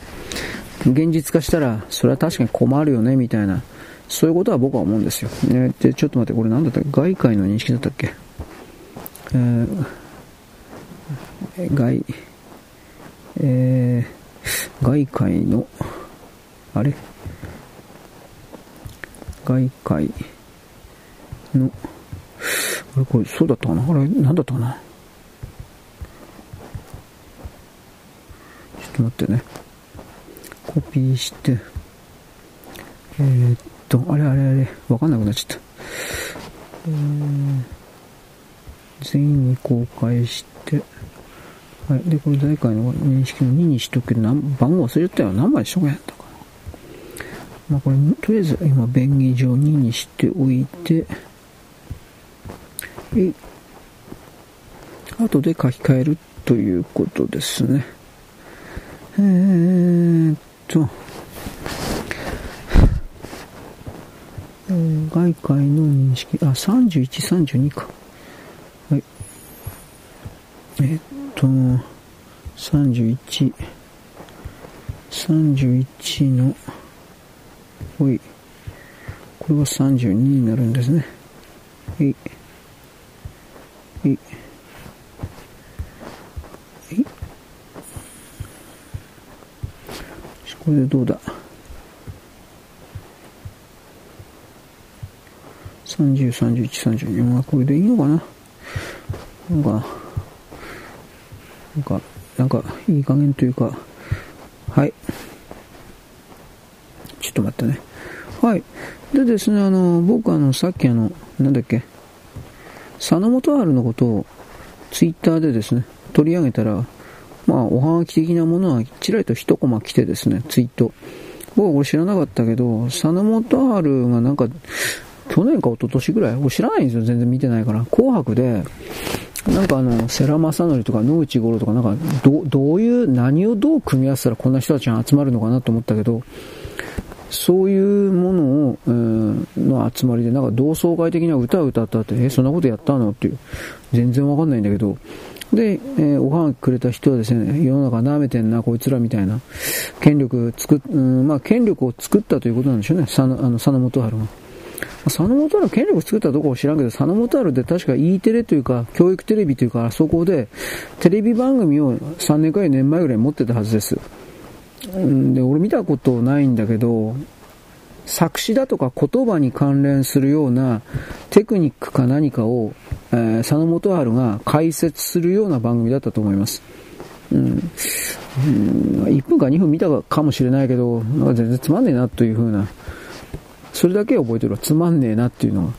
現実化したら、それは確かに困るよね、みたいな、そういうことは僕は思うんですよ。ね、で、ちょっと待って、これ何だったっけ？外界の認識だったっけ？えー、外、え外界の、あれ？外界の、あれ？これそうだったかな？あれ？なんだったかな？ちょっと待ってね。コピーして、えー、っと、あれあれあれ、わかんなくなっちゃった。えー、全員に公開して、はい。で、これ誰かの認識の2にしとくけど、番号忘れちゃったよ。何枚しとけやったかな。まあこれ、とりあえず今、便宜上2にしておいて、え後で書き換えるということですね。えーっと、外界の認識、あ、31、32か。はい。えー、っと、31、31の、ほい。これが32になるんですね。はい。はい。これでどうだ？30、31、34はこれでいいのかな？なんか、な？なんか、なんか、いい加減というか、はい。ちょっと待ってね。はい。でですね、あの、僕あの、さっきあの、なんだっけ、佐野元春のことを、ツイッターでですね、取り上げたら、まあ、おはがき的なものはちらりと一コマ来てですね、ツイート。僕はこれ知らなかったけど、佐野元春がなんか、去年か一昨年ぐらい？俺知らないんですよ、全然見てないから。紅白で、なんかあの、世良正則とか野口五郎とかなんか、ど、どういう、何をどう組み合わせたらこんな人たちが集まるのかなと思ったけど、そういうものを、えー、の集まりで、なんか同窓会的な歌を歌ったって、え、そんなことやったのっていう。全然わかんないんだけど、で、えー、おはがきくれた人はですね、世の中舐めてんな、こいつらみたいな、権力つく、うん、まあ、権力を作ったということなんでしょうね、佐野、あの、佐野元春が。佐野元春権力作ったどこか知らんけど、佐野元春って確か E テレというか、教育テレビというか、あそこで、テレビ番組を3年か4年前ぐらい持ってたはずです。うんで、俺見たことないんだけど、作詞だとか言葉に関連するようなテクニックか何かを、えー、佐野元春が解説するような番組だったと思います。うん、うん、1分か2分見たかもしれないけど、なんか全然つまんねえなという風な、それだけ覚えてる。つまんねえなっていうのは。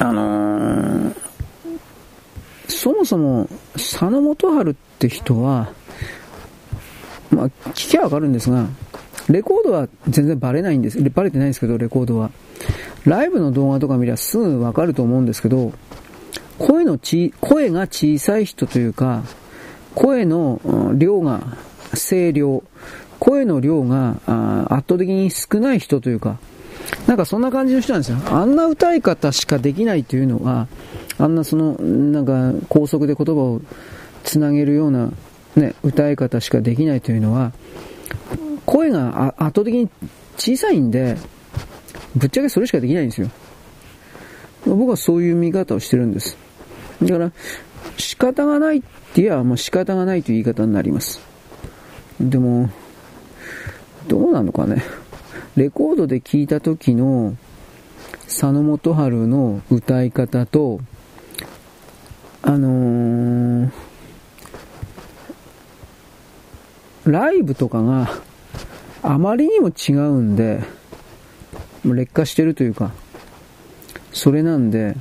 あのー、そもそも佐野元春って人は、まあ、聞きゃわかるんですが、レコードは全然バレないんです。バレてないんですけど、レコードは。ライブの動画とか見りゃすぐわかると思うんですけど、声のち、声が小さい人というか、声の量が、声量、声の量が圧倒的に少ない人というか、なんかそんな感じの人なんですよ。あんな歌い方しかできないというのは、あんなその、なんか高速で言葉をつなげるような、ね、歌い方しかできないというのは、声が圧倒的に小さいんで、ぶっちゃけそれしかできないんですよ。僕はそういう見方をしてるんです。だから、仕方がないって言えば、もう仕方がないという言い方になります。でも、どうなのかね？レコードで聴いた時の佐野元春の歌い方と、あのー、ライブとかがあまりにも違うんで、劣化してるというか、それなんで、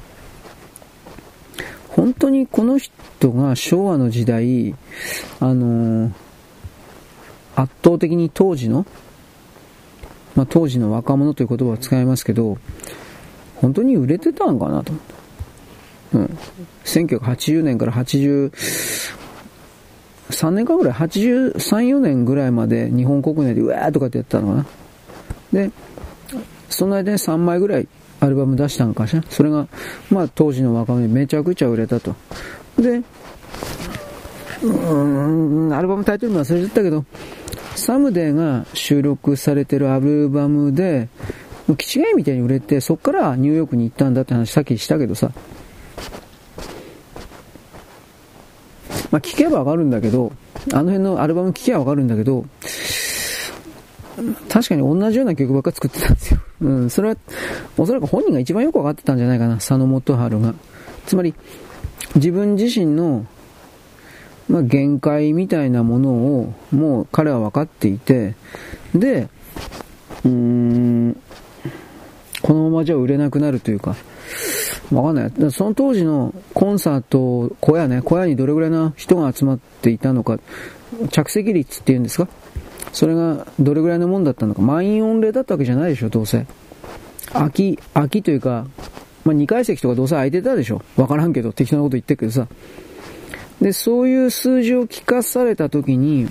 本当にこの人が昭和の時代、あのー、圧倒的に当時の、まあ、当時の若者という言葉を使いますけど、本当に売れてたんかなと。うん。1980年から80、3年間ぐらい、83、4年ぐらいまで日本国内でうわーとかってやったのかな。で、その間に3枚ぐらいアルバム出したんかしら。それが、まあ当時の若者にめちゃくちゃ売れたと。で、うーん、アルバムタイトルも忘れちゃったけど、サムデーが収録されてるアルバムで、気違いみたいに売れて、そっからニューヨークに行ったんだって話さっきしたけどさ、まあ、聞けばわかるんだけど、あの辺のアルバム聴きゃわかるんだけど、確かに同じような曲ばっか作ってたんですよ。うん、それは、おそらく本人が一番よくわかってたんじゃないかな、佐野元春が。つまり、自分自身の、まあ、限界みたいなものを、もう彼は分かっていて、で、うーん、このままじゃ売れなくなるというか、わかんない。その当時のコンサート、小屋ね、小屋にどれぐらいの人が集まっていたのか、着席率っていうんですか？それがどれぐらいのもんだったのか。満員御礼だったわけじゃないでしょ、どうせ。空き、空きというか、まあ、2階席とかどうせ空いてたでしょ。わからんけど、適当なこと言ってるけどさ。で、そういう数字を聞かされたときに、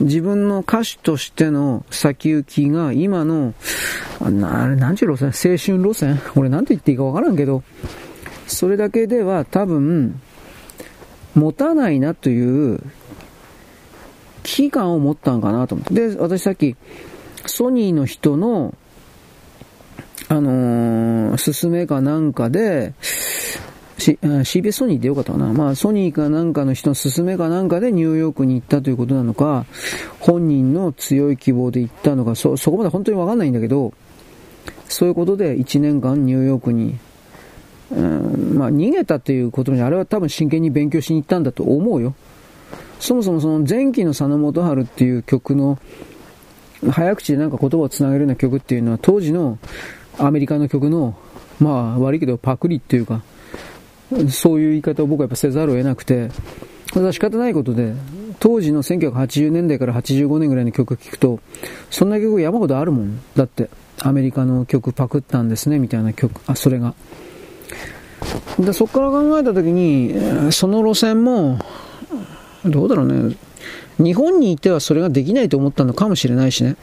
自分の歌手としての先行きが今の、な、なんちゅう路線？青春路線？俺なんて言っていいかわからんけど、それだけでは多分、持たないなという危機感を持ったんかなと思って。で、私さっき、ソニーの人の、あのー、勧めかなんかで、C、CBS ソニーでよかったかな。まあ、ソニーかなんかの人の勧めかなんかでニューヨークに行ったということなのか、本人の強い希望で行ったのか、そ、そこまで本当にわかんないんだけど、そういうことで1年間ニューヨークに、うん、まあ、逃げたということに、あれは多分真剣に勉強しに行ったんだと思うよ。そもそもその前期の佐野元春っていう曲の、早口でなんか言葉をつなげるような曲っていうのは、当時のアメリカの曲の、まあ悪いけどパクリっていうか、そういう言い方を僕はやっぱせざるを得なくて、これは仕方ないことで、当時の1980年代から85年ぐらいの曲を聴くと、そんな曲山ほどあるもん。だって、アメリカの曲パクったんですね、みたいな曲、あ、それが。で、そこから考えたときに、その路線も、どうだろうね。日本にいてはそれができないと思ったのかもしれないしね。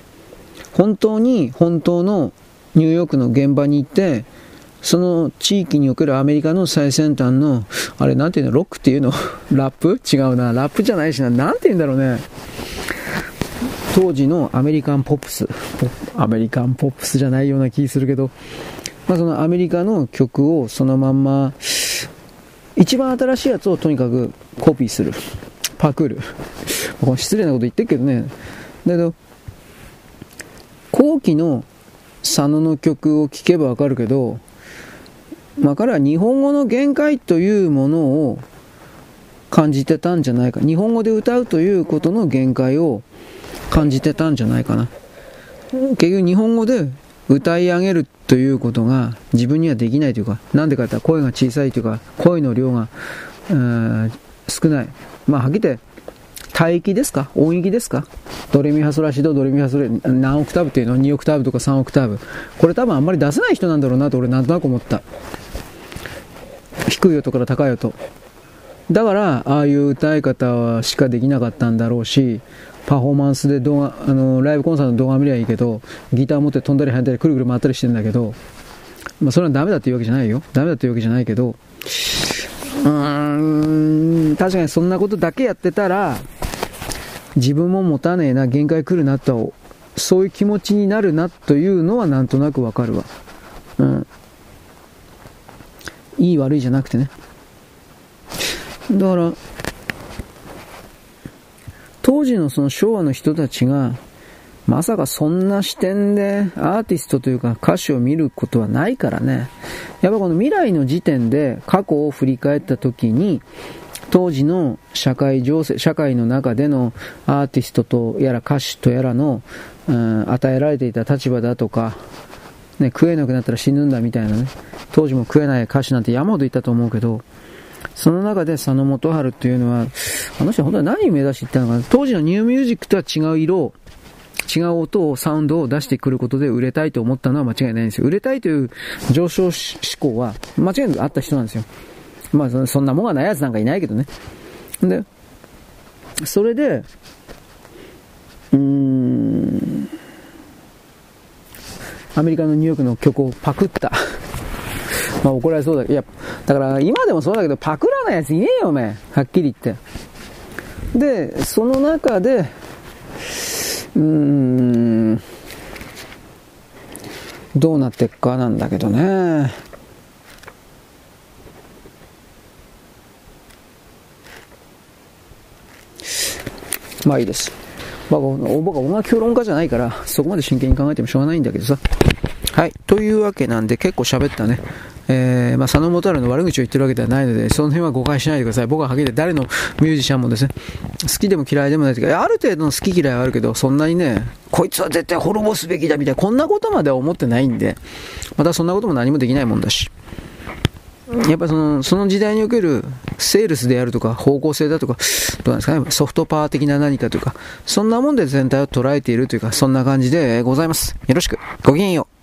本当に、本当のニューヨークの現場に行って、その地域におけるアメリカの最先端の、あれなんていうの、ロックっていうの？[LAUGHS] ラップ？違うな。ラップじゃないしな。なんて言うんだろうね。当時のアメリカンポップス。アメリカンポップスじゃないような気するけど、まあ、そのアメリカの曲をそのまんま、一番新しいやつをとにかくコピーする。パクる。失礼なこと言ってるけどね。だけど、後期の佐野の曲を聴けばわかるけど、まあ、彼は日本語の限界というものを感じてたんじゃないか。日本語で歌うということの限界を感じてたんじゃないかな。結局日本語で歌い上げるということが自分にはできないというか、なんでかって言ったら声が小さいというか、声の量が、少ない。まあ、はっきり言って、帯域ですか？音域ですか？ドレミファソラシド、ドレミファソレ、何オクターブっていうの ?2 オクターブとか3オクターブ。これ多分あんまり出せない人なんだろうなと俺なんとなく思った。低い音から高い音。だから、ああいう歌い方しかできなかったんだろうし、パフォーマンスで動画、あの、ライブコンサートの動画見りゃいいけど、ギター持って飛んだり跳んだりくるくる回ったりしてんだけど、まあそれはダメだっていうわけじゃないよ。ダメだっていうわけじゃないけど、うーん、確かにそんなことだけやってたら、自分も持たねえな、限界来るなと、そういう気持ちになるなというのはなんとなくわかるわ。うん。いい悪いじゃなくてね。だから、当時のその昭和の人たちが、まさかそんな視点でアーティストというか歌手を見ることはないからね。やっぱこの未来の時点で過去を振り返った時に、当時の社会情勢、社会の中でのアーティストとやら歌手とやらの、うん、与えられていた立場だとか、ね、食えなくなったら死ぬんだみたいなね、当時も食えない歌手なんて山ほどいたと思うけど、その中で佐野元春っていうのは、あの人は本当に何を目指していったのかな。当時のニューミュージックとは違う色を違う音を、サウンドを出してくることで売れたいと思ったのは間違いないんですよ。売れたいという上昇志向は間違いなくあった人なんですよ。まあそんなもんがないやつなんかいないけどね。で、それで、うーん、アメリカのニューヨークの曲をパクった。[LAUGHS] まあ怒られそうだけど、いや、だから今でもそうだけど、パクらないやついねえよ、おめはっきり言って。で、その中で、うーん、どうなっていくかなんだけどね。まあいいです。まあ、僕は音楽評論家じゃないから、そこまで真剣に考えてもしょうがないんだけどさ。はい。というわけなんで、結構喋ったね。えー、まあ、佐野元春の悪口を言ってるわけではないので、その辺は誤解しないでください。僕ははっきり誰のミュージシャンもですね、好きでも嫌いでもないというか、ある程度の好き嫌いはあるけど、そんなにね、こいつは絶対滅ぼすべきだみたいな、こんなことまでは思ってないんで、またそんなことも何もできないもんだし。やっぱその、その時代におけるセールスであるとか、方向性だとか、どうなんですかね、ソフトパワー的な何かというか、そんなもんで全体を捉えているというか、そんな感じでございます。よろしく。ごきげんよう。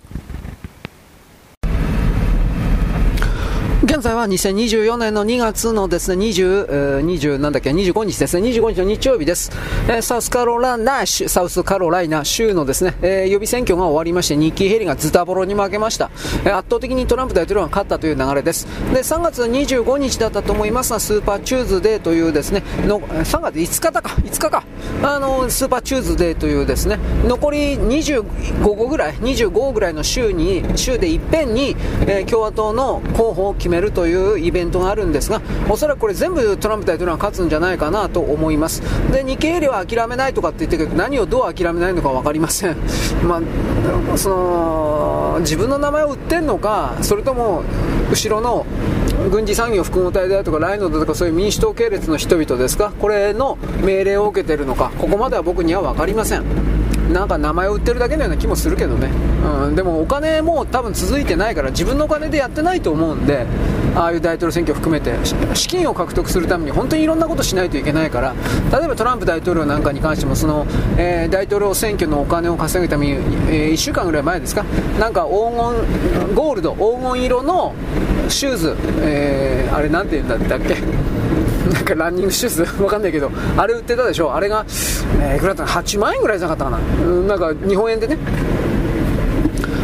現在は2024年の2月のですね、20、20なんだっけ、25日ですね、25日の日曜日です。えー、サウスカロライナ州、サウスカロライナ州のですね、えー、予備選挙が終わりまして、ニッキー・ヘイリーがズタボロに負けました。えー、圧倒的にトランプ大統領が勝ったという流れです。で、3月25日だったと思いますが、スーパーチューズデーというですね、の3月5日だか、5日か、あの、スーパーチューズデーというですね、残り25個ぐらい、25ぐらいの州に、州でいっぺんに、え共和党の候補を決めるというイベントがあるんですが、おそらくこれ全部トランプ大統領が勝つんじゃないかなと思います。で、日経よりは諦めないとかって言ってるけど、何をどう諦めないのか分かりません。[LAUGHS] まあ、その、自分の名前を売ってんのか、それとも、後ろの軍事産業複合体であるとか、ライノだとか、そういう民主党系列の人々ですか、これの命令を受けてるのか、ここまでは僕には分かりません。なんか名前を売ってるだけのような気もするけどね、うん、でもお金も多分続いてないから自分のお金でやってないと思うんでああいう大統領選挙含めて資金を獲得するために本当にいろんなことしないといけないから例えばトランプ大統領なんかに関してもその、えー、大統領選挙のお金を稼ぐために、えー、1週間ぐらい前ですか？なんか黄金ゴールド黄金色のシューズ、えー、あれなんて言うんだっけ？なんかランニングシューズわかんないけど、あれ売ってたでしょ？あれが、えー、いくらだったの ?8 万円ぐらいじゃなかったかな？うん、なんか日本円でね。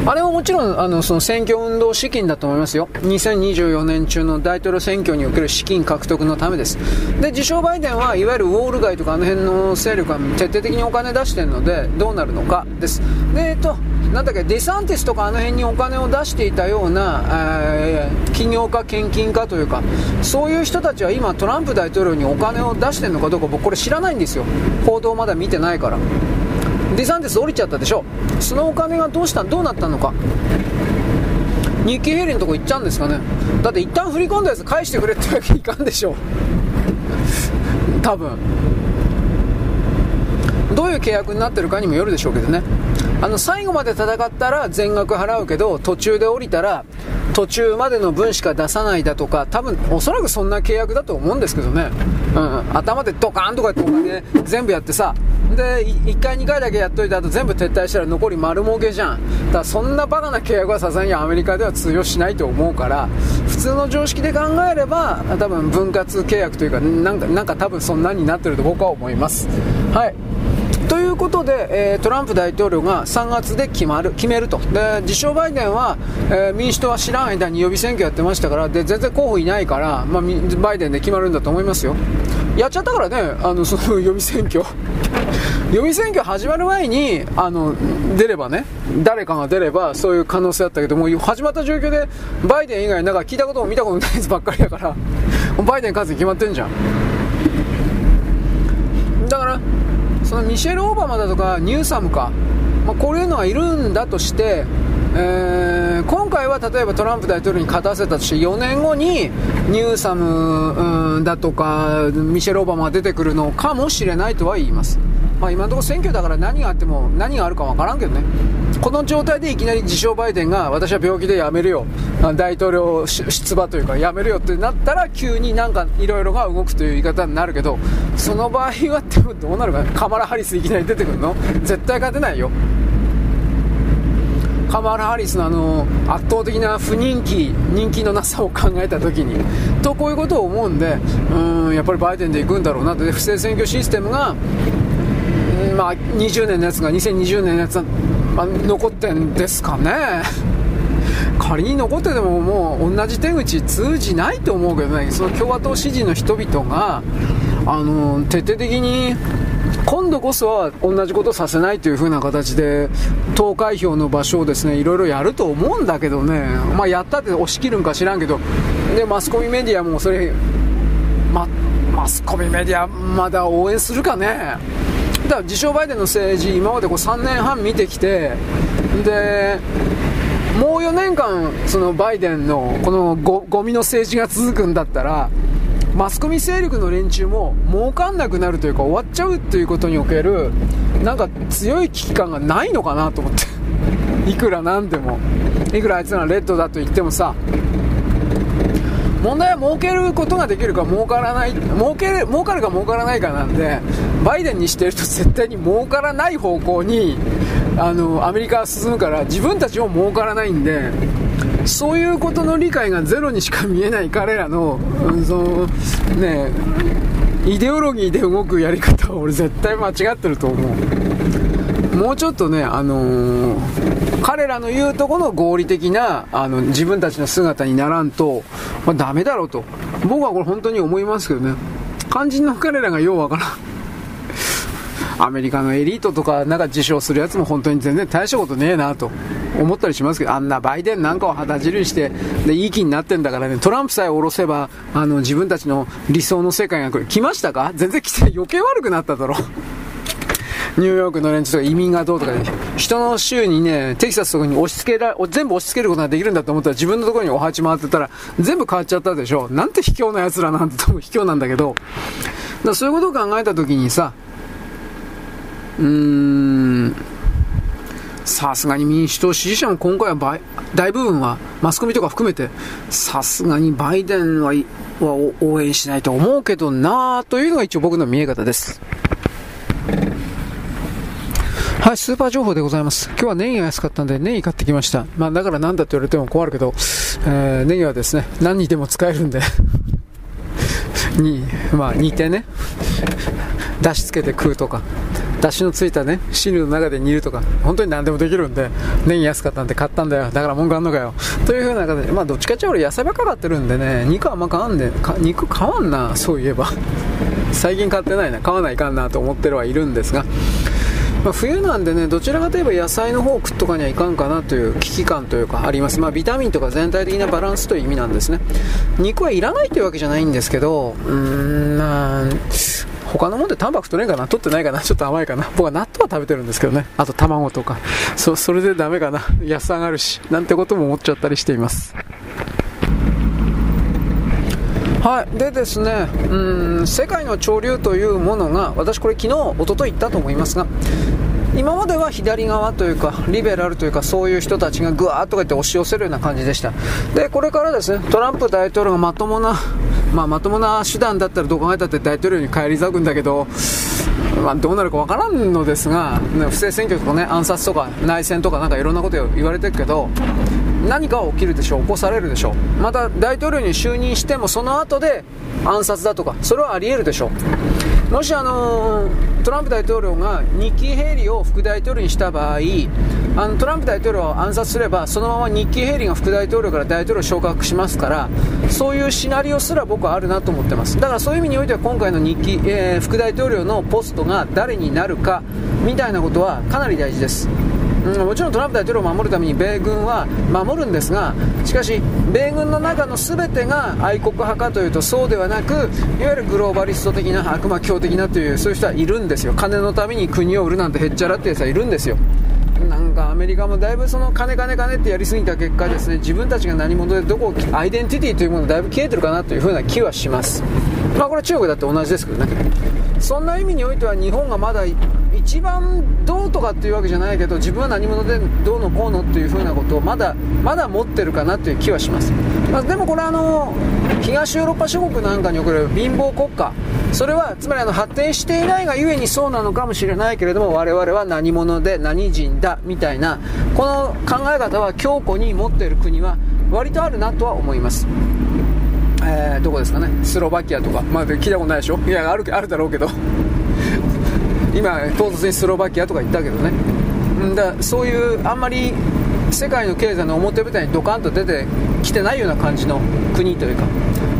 あれはもちろんあのその選挙運動資金だと思いますよ、2024年中の大統領選挙における資金獲得のためです、で自称バイデンはいわゆるウォール街とかあの辺の勢力は徹底的にお金出してるのでどうなるのかです。でえっとなんだっけデサンティスとかあの辺にお金を出していたような、えー、起業家、献金家というかそういう人たちは今トランプ大統領にお金を出してるのかどうか僕これ知らないんですよ。報道まだ見てないから。デサンティス降りちゃったでしょ。そのお金がどうしたどうなったのか。日経ヘリのとこ行っちゃうんですかね。だって一旦振り込んだやつ返してくれってわけにいかんでしょ。多分。どういう契約になってるかにもよるでしょうけどね。あの最後まで戦ったら全額払うけど途中で降りたら途中までの分しか出さないだとか多分おそらくそんな契約だと思うんですけどね、うん、頭でドカーンとかってお金全部やってさで1回2回だけやっといた後全部撤退したら残り丸儲けじゃん。だからそんなバカな契約はさすがにアメリカでは通用しないと思うから普通の常識で考えれば多分分割契約というかなんかなんか多分そんなになってると僕は思います。はい。いうことで、えー、トランプ大統領が3月で決まる決めると。で自称バイデンは、えー、民主党は知らん間に予備選挙やってましたからで全然候補いないから、まあ、バイデンで決まるんだと思いますよ。やっちゃったからねあのその予備選挙。[LAUGHS] 予備選挙始まる前にあの出ればね誰かが出ればそういう可能性あったけどもう始まった状況でバイデン以外なんか聞いたことも見たことないやつばっかりだからバイデン勝つに決まってんじゃんだからそのミシェル・オバマだとかニューサムか、まあ、こういうのはいるんだとして、えー、今回は例えばトランプ大統領に勝たせたとして4年後にニューサム、だとかミシェル・オバマが出てくるのかもしれないとは言います。まあ、今のところ選挙だから何があっても何があるか分からんけどね、この状態でいきなり自称バイデンが私は病気で辞めるよ、大統領出馬というか辞めるよってなったら急になんかいろいろが動くという言い方になるけど、その場合はどうなるか、カマラ・ハリスいきなり出てくるの？絶対勝てないよ。カマラ・ハリスのあの圧倒的な不人気、人気のなさを考えたときに、とこういうことを思うんで、うん、やっぱりバイデンで行くんだろうなと、不正選挙システムがまあ、20年のやつが2020年のやつは、まあ、残ってんですかね。[LAUGHS] 仮に残っててももう同じ手口通じないと思うけどね、その共和党支持の人々が、あの、徹底的に、今度こそは同じことさせないという風な形で、投開票の場所をですね、いろいろやると思うんだけどね、まあ、やったって押し切るんか知らんけど、で、マスコミメディアもそれ、ま、マスコミメディアまだ応援するかね。だから自称バイデンの政治今までこう3年半見てきてでもう4年間そのバイデンのこのゴミの政治が続くんだったらマスコミ勢力の連中も儲かんなくなるというか終わっちゃうということにおけるなんか強い危機感がないのかなと思って。いくらなんでも。いくらあいつらレッドだと言ってもさ問題は儲けることができるか儲からない儲ける儲かるか儲からないかなんでバイデンにしてると絶対に儲からない方向にあのアメリカは進むから自分たちも儲からないんでそういうことの理解がゼロにしか見えない彼らの,、うん、そのねイデオロギーで動くやり方は俺絶対間違ってると思う。もうちょっとね、あのー、彼らの言うとこの合理的なあの自分たちの姿にならんと、まあ、ダメだろうと。僕はこれ本当に思いますけどね。肝心の彼らがようわからん。アメリカのエリートとかなんか自称するやつも本当に全然大したことねえなと。思ったりしますけど、あんなバイデンなんかを旗印して、で、いい気になってんだからね、トランプさえ下ろせば、あの、自分たちの理想の世界が来。来ましたか？全然来て余計悪くなっただろ。ニューヨークの連中とか移民がどうとかね、人の州にね、テキサスとかに押し付けら、全部押し付けることができるんだと思ったら自分のところにお鉢回ってたら全部変わっちゃったでしょ。なんて卑怯な奴らなんて多分卑怯なんだけど、だそういうことを考えたときにさ、うーん、さすがに民主党支持者も今回は大部分はマスコミとか含めてさすがにバイデンは応援しないと思うけどなというのが一応僕の見え方です。はい、スーパー情報でございます。今日はネギが安かったんでネギ買ってきました。まあだからなんだって言われても困るけど、えー、ネギはですね、何にでも使えるんで。[LAUGHS] に、まあ煮てね、出しつけて食うとか、出汁のついたね汁の中で煮るとか本当に何でもできるんでネギ安かったんで買ったんだよ。だから文句あんのかよ。という風な形でまあどっちかっていうと俺野菜ばっか買ってるんでね肉はあんま買わんで肉買わんなそういえば。最近買ってないな。買わないかんなと思ってるはいるんですがまあ、冬なんでね、どちらかといえば野菜の方を食っとかにはいかんかなという危機感というかあります。まあ、ビタミンとか全体的なバランスという意味なんですね。肉はいらないというわけじゃないんですけど、うーん、まあ、他のもんでタンパク取れんかな？取ってないかな？ちょっと甘いかな？僕は納豆は食べてるんですけどね。あと卵とか。そ、それでダメかな？安上がるし。なんてことも思っちゃったりしています。はい、でですねうん世界の潮流というものが私これ昨日おととい言ったと思いますが今までは左側というかリベラルというかそういう人たちがぐわーっとか言って押し寄せるような感じでした。でこれからですねトランプ大統領がまともなまあ、まともな手段だったらどう考えたって大統領に返り咲くんだけど、まあ、どうなるか分からんのですが、ね、不正選挙とかね、暗殺とか内戦とかなんかいろんなこと言われてるけど、何か起きるでしょう、起こされるでしょう。また大統領に就任してもその後で暗殺だとか、それはありえるでしょう。もしあのトランプ大統領がニッキー・ヘイリーを副大統領にした場合、あのトランプ大統領を暗殺すればそのままニッキー・ヘイリーが副大統領から大統領昇格しますからそういうシナリオすら僕はあるなと思ってます。だからそういう意味においては今回の日記、えー、副大統領のポストが誰になるかみたいなことはかなり大事です。うん、もちろんトランプ大統領を守るために米軍は守るんですがしかし米軍の中の全てが愛国派かというとそうではなくいわゆるグローバリスト的な悪魔教的なというそういう人はいるんですよ。金のために国を売るなんてへっちゃらってやつはいるんですよ。かアメリカもだいぶその金金金ってやりすぎた結果ですね自分たちが何者でどこアイデンティティというものだいぶ消えてるかなというふうな気はします。まあこれ中国だって同じですけどね。そんな意味においては日本がまだ一番どうとかっていうわけじゃないけど自分は何者でどうのこうのっていうふうなことをまだまだ持ってるかなという気はします、まあ、でもこれあの東ヨーロッパ諸国なんか。における貧乏国家それはつまりあの発展していないがゆえにそうなのかもしれないけれども我々は何者で何人だみたいなこの考え方は強固に持っている国は割とあるなとは思います。えー、どこですかね？スロバキアとか。まあ聞いたことないでしょ？いやあるあるだろうけど。[LAUGHS] 今唐突にスロバキアとか言ったけどね。だそういうあんまり世界の経済の表舞台にドカンと出てきてないような感じの国というか。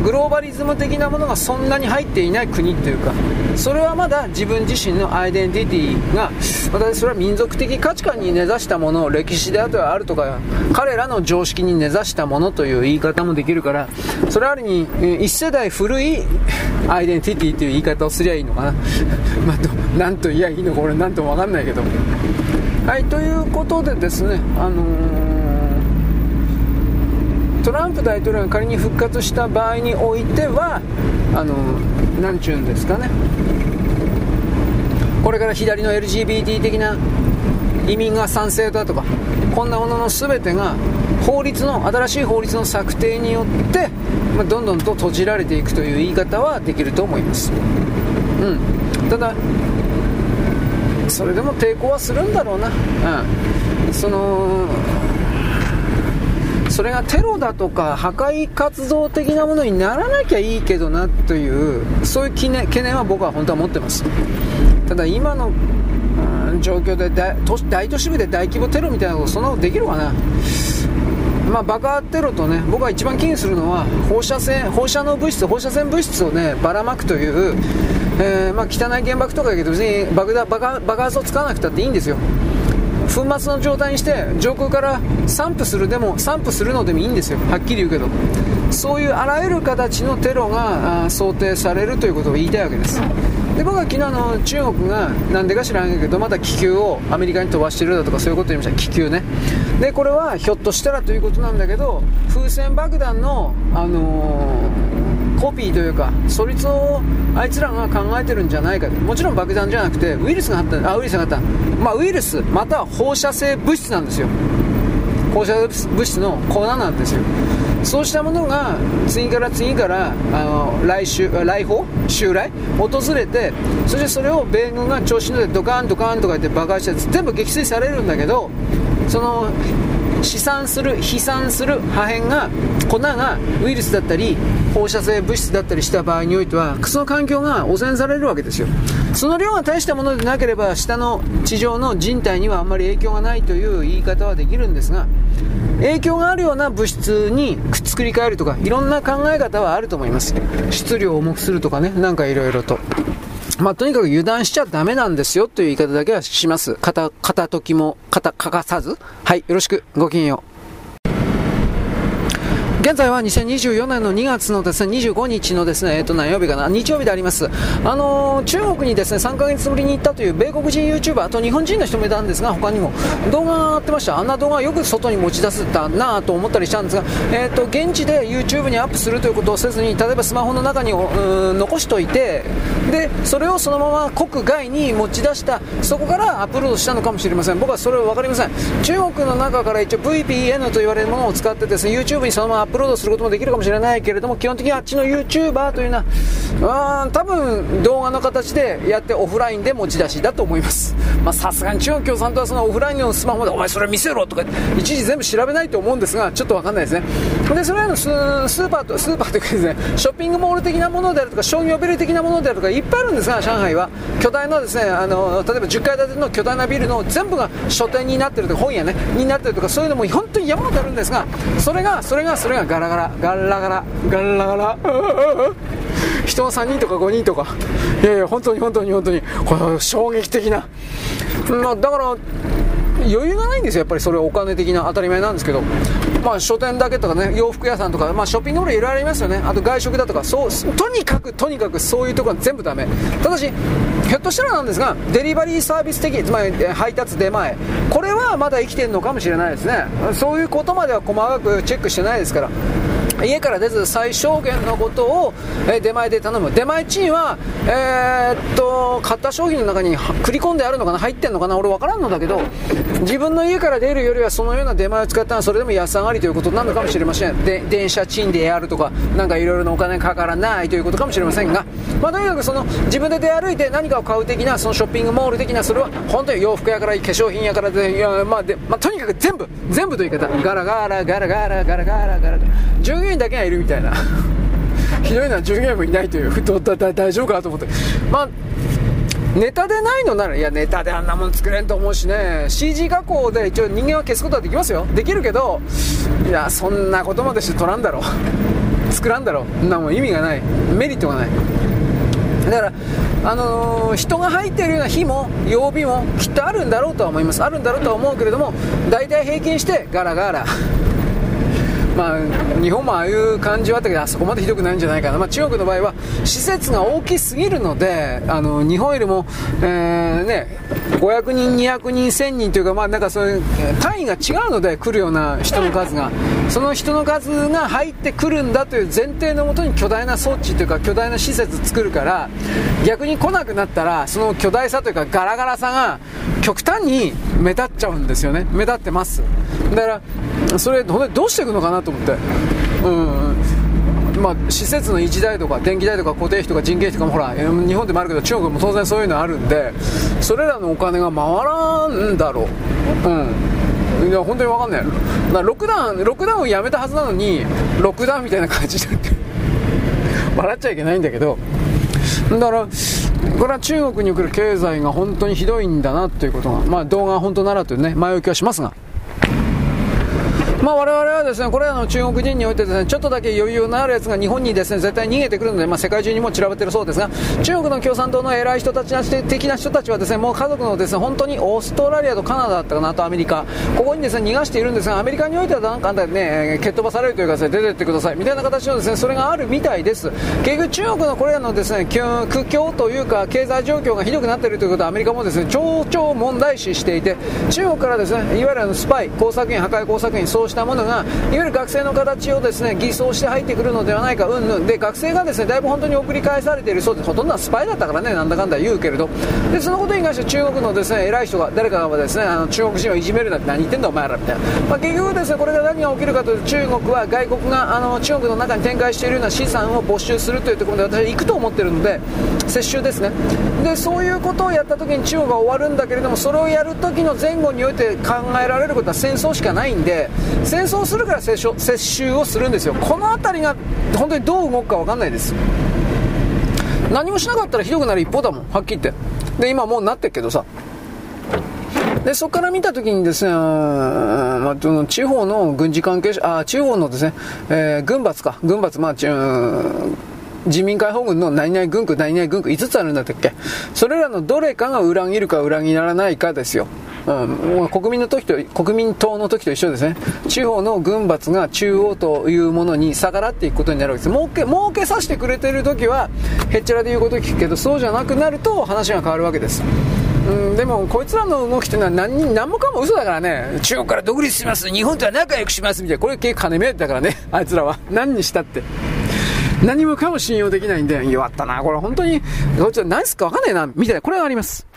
グローバリズム的なものがそんなに入っていない国というかそれはまだ自分自身のアイデンティティが私それは民族的価値観に根ざしたものを歴史であとあるとか彼らの常識に根ざしたものという言い方もできるからそれあるに1世代古いアイデンティティという言い方をすりゃいいのかな。[LAUGHS] まあ、なんと言えばいいのか俺なんとも分かんないけど。はいということでですねあのー、トランプ大統領が仮に復活した場合においてはあのー、ちゅうんですかね。これから左の LGBT 的な移民が賛成だとかこんなものの全てが法律の新しい法律の策定によって、まあ、どんどんと閉じられていくという言い方はできると思います、うん、ただそれでも抵抗はするんだろうな、うん、そのそれがテロだとか破壊活動的なものにならなきゃいいけどなというそういう懸念懸念は僕は本当は持ってます。ただ今の、うん、状況で大都市部で大規模テロみたいなことそんなことできるかな。まあ、爆破テロとね僕が一番気にするのは放射線放射能物質放射線物質をねばらまくというえー、まあ、汚い原爆とかだけど別に爆弾爆発を使わなくたっていいんですよ。粉末の状態にして上空から散布するでも散布するのでもいいんですよ。はっきり言うけど。そういうあらゆる形のテロが想定されるということを言いたいわけです。で僕は昨日の中国がなんでか知らんけどまた気球をアメリカに飛ばしてるだとかそういうこと言いました。気球ね。でこれはひょっとしたらということなんだけど風船爆弾のあのーコピーというかそいつをあいつらが考えてるんじゃないかと。もちろん爆弾じゃなくてウイルスがあったあウイルスがあった、まあ、ウイルスまたは放射性物質なんですよ。放射物質の粉なんですよ。そうしたものが次から次からあの来週来訪？襲来？訪れてそしてそれを米軍が調子乗ってドカンドカンとか言って爆発して全部撃墜されるんだけどその飛散する飛散する破片が粉がウイルスだったり放射性物質だったりした場合においてはその環境が汚染されるわけですよ。その量が大したものでなければ下の地上の人体にはあんまり影響がないという言い方はできるんですが影響があるような物質に作り変えるとかいろんな考え方はあると思います。質量を重くするとかねなんかいろいろと。まあ、とにかく油断しちゃダメなんですよという言い方だけはします。片、片時も、片、欠かさず。はい、よろしく。ごきげんよう。現在は2024年の2月のですね25日のですね、えっと、何曜日かな、日曜日であります、あのー、中国にですね3ヶ月ぶりに行ったという米国人 YouTuber、と日本人の人もいたんですが、他にも。動画が上がってました、あんな動画よく外に持ち出せたなと思ったりしたんですが、えっと、現地で YouTube にアップするということをせずに、例えばスマホの中に残しておいてで、それをそのまま国外に持ち出した、そこからアップロードしたのかもしれません、僕はそれは分かりません、中国の中から一応 VPN と言われるものを使ってですね YouTube にそのままップロードすることもできるかもしれないけれども基本的にあっちの YouTuber というのはうん多分動画の形でやってオフラインで持ち出しだと思います。さすがに中国共産党はそのオフラインのスマホでお前それ見せろとか一時全部調べないと思うんですがちょっと分かんないですね。でそれらのスーパーとスーパーというかですねショッピングモール的なものであるとか商業ビル的なものであるとかいっぱいあるんですが上海は。巨大なですねあの例えば10階建ての巨大なビルの全部が書店になっているとか本屋ねになってるとかそういうのも本当に山ほどあるんですがそれがそれがそれがガラガラガラガラガラガラ。[LAUGHS] 人が3人とか5人とか。いやいや本当に本当に本当に。これ衝撃的な、まあ、だから余裕がないんですよやっぱりそれはお金的な当たり前なんですけど。まあ書店だけとかね洋服屋さんとか、まあ、ショッピングモールいろいろありますよね。あと外食だとかそうとにかくとにかくそういうところは全部ダメ。ただしひょっとしたらなんですがデリバリーサービス的つまり配達出前。これはまだ生きてるのかもしれないですね。そういうことまでは細かくチェックしてないですから。家から出ず最小限のことを、え出前で頼む。出前賃は、えー、っと買った商品の中に繰り込んであるのかな？入ってんのかな？俺分からんのだけど自分の家から出るよりはそのような出前を使ったらそれでも安上がりということなのかもしれません。で電車賃でやるとかなんかいろいろなお金かからないということかもしれませんが、まあ、とにかくその自分で出歩いて何かを買う的なそのショッピングモール的なそれは本当に洋服屋から化粧品屋からでいや、まあでまあ、とにかく全部全部という言い方。ガラガラガラガラガラガラガラ。従業員だけがいるみたいな。[LAUGHS] ひどいのは従業員もいないというふだ大丈夫かなと思って。まあネタでないのならいやネタであんなもん作れんと思うしね。CG 加工で一応人間は消すことはできますよ。できるけどいやそんなことまでして取らんだろう。作らんだろう。なも意味がない。メリットがない。だから、あのー、人が入ってるような日も曜日もきっとあるんだろうとは思います。あるんだろうとは思うけれども大体平均してガラガラ。まあ、日本もああいう感じはあったけど、あそこまでひどくないんじゃないかな、まあ、中国の場合は施設が大きすぎるので、あの日本よりも、えーね、500人、200人、1000人というか、まあ、なんかそういう単位が違うので、来るような人の数が、その人の数が入ってくるんだという前提のもとに巨大な装置というか、巨大な施設を作るから、逆に来なくなったら、その巨大さというか、ガラガラさが極端に目立っちゃうんですよね、目立ってます。だからそれどうしていくのかなと思って、うんまあ、施設の維持代とか電気代とか固定費とか人件費とかもほら日本でもあるけど中国も当然そういうのあるんでそれらのお金が回らんだろう、うん、いや本当に分かんない。だロックダウンロックダウンをやめたはずなのにロックダウンみたいな感じになって。[LAUGHS] 笑っちゃいけないんだけど。だからこれは中国に送る経済が本当にひどいんだなということが、まあ、動画は本当ならというね前置きはしますが。まあ、我々はですねこれらの中国人においてですねちょっとだけ余裕のあるやつが日本にですね絶対逃げてくるので、まあ、世界中にも散らばっているそうですが中国の共産党の偉い人たち的な人たちはですねもう家族のですね本当にオーストラリアとカナダだったかなとアメリカ。ここにですね逃がしているんですがアメリカにおいてはなんかね蹴っ飛ばされるというかです、ね、出てってください。みたいな形のですねそれがあるみたいです。結局中国のこれらのですね苦境というか経済状況がひどくなっているということはアメリカもですね超々問題視していて中国からですねいわゆるスパイ工作員破壊工作員そうしたものがいわゆる学生の形をですね偽装して入ってくるのではないか、うんぬん。で学生がですねだいぶ本当に送り返されているそうでほとんどはスパイだったからね、なんだかんだ言うけれど、でそのことに関して中国のですね偉い人が、誰かがですねあの中国人をいじめるなんて何言ってんだ、お前らみたいな、まあ、結局ですねこれが何が起きるかというと、中国は外国があの中国の中に展開しているような資産を没収するというところで私は行くと思っているので、接収ですね、でそういうことをやったときに中国が終わるんだけれども、それをやるときの前後において考えられることは戦争しかないんで、戦争するから接収をするんですよ。この辺りが本当にどう動くか分かんないです。何もしなかったらひどくなる一方だもん。はっきり言って。で今もうなってるけどさ。で、そこから見たときにですね、まあ、地方の軍事関係者、あ、地方のですね、えー、軍閥か、軍閥、まあ、自民解放軍の何々軍区、何々軍区5つあるんだったっけ？それらのどれかが裏切るか裏切らないかですよ。うん、国民の時と国民党の時と一緒ですね。地方の軍閥が中央というものに逆らっていくことになるわけです。儲け儲けさせてくれてる時はへっちゃらで言うこと聞くけどそうじゃなくなると話が変わるわけです。うん、でも、こいつらの動きっていうのは何何もかも嘘だからね、中国から独立します、日本とは仲良くします。みたいな、これ結構金目だからね、あいつらは。何にしたって。何もかも信用できないんで、弱ったな、これ本当に、こいつは何すか分かんないな、みたいな、これがあります。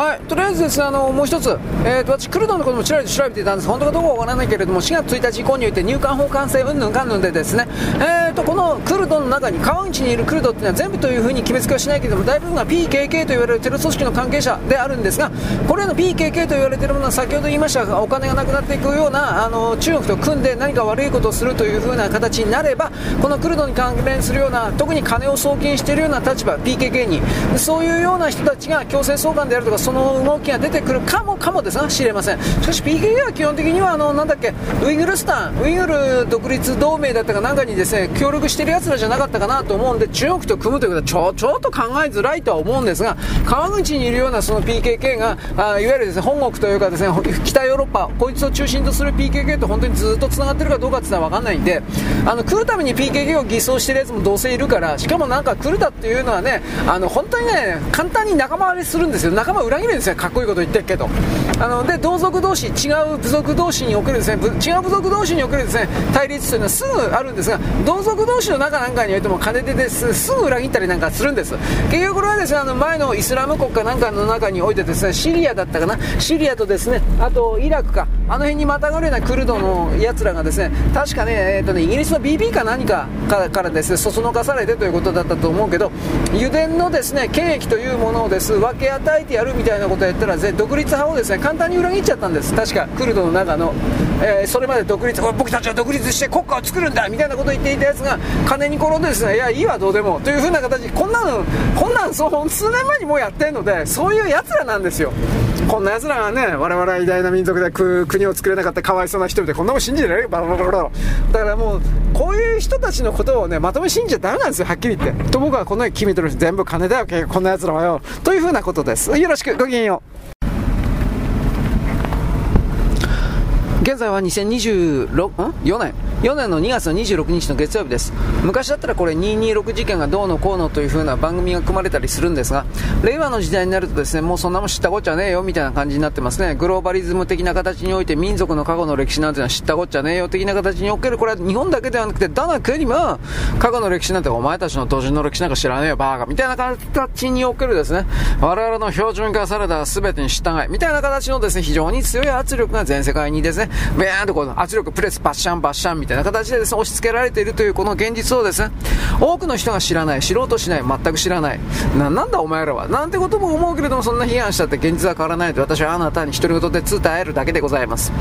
はい、とりあえずですね、あの、もう一つ、えーと、私、クルドのこともちらりと調べていたんです。本当かどうかわからないけれども、4月1日以降において入管法管制うんぬんかんぬんでですね、えーと、このクルドの中に、川口にいるクルドっていうのは全部というふうに決めつけはしないけれども、大部分が PKK と言われるテロ組織の関係者であるんですが、これらの PKK と言われているものは、先ほど言いましたが、お金がなくなっていくような、あの、中国と組んで何か悪いことをするというふうな形になれば、このクルドに関連するような、特に金を送金しているような立場、PKK に、そういうような人たちが強制送還であるとか、その動きが出てくるかもかもですが知れません。しかし PKK は基本的にはあのなんだっけウイグルスタン。ウイグル独立同盟だったかなんかにですね協力してる奴らじゃなかったかなと思うんで中国と組むということはちょちょっと考えづらいとは思うんですが川口にいるようなその PKK があいわゆるですね本国というかですね北ヨーロッパこいつを中心とする PKK と本当にずっとつながってるかどうかっていうのは分かんないんであの来るために PKK を偽装してるやつもどうせいるからしかもなんか来るだっていうのはねあの本当にね簡単に仲間割れするんですよ。仲間裏限りですねかっこいいこと言ってるけど。あので同族同士違う部族同士におけるですね違う部族同士に送るですね対立というのはすぐあるんですが同族同士の中なんかにおいても金でですすぐ裏切ったりなんかするんです。結局これはですねあの前のイスラム国かなんかの中においてですねシリアだったかな？シリアとですねあとイラクか。あの辺にまたがるようなクルドのやつらがですね確かね,、えーとねイギリスの BB か何かからですねそそのかされてということだったと思うけど油田のですね権益というものをです分け与えてやるみたいなことをやったら独立派をですね簡単に裏切っちゃったんです。確かクルドの中の。えー、それまで独立僕たちは独立して国家を作るんだみたいなことを言っていたやつが金に転んでですねいやいいわどうでもというふうな形こんなのこんなんそう数年前にもうやってるのでそういうやつらなんですよ。こんなやつらがね我々は偉大な民族で国を作れなかったかわいそうな人々こんなもん信じられる？バラバラバラだからもうこういう人たちのことをねまとめ信じちゃダメなんですよはっきり言って。と僕はこのように決めてる全部金だよこんなやつらはよ。というふうなことです。よろしくごきげんよう。現在は2024年。4年の2月の26日の月曜日です。昔だったらこれ226事件がどうのこうのという風な番組が組まれたりするんですが令和の時代になるとですねもうそんなもん知ったこっちゃねえよみたいな感じになってますね。グローバリズム的な形において民族の過去の歴史なんてのは知ったこっちゃねえよ的な形における。これは日本だけではなくてどの国も過去の歴史なんてお前たちの土人の歴史なんか知らねえよバーガみたいな形におけるですね。我々の標準化された全てに従いみたいな形のですね非常に強い圧力が全世界にですねビーンとこう圧力プレスバッシャンバッシャンみたいな。たいな形でですね押し付けられているというこの現実をですね多くの人が知らない知ろうとしない全く知らない。ななんだお前らは？なんてことも思うけれどもそんな批判したって現実は変わらないと私はあなたに独り言で伝えるだけでございます。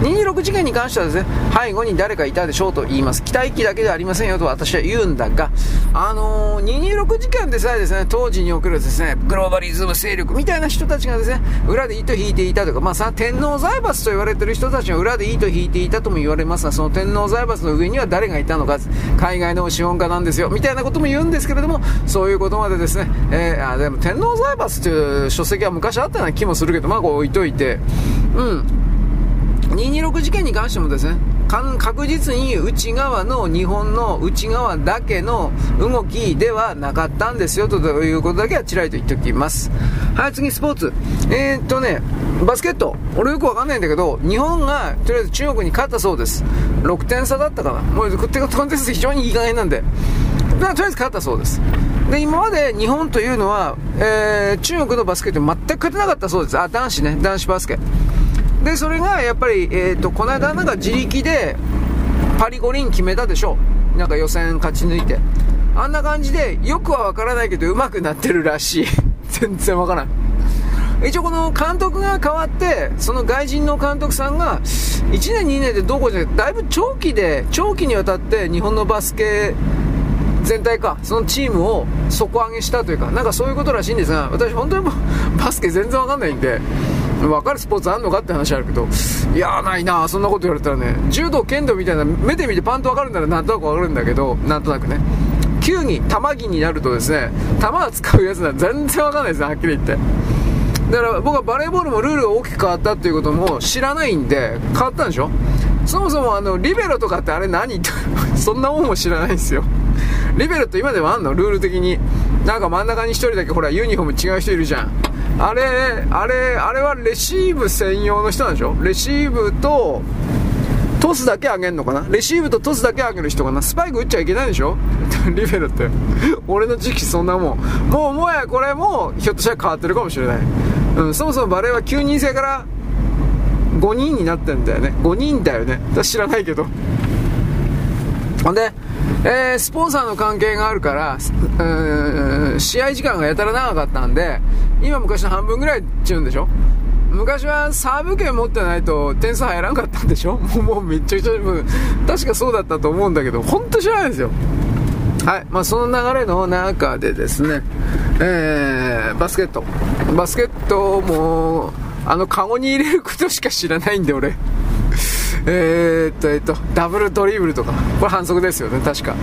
226事件に関してはですね背後に誰かいたでしょうと言います。期待機だけではありませんよと私は言うんだがあのー、226事件でさえですね当時におけるですねグローバリズム勢力みたいな人たちがですね裏で糸引いていたとかまあさ天皇財閥と言われてる人たちが裏で糸引いていたとも言われますがその天皇財閥の上には誰がいたのか海外の資本家なんですよみたいなことも言うんですけれどもそういうことまでですね、えー、あでも天皇財閥という書籍は昔あったような気もするけどまあこう置いといてうん。226事件に関してもですね確実に内側の日本の内側だけの動きではなかったんですよということだけはちらりと言っておきます。はい次スポーツ。えー、っとねバスケット。俺よくわかんないんだけど日本がとりあえず中国に勝ったそうです。6点差だったかな。もうコンテスト非常にいい加減なんで。とりあえず勝ったそうです。で今まで日本というのは、えー、中国のバスケット全く勝てなかったそうです。あ男子ね。男子バスケ。でそれがやっぱり、えーと、この間なんか自力でパリ五輪決めたでしょ。なんか予選勝ち抜いて。あんな感じでよくはわからないけど上手くなってるらしい。[LAUGHS] 全然わからん。一応この監督が変わってその外人の監督さんが1年2年でどこじゃだいぶ長期で長期にわたって日本のバスケ全体かそのチームを底上げしたというかなんかそういうことらしいんですが私本当にバスケ全然わかんないんで。分かるスポーツあんのかって話あるけどいやないな。そんなこと言われたらね柔道剣道みたいな目で見てパンと分かるならなんとなく分かるんだけどなんとなくね。球技球技になるとですね球を使うやつなら全然分かんないですねはっきり言って。だから僕はバレーボールもルールが大きく変わったっていうことも知らないんで変わったんでしょ？そもそもあのリベロとかってあれ何？[LAUGHS] そんなもんも知らないんですよ。リベロって今でもあんの？ルール的に。なんか真ん中に1人だけほらユニフォーム違う人いるじゃん。あれあれあれはレシーブ専用の人なんでしょ？レシーブとトスだけ上げんのかな？レシーブとトスだけ上げる人かな？スパイク打っちゃいけないでしょ？[LAUGHS] リベロって。俺の時期そんなもん。もうもやこれもひょっとしたら変わってるかもしれない、うん、そもそもバレーは9人制から5人になってんだよね。5人だよね。私知らないけど。ほんでえー、スポンサーの関係があるから、試合時間がやたら長かったんで、今昔の半分ぐらいっちゅうんでしょ？昔はサーブ権持ってないと点数入らんかったんでしょ？[LAUGHS] もうもうめっちゃくちゃ、確かそうだったと思うんだけど、本当知らないですよ。はい。まあ、その流れの中でですね、えー、バスケット。バスケットも、あの、カゴに入れることしか知らないんで、俺。[LAUGHS] え、っと、えっと、ダブルドリブルとか、これ反則ですよね、確か。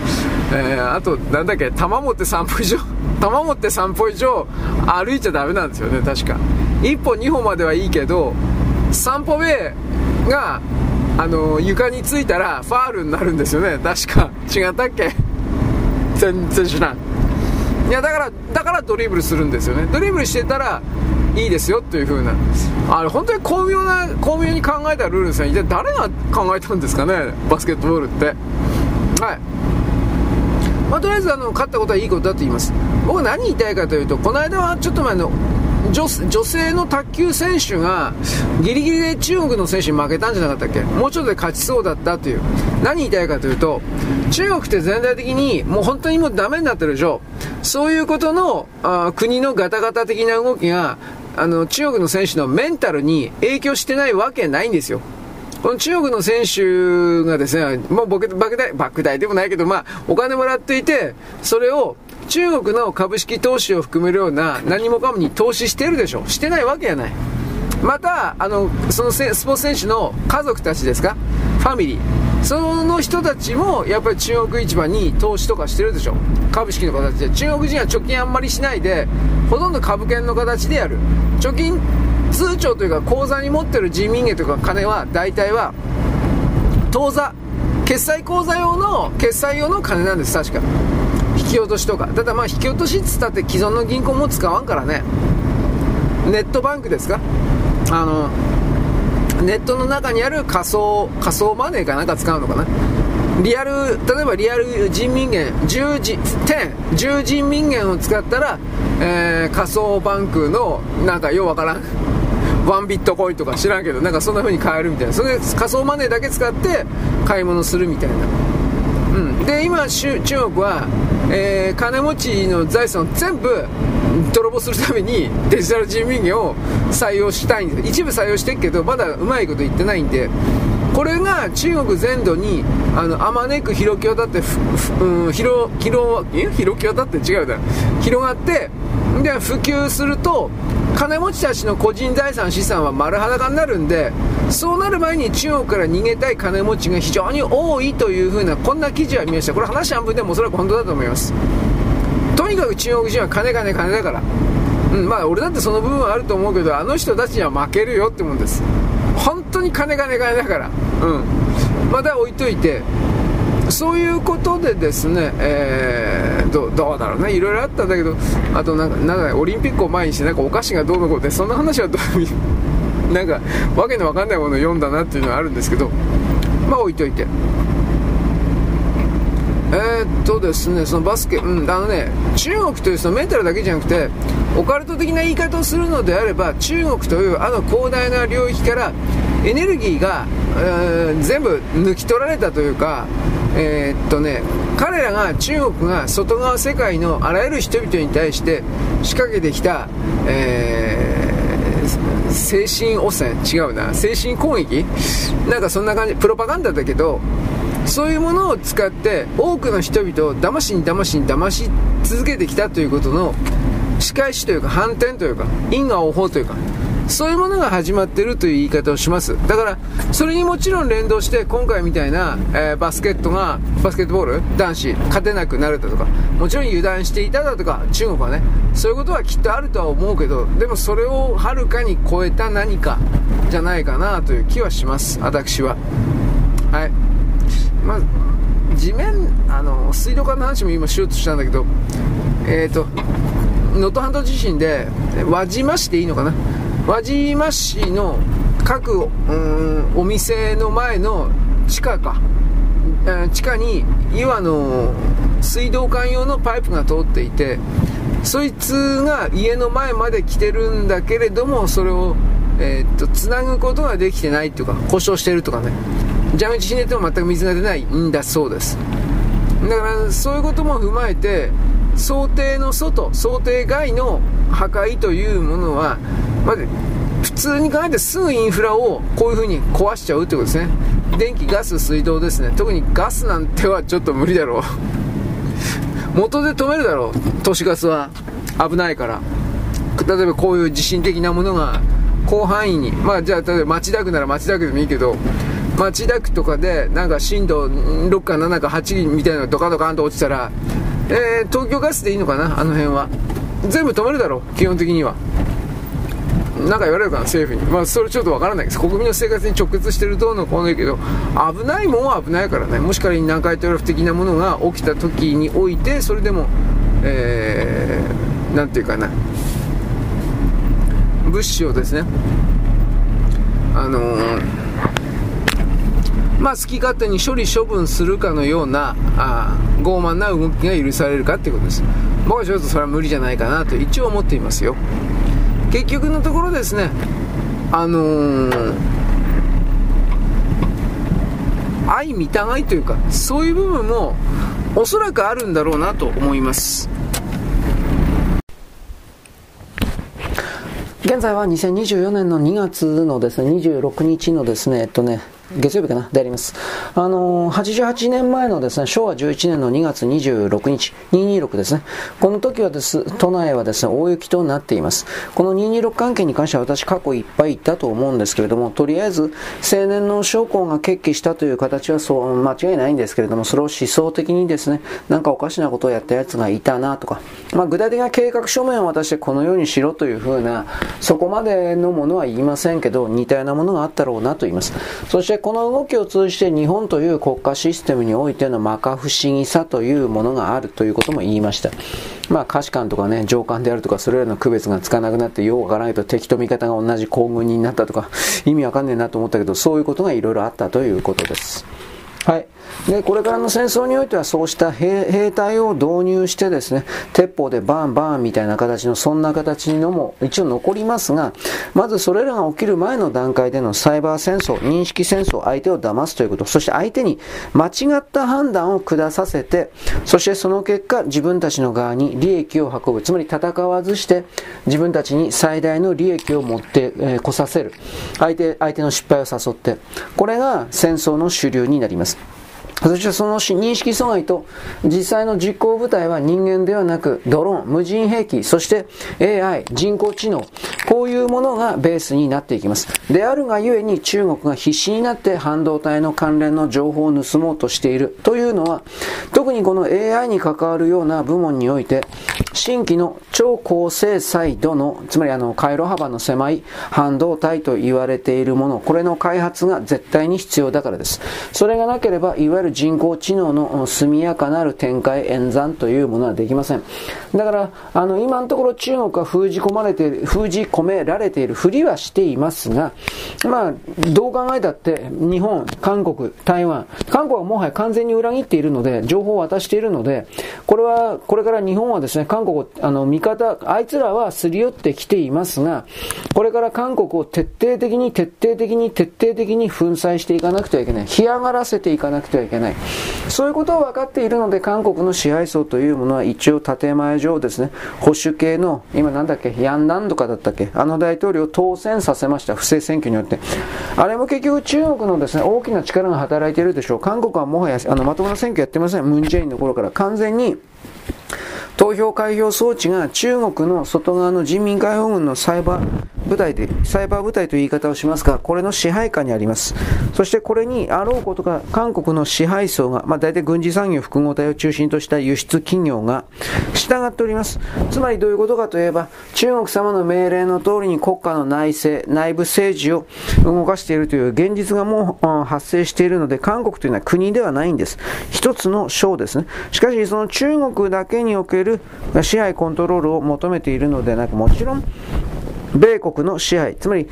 えー、あと、なんだっけ、球持って3歩以上、[LAUGHS] 球持って3歩以上歩いちゃダメなんですよね、確か。1歩2歩まではいいけど、3歩目が、あの、床についたらファールになるんですよね、確か。違ったっけ？全然知らん。いや、だから、だからドリブルするんですよね。ドリブルしてたら、いいですよという風な。あれ本当に巧妙な巧妙に考えたルールですね。一体誰が考えたんですかね？バスケットボールって。はい。まあ、とりあえずあの勝ったことはいいことだと言います。僕何言いたいかというとこの間はちょっと前の女女性の卓球選手がギリギリで中国の選手に負けたんじゃなかったっけ？もうちょっとで勝ちそうだったという。何言いたいかというと中国って全体的にもう本当にもうダメになってるでしょ。そういうことのあ国のガタガタ的な動きがあの中国の選手のメンタルに影響してないわけないんですよこの中国の選手がですね、もう莫大、莫大でもないけど、まあ、お金もらっていて、それを中国の株式投資を含めるような何もかもに投資してるでしょ。してないわけやない。また、あの、そのスポーツ選手の家族たちですか？ファミリー。その人たちもやっぱり中国市場に投資とかしてるでしょ。株式の形で。中国人は貯金あんまりしないで、ほとんど株券の形でやる。貯金通帳というか口座に持ってる人民元とか金は大体は当座決済口座用の決済用の金なんです確か引き落としとかただまあ引き落としっつったって既存の銀行も使わんからねネットバンクですか？あのネットの中にある仮想仮想マネーかなんか使うのかな？リアル例えばリアル人民元10人10人民元を使ったら、えー、仮想バンクのなんかようわからんワンビットコインとか知らんけどなんかそんな風に買えるみたいな。それで仮想マネーだけ使って買い物するみたいな、うん、で今中国は、えー、金持ちの財産を全部泥棒するためにデジタル人民元を採用したいんです。一部採用してるけどまだうまいこと言ってないんで。これが中国全土にあのあまねく広き渡ってうん、広広広き渡って違うだろ広がってで普及すると金持ちたちの個人財産資産は丸裸になるんでそうなる前に中国から逃げたい金持ちが非常に多いというふうなこんな記事は見ました。これ話半分でもおそらく本当だと思います。とにかく中国人は金金金だから。うん、まあ俺だってその部分はあると思うけどあの人たちには負けるよってもんです。本当に金金金だから。うん。まだ置いといてそういうことでですね、えー、どどうだろうね、いろいろあったんだけど、あとなんか、なんかオリンピックを前にして、なんかお菓子がどうのこうで、そんな話はどうなんか、わけのわかんないものを読んだなっていうのはあるんですけど、まあ置いといて。とですね、そのバスケ、うん、あのね、中国というそのメンタルだけじゃなくて、オカルト的な言い方をするのであれば、中国というあの広大な領域からエネルギーが、えー、全部抜き取られたというか、えー、っとね、彼らが中国が外側世界のあらゆる人々に対して仕掛けてきた、えー、精神汚染違うな精神攻撃？なんかそんな感じプロパガンダだけどそういうものを使って多くの人々を騙しに騙しに騙し続けてきたということの仕返しというか反転というか因果応報というかそういうものが始まってるという言い方をします。だから、それにもちろん連動して、今回みたいな、えー、バスケットが、バスケットボール男子、勝てなくなるだとか、もちろん油断していただとか、中国はね、そういうことはきっとあるとは思うけど、でもそれをはるかに超えた何か、じゃないかなという気はします。私は。はい。まあ、地面、あの、水道管の話も今しようとしたんだけど、えっ、ー、と、能登半島地震で、輪島市でいいのかな？輪島市の各うんお店の前の地下か、地下に岩の水道管用のパイプが通っていてそいつが家の前まで来てるんだけれどもそれを、えー、っとつなぐことができてないというか故障してるとかね。蛇口ひねっても全く水が出ないんだそうです。だからそういうことも踏まえて想定の外想定外の破壊というものはまず普通に考えてすぐインフラをこういう風に壊しちゃうってことですね。電気ガス水道ですね。特にガスなんてはちょっと無理だろう。元で止めるだろう。都市ガスは危ないから。例えばこういう地震的なものが広範囲に。まあじゃあ例えば町田区なら町田区でもいいけど町田区とかでなんか震度6か7か8みたいなのがドカドカンと落ちたら、えー、東京ガスでいいのかな？あの辺は。全部止めるだろう？基本的には。なんか言われるかな、政府に。まあ、それちょっとわからないです。国民の生活に直結してるどうのこうのいいけど、危ないもんは危ないからね。もし仮に南海トラフ的なものが起きた時において、それでも、えー、なんていうかな、物資をですね、あのー、まあ、好き勝手に処理処分するかのようなあ傲慢な動きが許されるかっていうことです。僕はちょっとそれは無理じゃないかなと一応思っていますよ。結局のところですねあのー、相見たがいというかそういう部分もおそらくあるんだろうなと思います。現在は2024年の2月のですね26日のですねえっとね月曜日かなであります。あのー、88年前のですね、昭和11年の2月26日、226ですね。この時はです、都内はですね、大雪となっています。この226関係に関しては私過去いっぱい言ったと思うんですけれども、とりあえず青年の将校が決起したという形はそう間違いないんですけれども、それを思想的にですね、なんかおかしなことをやったやつがいたなとか、まあ、具体的な計画書面を渡してこのようにしろというふうな、そこまでのものは言いませんけど、似たようなものがあったろうなと言います。そしてこの動きを通じて日本という国家システムにおいての摩訶不思議さというものがあるということも言いました。まあ、可視官とかね、上官であるとか、それらの区別がつかなくなって、ようわからないと敵と味方が同じ行軍になったとか、意味わかんねえなと思ったけど、そういうことがいろいろあったということです。はい。で、これからの戦争においてはそうした兵隊を導入してですね、鉄砲でバンバンみたいな形の、そんな形のも一応残りますが、まずそれらが起きる前の段階でのサイバー戦争、認識戦争、相手を騙すということ、そして相手に間違った判断を下させて、そしてその結果、自分たちの側に利益を運ぶ、つまり戦わずして自分たちに最大の利益を持って、えー、させる。相手、相手の失敗を誘って、これが戦争の主流になります。そしてその認識阻害と実際の実行部隊は人間ではなくドローン、無人兵器、そして AI、人工知能、こういうものがベースになっていきます。であるがゆえに中国が必死になって半導体の関連の情報を盗もうとしているというのは特にこの AI に関わるような部門において新規の超高精細度の、つまりあの回路幅の狭い半導体と言われているもの、これの開発が絶対に必要だからです。それがなければ、いわゆる人工知能の速やかなる展開、演算というものはできません。だから、あの、今のところ中国は封じ込まれている、封じ込められているふりはしていますが、まあ、どう考えたって、日本、韓国、台湾、韓国はもはや完全に裏切っているので、情報を渡しているので、これは、これから日本はですね、韓韓国、あの、味方、あいつらはすり寄ってきていますが、これから韓国を徹底的に、徹底的に、徹底的に粉砕していかなくてはいけない。干上がらせていかなくてはいけない。けないそういうことを分かっているので、韓国の支配層というものは一応建前上ですね、保守系の、今なんだっけ、ヤンナンとかだったっけ、あの大統領を当選させました。不正選挙によって。あれも結局中国のですね、大きな力が働いているでしょう。韓国はもはや、あの、まともな選挙やってません。ムンジェインの頃から完全に、投票開票装置が中国の外側の人民解放軍のサイバー部隊で、サイバー部隊という言い方をしますが、これの支配下にあります。そしてこれにあろうことか、韓国の支配層が、まあ大体軍事産業複合体を中心とした輸出企業が従っております。つまりどういうことかといえば、中国様の命令の通りに国家の内政、内部政治を動かしているという現実がもう発生しているので、韓国というのは国ではないんです。一つの省ですね。しかし、その中国だけにおけるる支配コントロールを求めているのではなく、もちろん、米国の支配、つまり、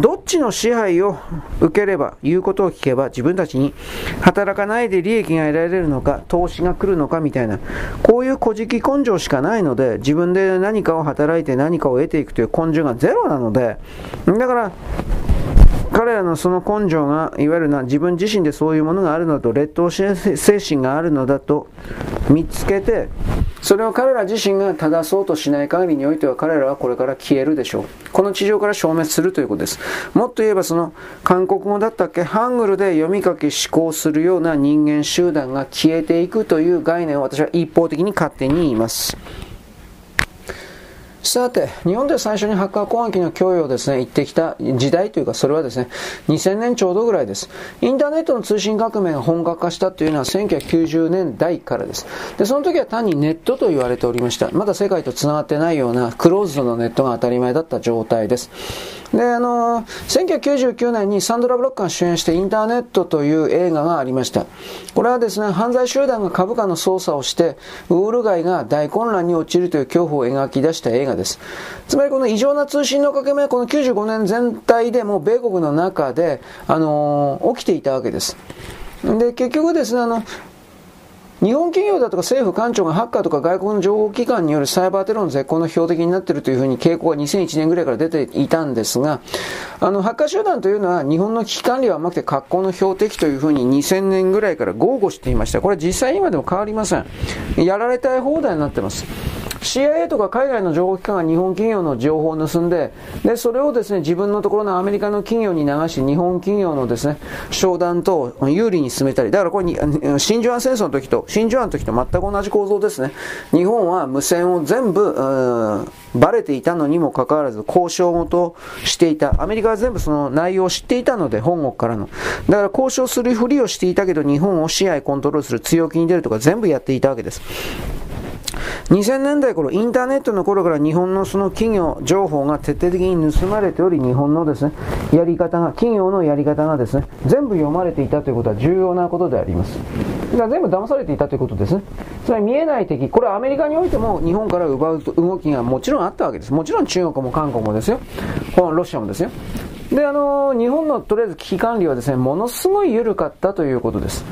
どっちの支配を受ければ、言うことを聞けば、自分たちに働かないで利益が得られるのか、投資が来るのかみたいな、こういう小じき根性しかないので、自分で何かを働いて何かを得ていくという根性がゼロなので、だから、彼らのその根性が、いわゆるな、自分自身でそういうものがあるのと、劣等精神があるのだと見つけて、それを彼ら自身が正そうとしない限りにおいては彼らはこれから消えるでしょう。この地上から消滅するということです。もっと言えばその韓国語だったっけ？ハングルで読み書き思考するような人間集団が消えていくという概念を私は一方的に勝手に言います。さて、日本で最初にハッカー攻撃の供与をですね、言ってきた時代というか、それはですね、2000年ちょうどぐらいです。インターネットの通信革命が本格化したというのは1990年代からです。で、その時は単にネットと言われておりました。まだ世界と繋がってないようなクローズドのネットが当たり前だった状態です。で、あのー、1999年にサンドラ・ブロックが主演してインターネットという映画がありました。これはですね、犯罪集団が株価の操作をして、ウール街が大混乱に陥るという恐怖を描き出した映画です。つまりこの異常な通信の革命はこの95年全体でもう米国の中で、あのー、起きていたわけです。で、結局ですね、あの、日本企業だとか政府官庁がハッカーとか外国の情報機関によるサイバーテロの絶好の標的になっているというふうに傾向が2001年ぐらいから出ていたんですが、あの、ハッカー集団というのは日本の危機管理は甘くて格好の標的というふうに2000年ぐらいから豪語していました。これ実際今でも変わりません。やられたい放題になってます。CIA とか海外の情報機関が日本企業の情報を盗んで、で、それをですね、自分のところのアメリカの企業に流し、日本企業のですね、商談と有利に進めたり、だからこれに、真珠湾戦争の時と、真珠湾の時と全く同じ構造ですね。日本は無線を全部、バレていたのにもかかわらず交渉ごとしていた。アメリカは全部その内容を知っていたので、本国からの。だから交渉するふりをしていたけど、日本を支配コントロールする強気に出るとか全部やっていたわけです。2000年代頃、インターネットの頃から日本のその企業情報が徹底的に盗まれており、日本のですね、やり方が、企業のやり方がですね、全部読まれていたということは重要なことであります。だから全部騙されていたということですね。つまり見えない敵、これはアメリカにおいても日本から奪う動きがもちろんあったわけです。もちろん中国も韓国もですよ。ロシアもですよ。で、あのー、日本のとりあえず危機管理はですね、ものすごい緩かったということです。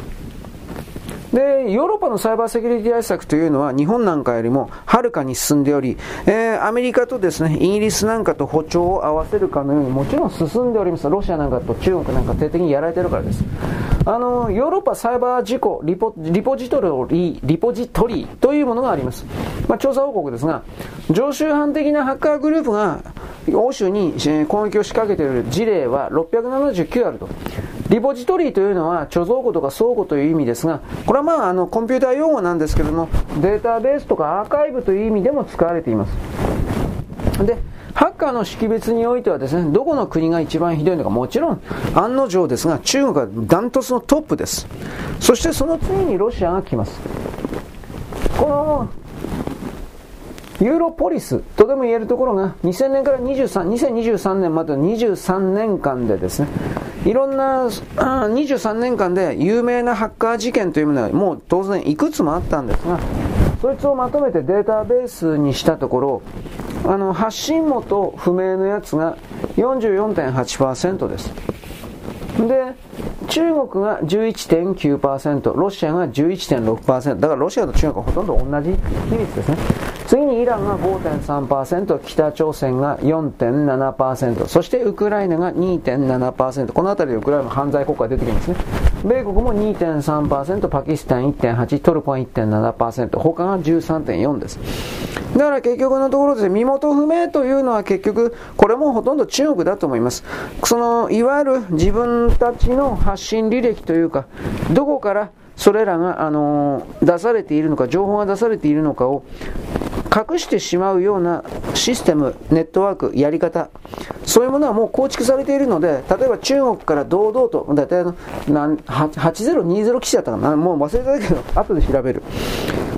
で、ヨーロッパのサイバーセキュリティ対策というのは日本なんかよりもはるかに進んでおり、えー、アメリカとですね、イギリスなんかと歩調を合わせるかのようにもちろん進んでおります。ロシアなんかと中国なんか徹底的にやられてるからです。あの、ヨーロッパサイバー事故リポリポジトリリポジトリというものがあります。まあ、調査報告ですが、常習犯的なハッカーグループが欧州に攻撃を仕掛けている事例は679あると。リポジトリというのは貯蔵庫とか倉庫という意味ですが、これはまああのコンピューター用語なんですけども、データベースとかアーカイブという意味でも使われています。で、ハッカーの識別においてはですね、どこの国が一番ひどいのか、もちろん案の定ですが、中国はダントツのトップです。そしてその次にロシアが来ます。このユーロポリスとでも言えるところが2000年から23 2023年までの23年間でですねいろんな23年間で有名なハッカー事件というものはもう当然いくつもあったんですがそいつをまとめてデータベースにしたところあの発信元不明のやつが44.8%です。で中国が11.9%ロシアが11.6%だからロシアと中国はほとんど同じ比率ですね。次にイランが5.3%、北朝鮮が4.7%、そしてウクライナが2.7%、この辺りでウクライナの犯罪国家が出てきますね。米国も2.3%、パキスタン1.8、トルコは1.7%、他が13.4です。だから結局のところですね、身元不明というのは結局、これもほとんど中国だと思います。その、いわゆる自分たちの発信履歴というか、どこからそれらが、あのー、出されているのか、情報が出されているのかを隠してしまうようなシステム、ネットワーク、やり方、そういうものはもう構築されているので、例えば中国から堂々と、だいたい8020基地だったかな、もう忘れたけど、後で調べる。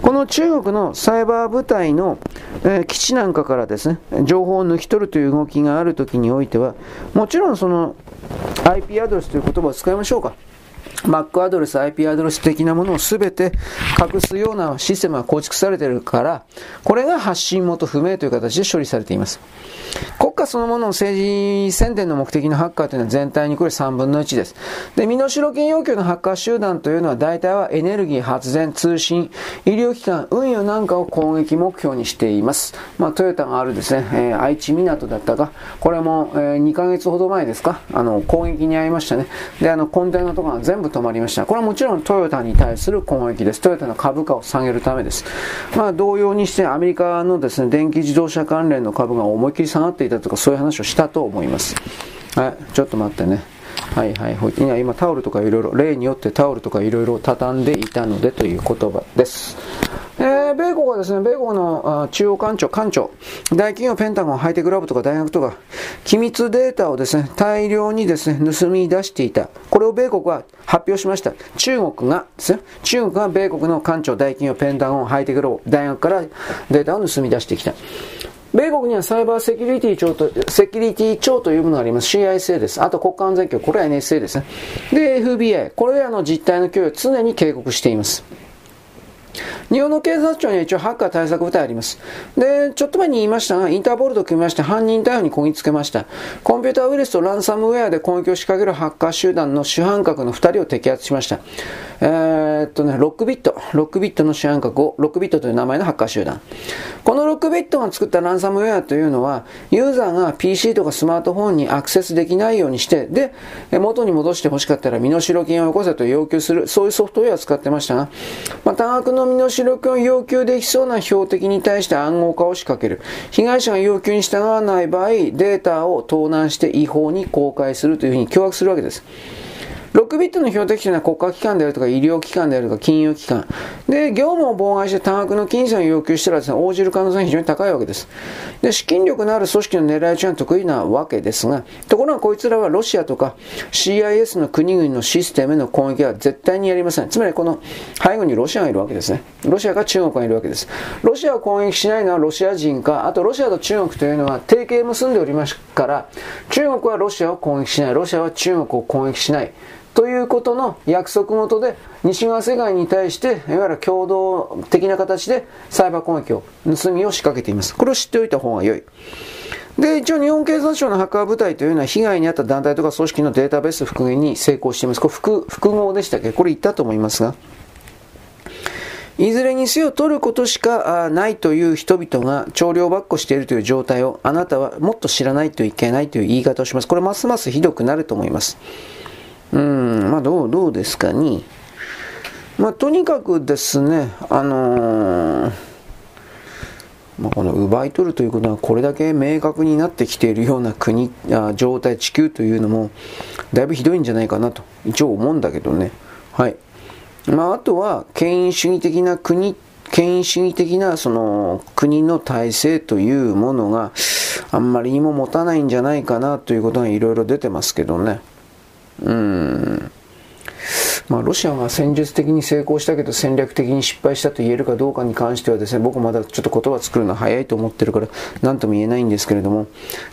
この中国のサイバー部隊の、えー、基地なんかからですね、情報を抜き取るという動きがあるときにおいては、もちろんその IP アドレスという言葉を使いましょうか。Mac アドレス、IP アドレス的なものを全て隠すようなシステムが構築されているから、これが発信元不明という形で処理されています。国家そのものの政治宣伝の目的のハッカーというのは全体にこれ3分の1です。で、身代金要求のハッカー集団というのは大体はエネルギー、発電、通信、医療機関、運輸なんかを攻撃目標にしています。まあ、トヨタがあるですね、えー、愛知港だったか、これも、えー、2ヶ月ほど前ですか、あの、攻撃に遭いましたね。で、あの、コンテナとかが全部止まりました。これはもちろんトヨタに対する攻撃です。トヨタの株価を下げるためです。まあ、同様にしてアメリカのですね、電気自動車関連の株が思いっきり下がっていたとか、そういう話をしたと思います。はい、ちょっと待ってね。はいはい。今タオルとかいろいろ、例によってタオルとかいろいろ畳んでいたのでという言葉です。えー、米国はですね、米国の中央官庁、官庁、大企業ペンタゴン、ハイテクラブとか大学とか、機密データをですね、大量にですね、盗み出していた。これを米国は発表しました。中国がですね、中国が米国の官庁、大企業、ペンタゴン、ハイテクラブ、大学からデータを盗み出してきた。米国にはサイバーセキュリティ庁と、セキュリティ庁というものがあります。CISA です。あと国家安全局、これは NSA ですね。で、FBI、これらの実態の脅威を常に警告しています。日本の警察庁には一応ハッカー対策部隊あります。で、ちょっと前に言いましたが、インターポールと組みまして犯人逮捕にこぎつけました。コンピューターウイルスとランサムウェアで攻撃を仕掛けるハッカー集団の主犯格の2人を摘発しました。えー、っとね、6ビット、6ビットの主犯格を、6ビットという名前のハッカー集団。この6ビットが作ったランサムウェアというのは、ユーザーが PC とかスマートフォンにアクセスできないようにして、で、元に戻して欲しかったら身代金をよこせと要求する、そういうソフトウェアを使ってましたが、まあ、多額の身の主力を要求できそうな標的に対して暗号化を仕掛ける。被害者が要求に従わない場合、データを盗難して違法に公開するというふうに脅迫するわけです。6ビットの標的というのは国家機関であるとか医療機関であるとか金融機関。で、業務を妨害して多額の金銭を要求したらですね、応じる可能性が非常に高いわけです。で、資金力のある組織の狙い撃ちが得意なわけですが、ところがこいつらはロシアとか CIS の国々のシステムへの攻撃は絶対にやりません。つまりこの背後にロシアがいるわけですね。ロシアか中国がいるわけです。ロシアを攻撃しないのはロシア人か、あとロシアと中国というのは提携結んでおりますから、中国はロシアを攻撃しない、ロシアは中国を攻撃しない。ということの約束ごとで西側世界に対していわゆる共同的な形でサイバー攻撃を盗みを仕掛けていますこれを知っておいた方が良いで、一応日本警察庁のハッカー部隊というのは被害に遭った団体とか組織のデータベース復元に成功しています。これ複複合でしたっけ？これ言ったと思いますが。いずれにせよ取ることしかないという人々が調量ばっこしているという状態をあなたはもっと知らないといけないという言い方をします。これますますひどくなると思います。うん、まあどう、どうですかね。まあとにかくですね、あのー、まあ、この奪い取るということはこれだけ明確になってきているような国あ状態地球というのもだいぶひどいんじゃないかなと一応思うんだけどねはいまあ、あとは権威主義的な国権威主義的なその国の体制というものがあんまりにも持たないんじゃないかなということがいろいろ出てますけどね。うん。まあ、ロシアが戦術的に成功したけど戦略的に失敗したと言えるかどうかに関してはですね、僕まだちょっと言葉作るのは早いと思ってるから何とも言えないんですけれども、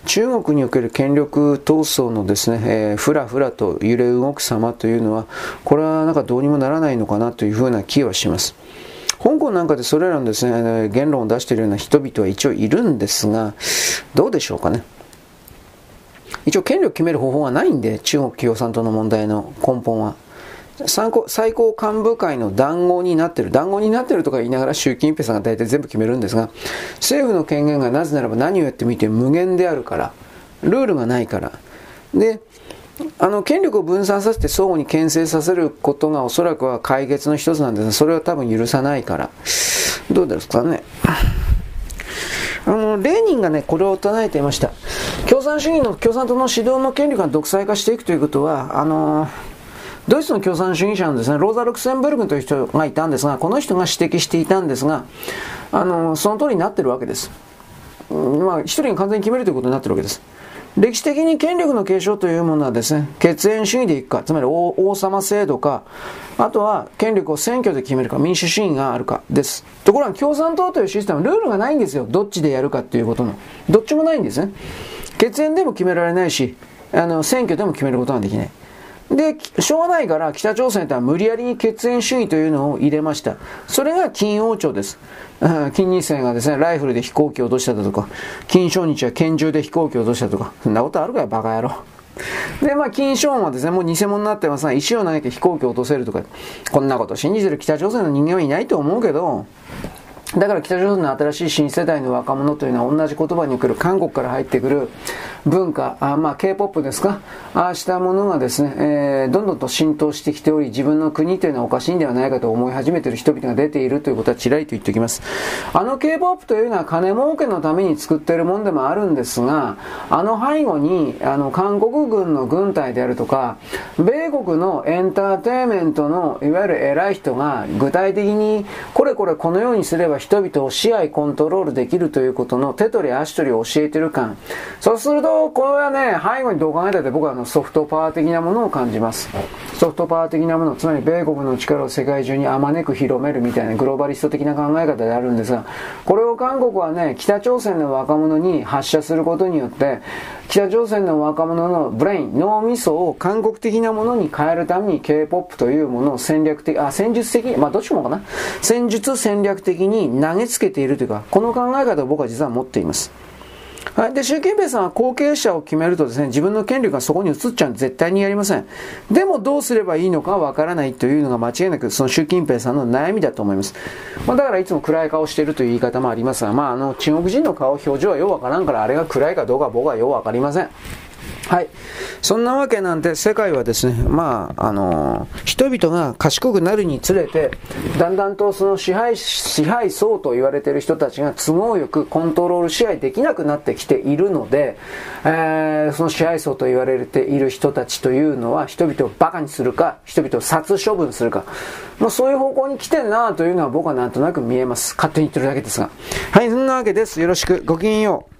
中国における権力闘争のですね、えー、ふらふらと揺れ動く様というのは、これはなんかどうにもならないのかなというふうな気はします。香港なんかでそれらのですね、言論を出しているような人々は一応いるんですが、どうでしょうかね。一応権力決める方法はないんで、中国共産党の問題の根本は。最高幹部会の談合になってる、談合になってるとか言いながら習近平さんが大体全部決めるんですが、政府の権限がなぜならば何をやってみて無限であるから、ルールがないから。で、あの権力を分散させて相互に牽制させることがおそらくは解決の一つなんですが、それは多分許さないから。どうですかね。あの、レーニンがね、これを唱えていました。共産主義の、共産党の指導の権力が独裁化していくということは、あのドイツの共産主義者のですね、ローザ・ルクセンブルクという人がいたんですが、この人が指摘していたんですが、あのその通りになってるわけです。まあ、一人が完全に決めるということになってるわけです。歴史的に権力の継承というものはですね、血縁主義でいくか、つまり王様制度か、あとは権力を選挙で決めるか、民主主義があるかです。ところが共産党というシステムは、ルールがないんですよ。どっちでやるかっていうことの。どっちもないんですね。血縁でも決められないし、あの、選挙でも決めることはできない。で、しょうがないから北朝鮮とは無理やりに血縁主義というのを入れました。それが金王朝です。金日成がですね、ライフルで飛行機を落としただとか、金正日は拳銃で飛行機を落としたとか、そんなことあるかよ、バカ野郎。で、まあ、金正恩はですね、もう偽物になってますが、石を投げて飛行機を落とせるとか、こんなこと信じてる北朝鮮の人間はいないと思うけど、だから北朝鮮の新しい新世代の若者というのは同じ言葉に来る韓国から入ってくる文化、あまあ K-POP ですか、ああしたものがですね、えー、どんどんと浸透してきており、自分の国というのはおかしいんではないかと思い始めている人々が出ているということはちらりと言っておきます。あの K-POP というのは金儲けのために作っているもんでもあるんですが、あの背後に、あの韓国軍の軍隊であるとか、米国のエンターテインメントのいわゆる偉い人が具体的にこれこれこのようにすれば人々を支配コントロールできるということの手取り足取りを教えている感。そうするとこれはね、背後にどう考えたって僕はあのソフトパワー的なものを感じます。ソフトパワー的なもの、つまり米国の力を世界中にあまねく広めるみたいなグローバリスト的な考え方であるんですが、これを韓国はね、北朝鮮の若者に発射することによって、北朝鮮の若者のブレイン、脳みそを韓国的なものに変えるために K-POP というものを戦略的、あ、戦術的、まあどっちもかな。戦術戦略的に投げつけているというか、この考え方を僕は実は持っています。はい。で、習近平さんは後継者を決めるとですね、自分の権力がそこに移っちゃうんで絶対にやりません。でもどうすればいいのかわからないというのが間違いなくその習近平さんの悩みだと思います。まあ、だからいつも暗い顔しているという言い方もありますが、まああの中国人の顔、表情はようわからんからあれが暗いかどうか僕はようわかりません。はい。そんなわけなんで、世界はですね、まあ、あのー、人々が賢くなるにつれて、だんだんとその支配、支配層と言われている人たちが都合よくコントロール支配できなくなってきているので、えー、その支配層と言われている人たちというのは、人々を馬鹿にするか、人々を殺処分するか、まあ、そういう方向に来てるなというのは僕はなんとなく見えます。勝手に言ってるだけですが。はい、そんなわけです。よろしく。ごきげんよう。